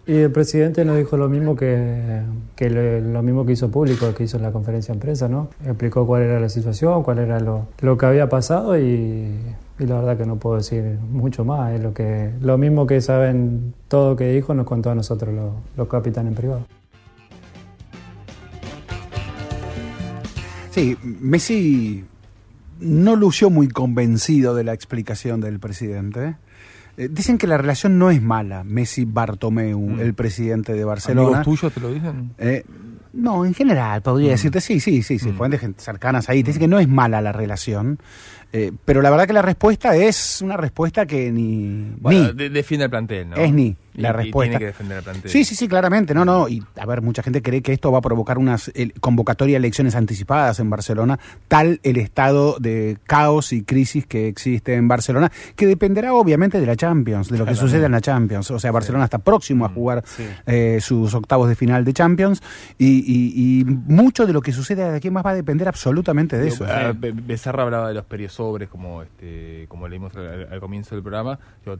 Speaker 11: Y el presidente nos dijo lo mismo que, que lo, mismo que hizo público, que hizo en la conferencia de prensa, ¿no? Explicó cuál era la situación, cuál era lo, lo que había pasado y, y, la verdad que no puedo decir mucho más. Es lo, que, lo mismo que saben todo que dijo, nos contó a nosotros los, los capitanes en privado.
Speaker 1: Sí, Messi no lució muy convencido de la explicación del presidente. Eh, dicen que la relación no es mala, Messi-Bartomeu,
Speaker 2: Mm.
Speaker 1: el presidente de Barcelona.
Speaker 2: ¿Amigos tuyos te lo dicen?
Speaker 1: Eh, no, en general, podría decirte, sí, sí, sí, sí, fuentes gen- cercanas ahí. Te dice que no es mala la relación, eh, pero la verdad que la respuesta es una respuesta que ni...
Speaker 2: Bueno,
Speaker 1: ni.
Speaker 2: de- defiende el plantel, ¿no?
Speaker 1: Es ni la
Speaker 2: y
Speaker 1: respuesta.
Speaker 2: tiene que defender plantel.
Speaker 1: Sí, sí, sí, claramente. No, no. Y a ver, mucha gente cree que esto va a provocar unas el- convocatoria de elecciones anticipadas en Barcelona, tal el estado de caos y crisis que existe en Barcelona, que dependerá obviamente de la Champions, de lo que suceda en la Champions. O sea, Barcelona está próximo a jugar eh, sus octavos de final de Champions y, y- y mucho de lo que suceda de aquí más va a depender absolutamente de eso.
Speaker 2: ah, Be- Becerra hablaba de los periosobres, como este, como leímos al, al comienzo del programa. Digo,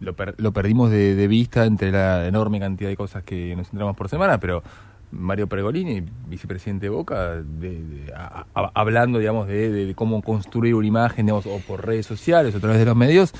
Speaker 2: lo, per- lo perdimos de, vista entre la enorme cantidad de cosas que nos entramos por semana, pero Mario Pergolini, vicepresidente de Boca, de- de- a- hablando, digamos, de, de cómo construir una imagen, digamos, o por redes sociales o a través de los medios,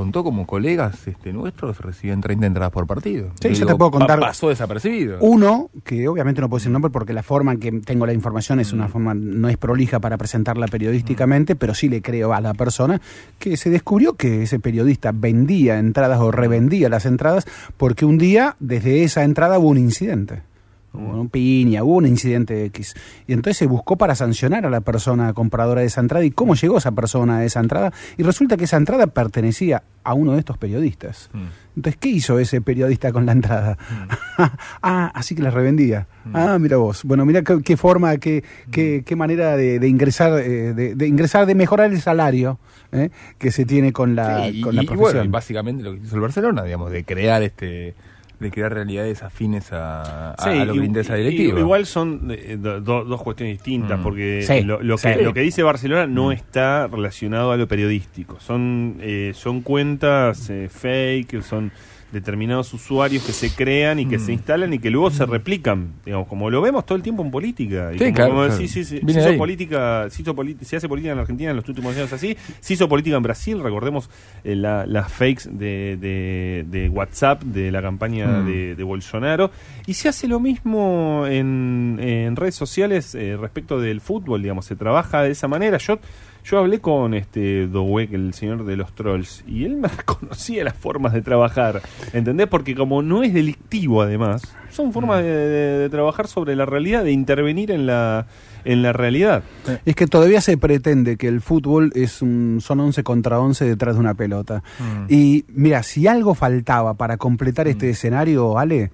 Speaker 2: contó como colegas este, nuestros recibían 30 entradas por partido.
Speaker 1: Sí, yo
Speaker 2: Digo,
Speaker 1: te puedo contar.
Speaker 2: pasó desapercibido.
Speaker 1: Uno, que obviamente no puedo decir nombre porque la forma en que tengo la información es una forma, no es prolija para presentarla periodísticamente, pero sí le creo a la persona, que se descubrió que ese periodista vendía entradas o revendía las entradas porque un día desde esa entrada hubo un incidente. Hubo un piña, hubo un incidente X. Y entonces se buscó para sancionar a la persona compradora de esa entrada y cómo llegó esa persona a esa entrada. Y resulta que esa entrada pertenecía a uno de estos periodistas. Entonces, ¿qué hizo ese periodista con la entrada? ah, así que la revendía. Ah, mira vos. Bueno, mira qué, qué forma, qué, qué, qué manera de, de ingresar, eh, de, de ingresar, de mejorar el salario eh, que se tiene con la,
Speaker 2: Sí, y,
Speaker 1: con la
Speaker 2: y- y bueno,
Speaker 1: profesión.
Speaker 2: básicamente lo que hizo el Barcelona, digamos, de crear este de crear realidades afines a, a-
Speaker 3: Sí,
Speaker 2: a lo que interesa directiva.
Speaker 3: Igual son eh, do- do- dos cuestiones distintas,
Speaker 2: Mm.
Speaker 3: porque
Speaker 2: Sí,
Speaker 3: lo, lo que,
Speaker 2: sí.
Speaker 3: lo que dice Barcelona no
Speaker 2: Mm.
Speaker 3: está relacionado a lo periodístico. Son, eh, son cuentas eh, fake, son determinados usuarios que se crean y que
Speaker 2: Mm.
Speaker 3: se instalan y que luego se replican, digamos, como lo vemos todo el tiempo en política. Y
Speaker 2: Sí,
Speaker 3: como-
Speaker 2: claro,
Speaker 3: como
Speaker 2: claro.
Speaker 3: sí, sí, sí,
Speaker 2: Viene
Speaker 3: se, hizo política, se, hizo politi- se hace política en la Argentina en los últimos años así, se hizo política en Brasil, recordemos eh, la- las fakes de, de- de WhatsApp de la campaña
Speaker 2: Mm.
Speaker 3: de, de Bolsonaro, y se hace lo mismo en, en redes sociales eh, respecto del fútbol, digamos, se trabaja de esa manera. Yo yo hablé con este Dowek, el señor de los trolls, y él me reconocía las formas de trabajar, ¿entendés? Porque como no es delictivo además, son formas de, de- de trabajar sobre la realidad, de intervenir en la, en la realidad.
Speaker 1: Es que todavía se pretende que el fútbol es un, son 11 contra 11 detrás de una pelota.
Speaker 2: Mm.
Speaker 1: Y mira, si algo faltaba para completar este escenario, Ale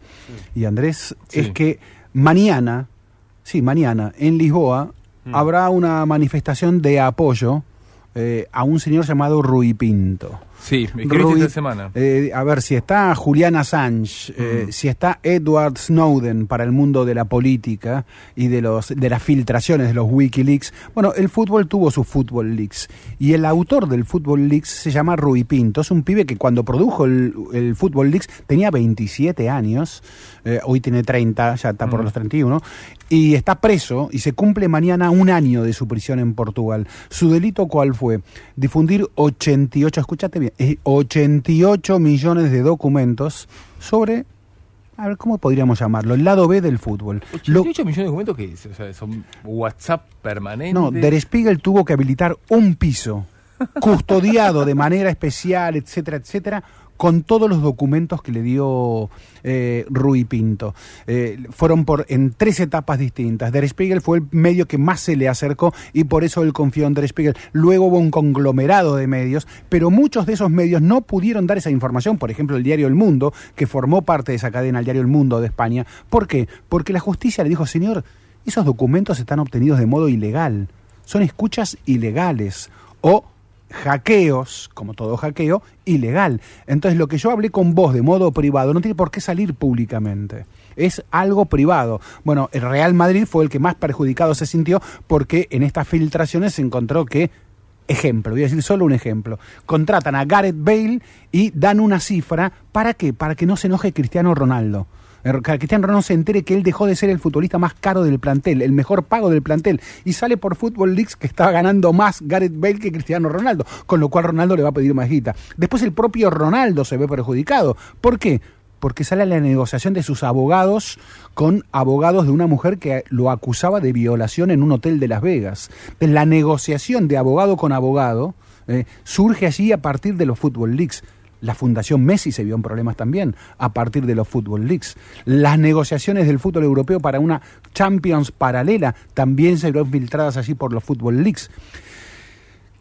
Speaker 1: y Andrés,
Speaker 2: Sí.
Speaker 1: es que mañana, sí, mañana, en Lisboa, habrá una manifestación de apoyo eh, a un señor llamado Rui Pinto.
Speaker 2: Sí,
Speaker 1: Rui-
Speaker 2: esta semana.
Speaker 1: eh, a ver, si está Julian Assange, eh, si está Edward Snowden para el mundo de la política y de, los, de las filtraciones de los Wikileaks, bueno, el fútbol tuvo sus Football Leaks. Y el autor del Football Leaks se llama Rui Pinto. Es un pibe que cuando produjo el, el Football Leaks tenía 27 años, eh, hoy tiene 30, ya está por
Speaker 2: Mm.
Speaker 1: los 31, y está preso y se cumple mañana un año de su prisión en Portugal. ¿Su delito cuál fue? Difundir 88, escúchate bien, eh, 88 millones de documentos sobre, a ver, ¿cómo podríamos llamarlo? El lado B del fútbol. Lo-
Speaker 2: 88 millones de documentos que o sea, son WhatsApp permanente.
Speaker 1: no, Der Spiegel tuvo que habilitar un piso custodiado de manera especial, etcétera, etcétera, con todos los documentos que le dio eh, Rui Pinto. Eh, fueron por en tres etapas distintas. Der Spiegel fue el medio que más se le acercó y por eso él confió en Der Spiegel. Luego hubo un conglomerado de medios, pero muchos de esos medios no pudieron dar esa información. Por ejemplo, el diario El Mundo, que formó parte de esa cadena, el diario El Mundo de España. ¿Por qué? Porque la justicia le dijo, señor, esos documentos están obtenidos de modo ilegal. Son escuchas ilegales o hackeos, como todo hackeo, ilegal. Entonces lo que yo hablé con vos de modo privado no tiene por qué salir públicamente. Es algo privado. Bueno, el Real Madrid fue el que más perjudicado se sintió porque en estas filtraciones se encontró que Ejemplo, voy a decir solo un ejemplo. Contratan a Gareth Bale y dan una cifra. ¿Para qué? Para que no se enoje Cristiano Ronaldo. Eh, Cristiano Ronaldo se entere que él dejó de ser el futbolista más caro del plantel, el mejor pago del plantel. Y sale por Football Leaks que estaba ganando más Gareth Bale que Cristiano Ronaldo. Con lo cual Ronaldo le va a pedir más guita. Después el propio Ronaldo se ve perjudicado. ¿Por qué? Porque sale la negociación de sus abogados con abogados de una mujer que lo acusaba de violación en un hotel de Las Vegas. La negociación de abogado con abogado eh, surge allí a partir de los Football Leaks. La Fundación Messi se vio en problemas también a partir de los Football Leagues. Las negociaciones del fútbol europeo para una Champions paralela también se vieron filtradas allí por los Football Leagues.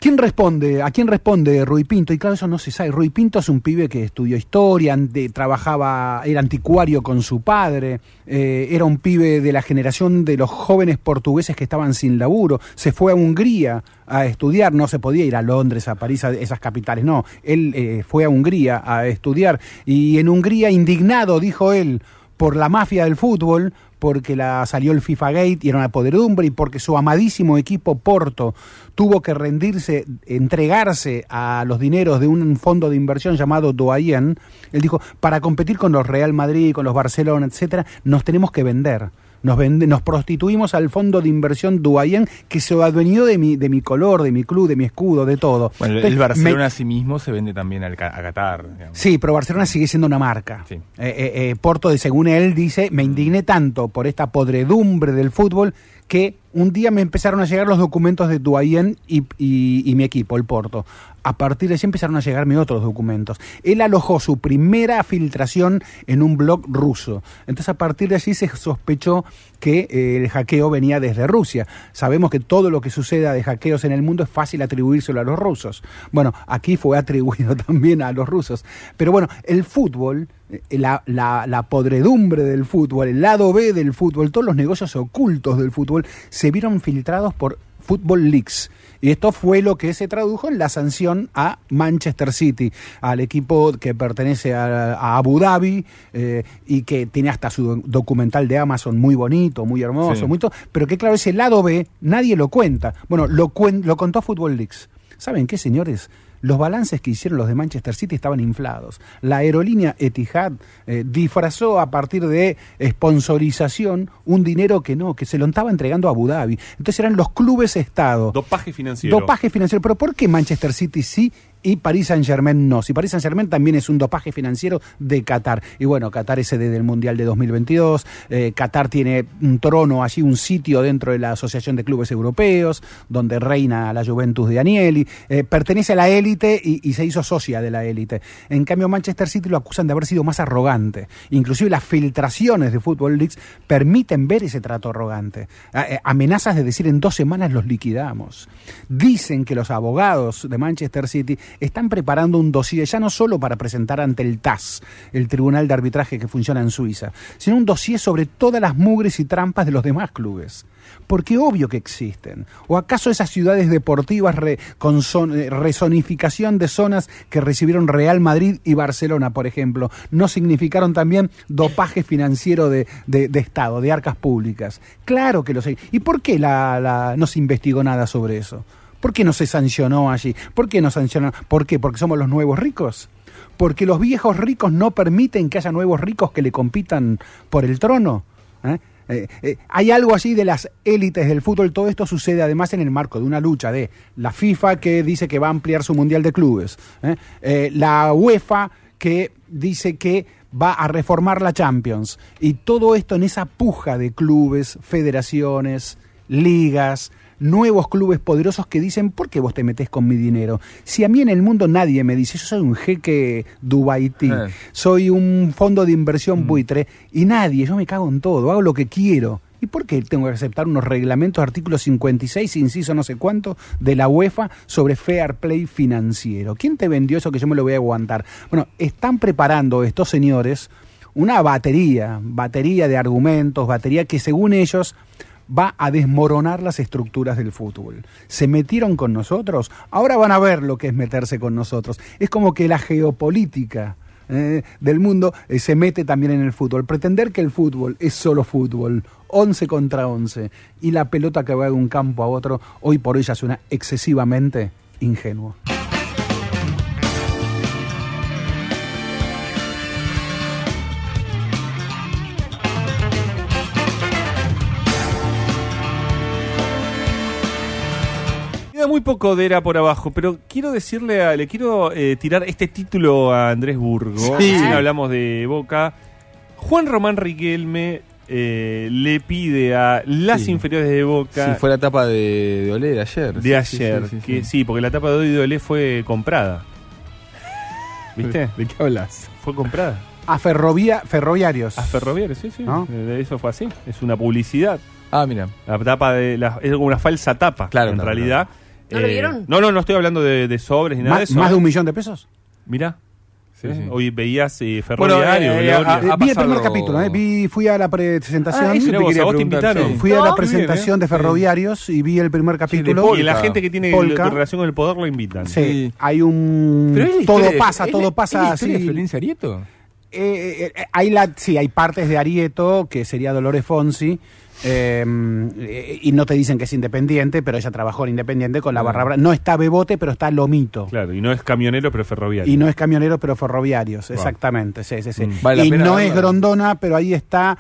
Speaker 1: ¿Quién responde? ¿A quién responde Rui Pinto? Y claro, eso no se sabe. Rui Pinto es un pibe que estudió historia, trabajaba, era anticuario con su padre, eh, era un pibe de la generación de los jóvenes portugueses que estaban sin laburo. Se fue a Hungría a estudiar, no se podía ir a Londres, a París, a esas capitales, no. Él eh, fue a Hungría a estudiar y en Hungría, indignado, dijo él, por la mafia del fútbol, porque la salió el FIFA Gate y era una podredumbre y porque su amadísimo equipo Porto tuvo que rendirse, entregarse a los dineros de un fondo de inversión llamado Doyen, él dijo, para competir con los Real Madrid, con los Barcelona, etcétera, nos tenemos que vender nos, nos prostituimos al fondo de inversión Duayen que se adueñó de mi, de mi color, de mi club, de mi escudo, de todo.
Speaker 2: Bueno, el Barcelona a sí mismo se vende también al, a Qatar.
Speaker 1: Sí, pero Barcelona sigue siendo una marca. Eh, eh, eh, Porto, según él dice, me indigné tanto por esta podredumbre del fútbol que un día me empezaron a llegar los documentos de Duayen y, y, mi equipo, el Porto. A partir de ahí empezaron a llegarme otros documentos. Él alojó su primera filtración en un blog ruso. Entonces a partir de allí se sospechó que eh, el hackeo venía desde Rusia. Sabemos que todo lo que suceda de hackeos en el mundo es fácil atribuírselo a los rusos. Bueno, aquí fue atribuido también a los rusos. Pero bueno, el fútbol eh, la, la, la, podredumbre del fútbol, el lado B del fútbol, todos los negocios ocultos del fútbol se vieron filtrados por Football Leaks. Y esto fue lo que se tradujo en la sanción a Manchester City, al equipo que pertenece a, Abu Dhabi eh, y que tiene hasta su documental de Amazon muy bonito, muy hermoso, muy pero que claro, ese lado B nadie lo cuenta. Bueno, lo, lo contó Football Leaks. ¿Saben qué, señores? Los balances que hicieron los de Manchester City estaban inflados. La aerolínea Etihad eh, disfrazó a partir de sponsorización un dinero que no, que se lo estaba entregando a Abu Dhabi. Entonces eran los clubes Estado.
Speaker 3: Dopaje financiero.
Speaker 1: Dopaje financiero. Pero ¿por qué Manchester City sí y Paris Saint Germain no. Si Paris Saint Germain también es un dopaje financiero de Qatar. Y bueno, Qatar es sede del Mundial de 2022, eh, Qatar tiene un trono allí, un sitio dentro de la Asociación de Clubes Europeos, donde reina la Juventus de Anieli, eh, pertenece a la élite y, se hizo socia de la élite. En cambio, Manchester City lo acusan de haber sido más arrogante. Inclusive las filtraciones de Football Leagues permiten ver ese trato arrogante. Eh, amenazas de decir en dos semanas los liquidamos. Dicen que los abogados de Manchester City están preparando un dossier ya no solo para presentar ante el TAS, el Tribunal de Arbitraje que funciona en Suiza, sino un dossier sobre todas las mugres y trampas de los demás clubes. Porque obvio que existen. ¿O acaso esas ciudades deportivas con eh, resonificación de zonas que recibieron Real Madrid y Barcelona, por ejemplo, no significaron también dopaje financiero de, Estado, de arcas públicas? Claro que lo sé. ¿Y por qué no se investigó nada sobre eso? ¿Por qué no se sancionó allí? ¿Por qué no sancionó? ¿Por qué? ¿Porque somos los nuevos ricos? ¿Porque los viejos ricos no permiten que haya nuevos ricos que le compitan por el trono? ¿Eh? Eh, eh, hay algo allí de las élites del fútbol. Todo esto sucede además en el marco de una lucha de la FIFA que dice que va a ampliar su mundial de clubes, la UEFA que dice que va a reformar la Champions y todo esto en esa puja de clubes, federaciones, ligas, nuevos clubes poderosos que dicen, ¿por qué vos te metés con mi dinero? Si a mí en el mundo nadie me dice, yo soy un jeque Dubaití, eh. soy un fondo de inversión mm. buitre, y nadie, yo me cago en todo, hago lo que quiero. ¿Y por qué tengo que aceptar unos reglamentos, artículo 56, inciso no sé cuánto, de la UEFA sobre fair play financiero? ¿Quién te vendió eso que yo me lo voy a aguantar? Bueno, están preparando estos señores una batería, batería de argumentos, batería que según ellos va a desmoronar las estructuras del fútbol. Se metieron con nosotros, ahora van a ver lo que es meterse con nosotros. Es como que la geopolítica eh, del mundo eh, se mete también en el fútbol. Pretender que el fútbol es solo fútbol, 11 contra 11, y la pelota que va de un campo a otro, hoy por hoy ya suena excesivamente ingenuo.
Speaker 3: Muy poco de era por abajo, pero quiero decirle, le quiero eh, tirar este título a Andrés Burgo. Sí. hablamos de Boca. Juan Román Riquelme eh, le pide a las inferiores de Boca.
Speaker 2: Sí, fue la etapa de, Olé de ayer.
Speaker 3: De ayer, que sí, porque la etapa de hoy de Olé fue comprada. ¿Viste?
Speaker 2: ¿De qué hablas?
Speaker 3: Fue comprada.
Speaker 1: A ferrovia, ferroviarios.
Speaker 3: A Ferroviarios, sí, sí.
Speaker 1: ¿No?
Speaker 3: Eh, Eso fue así. Es una publicidad.
Speaker 2: Ah, mira.
Speaker 3: La tapa de la- es como una falsa tapa.
Speaker 2: Claro,
Speaker 3: en
Speaker 2: claro,
Speaker 3: realidad.
Speaker 5: ¿No lo
Speaker 3: Eh,
Speaker 5: vieron?
Speaker 3: No, no, no estoy hablando de, de sobres ni nada de
Speaker 1: ¿Más,
Speaker 3: eso.
Speaker 1: más de
Speaker 3: ¿eh?
Speaker 1: un millón de pesos?
Speaker 3: Mirá.
Speaker 2: Sí, sí.
Speaker 3: Hoy veías eh,
Speaker 2: Bueno,
Speaker 3: Ferroviario,
Speaker 2: eh, ah,
Speaker 1: Eh,
Speaker 2: ha
Speaker 1: vi el primer capítulo, eh, vi, fui a la presentación.
Speaker 2: Ah, eso te
Speaker 3: vos, a vos te invitaron.
Speaker 1: Fui a la presentación de Ferroviarios y vi el primer capítulo.
Speaker 3: y la gente que tiene
Speaker 1: Polka.
Speaker 3: relación con el poder lo invitan.
Speaker 1: Sí,
Speaker 2: Sí.
Speaker 1: hay un...
Speaker 2: Pero
Speaker 1: todo pasa, todo pasa
Speaker 2: ¿es la historia
Speaker 1: así.
Speaker 2: de Florencia Arieto?
Speaker 1: Eh, eh, hay la, sí, hay partes de Arieto, que sería Dolores Fonsi, eh, eh, y no te dicen que es independiente, pero ella trabajó en Independiente con la barra brava. No está Bebote, pero está Lomito.
Speaker 3: Claro, y no es camionero, pero ferroviario.
Speaker 1: Y no es camionero, pero ferroviarios, exactamente. Sí, sí, sí.
Speaker 3: Mm.
Speaker 2: Vale
Speaker 1: y no es Grondona, pero ahí está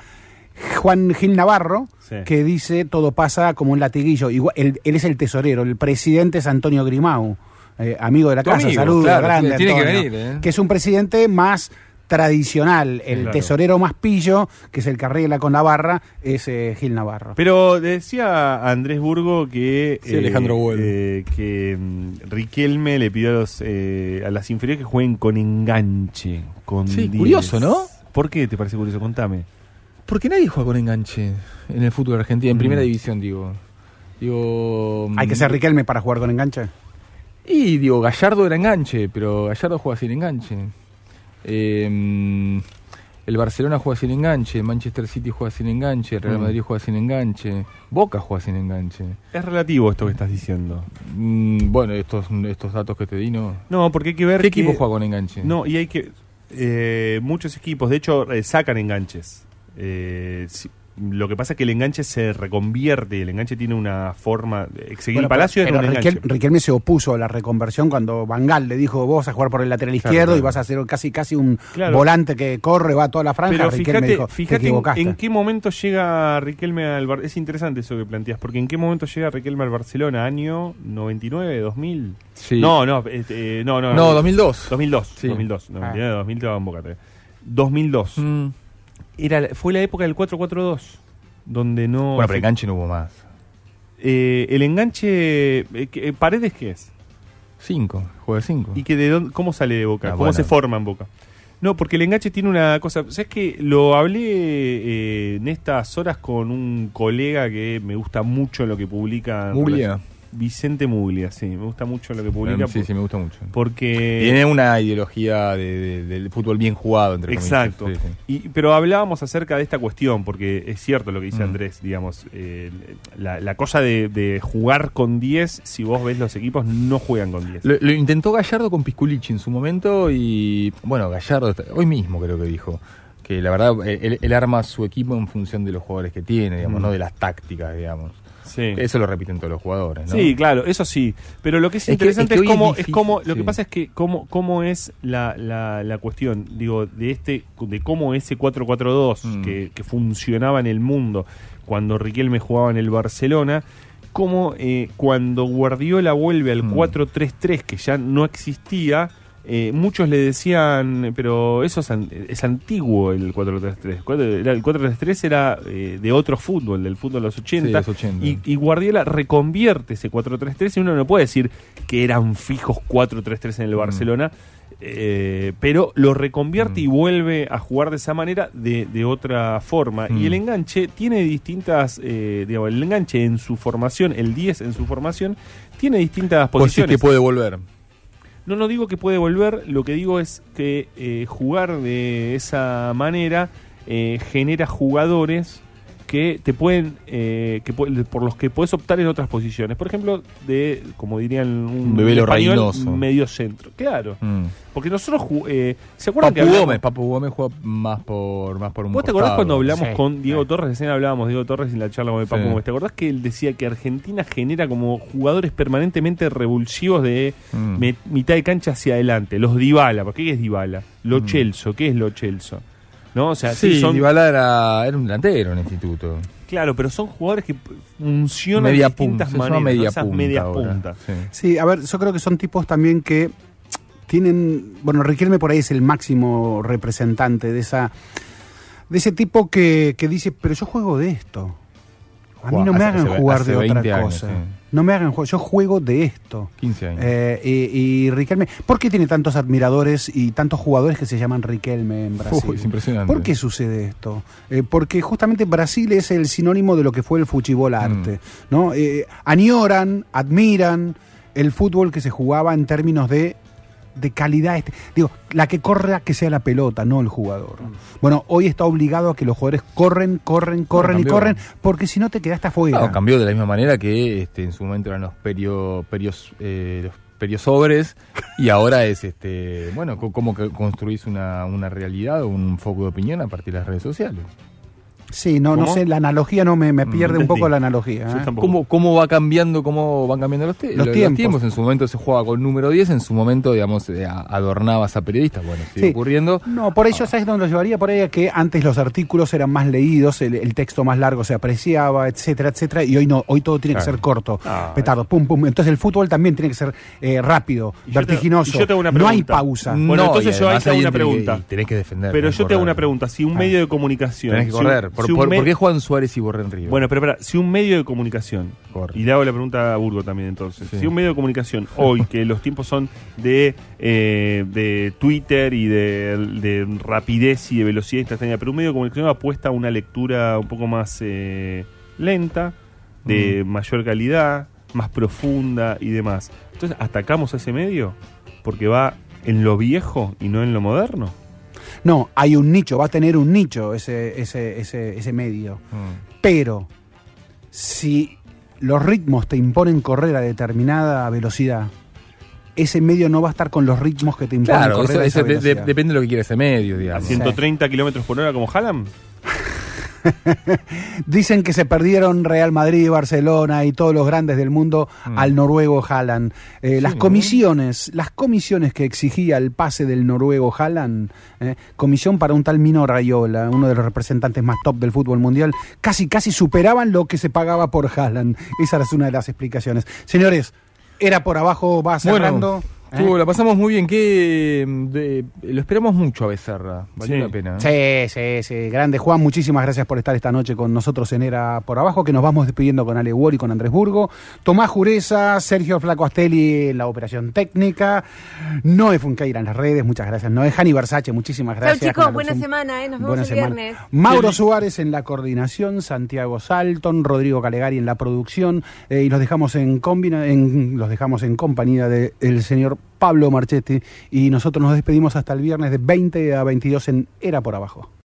Speaker 1: Juan Gil Navarro,
Speaker 3: Sí.
Speaker 1: que dice todo pasa como un latiguillo. Igual, él, él es el tesorero, el presidente es Antonio Grimau, eh, amigo de la
Speaker 2: Tu
Speaker 1: casa, saludos,
Speaker 2: claro,
Speaker 1: grande
Speaker 2: tiene que
Speaker 1: Antonio,
Speaker 2: venir, ¿eh?
Speaker 1: que es un presidente más tradicional, el
Speaker 3: Claro.
Speaker 1: tesorero más pillo, que es el que arregla con la barra, es eh, Gil Navarro.
Speaker 3: Pero decía Andrés Burgo que
Speaker 2: Sí, Alejandro Güell.
Speaker 3: eh, que mm, Riquelme le pidió a, los, eh, a las inferiores que jueguen con enganche. Con
Speaker 2: Sí,
Speaker 3: 10.
Speaker 2: curioso, ¿no?
Speaker 3: ¿Por qué te parece curioso? Contame.
Speaker 2: Porque nadie juega con enganche en el fútbol argentino, en
Speaker 3: Mm.
Speaker 2: primera división, digo. Digo.
Speaker 1: Hay que ser Riquelme para jugar con enganche.
Speaker 2: Y digo, Gallardo era enganche, pero Gallardo juega sin enganche. Eh, el Barcelona juega sin enganche, Manchester City juega sin enganche, Real
Speaker 3: Mm.
Speaker 2: Madrid juega sin enganche, Boca juega sin enganche.
Speaker 3: Es relativo esto que estás diciendo.
Speaker 2: Mm, bueno, estos, estos datos que te di, ¿no?
Speaker 3: No, porque hay que ver
Speaker 2: ¿Qué
Speaker 3: que-
Speaker 2: equipo juega con enganche?
Speaker 3: No, y hay que... eh, muchos equipos, de hecho, eh, sacan enganches. Eh, si- lo que pasa es que el enganche se reconvierte y el enganche tiene una forma... Exeguil
Speaker 1: Bueno,
Speaker 3: Palacio
Speaker 1: pero-
Speaker 3: era un
Speaker 1: pero
Speaker 3: enganche.
Speaker 1: Riquel- Riquelme se opuso a la reconversión cuando Bangal le dijo vos vas a jugar por el lateral
Speaker 3: Claro,
Speaker 1: izquierdo y
Speaker 3: claro.
Speaker 1: vas a ser casi casi un
Speaker 3: Claro.
Speaker 1: volante que corre, va a toda la franja.
Speaker 3: Pero
Speaker 1: Riquelme
Speaker 3: fíjate,
Speaker 1: dijo, te
Speaker 3: fíjate en, en qué momento llega Riquelme al Bar- Es interesante eso que planteas, porque en qué momento llega Riquelme al Barcelona, año 99, 2000.
Speaker 2: Sí.
Speaker 3: No, no, este, no, no.
Speaker 2: No, 2002.
Speaker 3: 2002,
Speaker 2: Sí.
Speaker 3: 2002.
Speaker 1: Ah.
Speaker 3: 99, 2000 te va en Boca, te- 2002.
Speaker 2: Mm.
Speaker 3: Era, fue la época del 4-4-2, donde no...
Speaker 2: Bueno, pero enganche no hubo más.
Speaker 3: Eh, el enganche... eh, eh, ¿Paredes qué es?
Speaker 2: Cinco, juega cinco.
Speaker 3: ¿Y que de dónde, cómo sale de Boca?
Speaker 2: Ah,
Speaker 3: ¿Cómo
Speaker 2: bueno.
Speaker 3: se forma en Boca? No, porque el enganche tiene una cosa. ¿Sabes que Lo hablé eh, en estas horas con un colega que me gusta mucho lo que publica.
Speaker 2: Muglia.
Speaker 3: Vicente Muglia, sí, me gusta mucho lo que publica.
Speaker 2: Sí,
Speaker 3: por-
Speaker 2: sí, me gusta mucho.
Speaker 3: Porque.
Speaker 2: Tiene una ideología de- de- del fútbol bien jugado, entre comillas.
Speaker 3: Exacto.
Speaker 2: Sí, sí.
Speaker 3: Y, pero hablábamos acerca de esta cuestión, porque es cierto lo que dice
Speaker 2: Mm.
Speaker 3: Andrés, digamos, eh, la, la cosa de, de jugar con 10, si vos ves los equipos, no juegan con 10.
Speaker 2: Lo, lo intentó Gallardo con Pisculichi en su momento y, bueno, Gallardo hoy mismo creo que dijo que la verdad eh, él, él arma su equipo en función de los jugadores que tiene, digamos,
Speaker 3: Mm.
Speaker 2: no de las tácticas, digamos.
Speaker 3: Sí.
Speaker 2: Eso lo repiten todos los jugadores, ¿no?
Speaker 3: Sí, claro, eso sí. Pero lo que es, interesante
Speaker 2: es
Speaker 3: es,
Speaker 2: que es
Speaker 3: cómo, es,
Speaker 2: difícil,
Speaker 3: cómo, lo que pasa es que cómo, cómo es la, la, la cuestión, digo, de este, de cómo ese 4-4-2
Speaker 2: Mm.
Speaker 3: que, que funcionaba en el mundo cuando Riquelme jugaba en el Barcelona, cómo eh, cuando Guardiola vuelve al
Speaker 2: Mm.
Speaker 3: 4-3-3 que ya no existía, eh, muchos le decían, pero eso es, an- es antiguo el 4-3-3. Cuatro- era- El 4-3-3 era eh, de otro fútbol, del fútbol de los 80.
Speaker 2: Sí, los 80.
Speaker 3: Y, y Guardiola reconvierte ese 4-3-3 y uno no puede decir que eran fijos 4-3-3 en el
Speaker 2: Mm.
Speaker 3: Barcelona, eh, pero lo reconvierte
Speaker 2: Mm.
Speaker 3: y vuelve a jugar de esa manera de, de otra forma.
Speaker 2: Mm.
Speaker 3: Y el enganche tiene distintas, eh, digamos, el enganche en su formación, el 10 en su formación, tiene distintas
Speaker 2: decís
Speaker 3: posiciones.
Speaker 2: que puede volver.
Speaker 3: No, no digo que puede volver, lo que digo es que eh, jugar de esa manera eh, genera jugadores que te pueden, eh, que por los que puedes optar en otras posiciones. Por ejemplo, de, como dirían un español, medio centro. Claro.
Speaker 2: Mm.
Speaker 3: Porque nosotros, eh, ¿se acuerdan
Speaker 2: Papu
Speaker 3: que hablamos-
Speaker 2: Gómez, Papu Gómez juega más por, más por un
Speaker 3: ¿Vos te acordás cuando hablamos
Speaker 1: Sí.
Speaker 3: con Diego
Speaker 1: Sí.
Speaker 3: Torres? Recién hablábamos de Diego Torres en la charla con el Papu
Speaker 2: Sí.
Speaker 3: Gómez. ¿Te acordás que él decía que Argentina genera como jugadores permanentemente revulsivos de
Speaker 2: Mm.
Speaker 3: mitad de cancha hacia adelante? Los Dybala, ¿por qué es Dybala? Lo
Speaker 2: Mm.
Speaker 3: Chelso, ¿qué es Lo Chelso? ¿No? O sea,
Speaker 2: Sí,
Speaker 3: sí, son,
Speaker 2: Dybala era, era un delantero en el instituto.
Speaker 3: claro, pero son jugadores que funcionan
Speaker 2: Media
Speaker 3: de distintas
Speaker 2: punta,
Speaker 3: maneras, esas
Speaker 2: punta
Speaker 3: medias puntas.
Speaker 2: Sí.
Speaker 1: Sí, a ver, yo creo que son tipos también que tienen, bueno, Riquelme por ahí es el máximo representante de esa de ese tipo que, que dice, pero yo juego de esto. A mí no me hagan jugar de otra cosa. No me hagan jugar. Yo juego de esto.
Speaker 2: 15 años.
Speaker 1: Eh, y, Riquelme. ¿Por qué tiene tantos admiradores y tantos jugadores que se llaman Riquelme en Brasil?
Speaker 2: es impresionante.
Speaker 1: ¿Por qué sucede esto? Eh, porque justamente Brasil es el sinónimo de lo que fue el fuchibol arte. Mm. ¿no? Eh, añoran, admiran el fútbol que se jugaba en términos de de calidad. Este, digo, la que corra que sea la pelota, no el jugador. Bueno, hoy está obligado a que los jugadores corren, corren, corren y corren, porque si no te quedaste afuera. No,
Speaker 2: cambió de la misma manera que este, en su momento eran los perio, perios, eh, los periosobres y ahora es este bueno cómo construís una, una realidad o un foco de opinión a partir de las redes sociales
Speaker 1: Sí, no, no sé, la analogía no me, me pierde un poco la analogía. ¿eh?
Speaker 2: ¿Cómo, ¿Cómo, va cambiando, cómo van cambiando los, los, tiempos. En su momento se jugaba con número 10, en su momento, digamos, adornabas a periodistas. Bueno, sigue ocurriendo.
Speaker 1: No, por ello, ¿sabes dónde lo llevaría? Por ahí que antes los artículos eran más leídos, el, texto más largo se apreciaba, etcétera, etcétera, y hoy no, hoy todo tiene que ser corto, ah, petardo, pum, pum. Entonces el fútbol también tiene que ser eh, rápido, vertiginoso. no hay pausa.
Speaker 3: Bueno, entonces yo ahí te hago una pregunta.
Speaker 2: Tenés que defender.
Speaker 3: Pero yo te hago una pregunta. Si un ah. medio de comunicación.
Speaker 2: Tenés que correr. ¿Por, qué Juan Suárez y Borren Río?
Speaker 3: Bueno, pero espera, si un medio de comunicación, y le hago la pregunta a Burgo también entonces, si un medio de comunicación hoy, que los tiempos son de, eh, de Twitter y de, rapidez y de velocidad instantánea, pero un medio de comunicación apuesta a una lectura un poco más eh, lenta, de mayor calidad, más profunda y demás. Entonces, ¿atacamos a ese medio? Porque va en lo viejo y no en lo moderno.
Speaker 1: No, hay un nicho, va a tener un nicho ese, ese, ese, ese medio. Mm. Pero si los ritmos te imponen correr a determinada velocidad, ese medio no va a estar con los ritmos que te imponen correr a esa
Speaker 2: depende de lo que quiera ese medio, digamos.
Speaker 3: ¿A 130 kilómetros por hora como Hallam?
Speaker 1: Dicen que se perdieron Real Madrid, Barcelona y todos los grandes del mundo mm. al noruego Haaland. Eh, las comisiones, las comisiones que exigía el pase del noruego Haaland, eh, comisión para un tal Mino Rayola, uno de los representantes más top del fútbol mundial, casi casi superaban lo que se pagaba por Haaland. Esa es una de las explicaciones. Señores, era por abajo, va cerrando.
Speaker 2: ¿Eh? la pasamos muy bien. que Lo esperamos mucho a Becerra. Valió la pena.
Speaker 1: ¿eh? Sí, sí, sí. Grande. Juan, muchísimas gracias por estar esta noche con nosotros en Era por Abajo, que nos vamos despidiendo con Ale Wall y con Andrés Burgo. Tomás Jureza, Sergio Flaco Astelli en la operación técnica. Noé Funqueira en las redes. Muchas gracias. Noé Jani Versace, muchísimas gracias.
Speaker 5: Chao, chicos. Buena semana. ¿eh? Nos vemos el viernes.
Speaker 1: Mauro Suárez en la coordinación. Santiago Salton. Rodrigo Calegari en la producción. Eh, y los dejamos en, combina, en, los dejamos en compañía del señor Pablo Marchetti y nosotros nos despedimos hasta el viernes de 20 a 22 en Era por Abajo.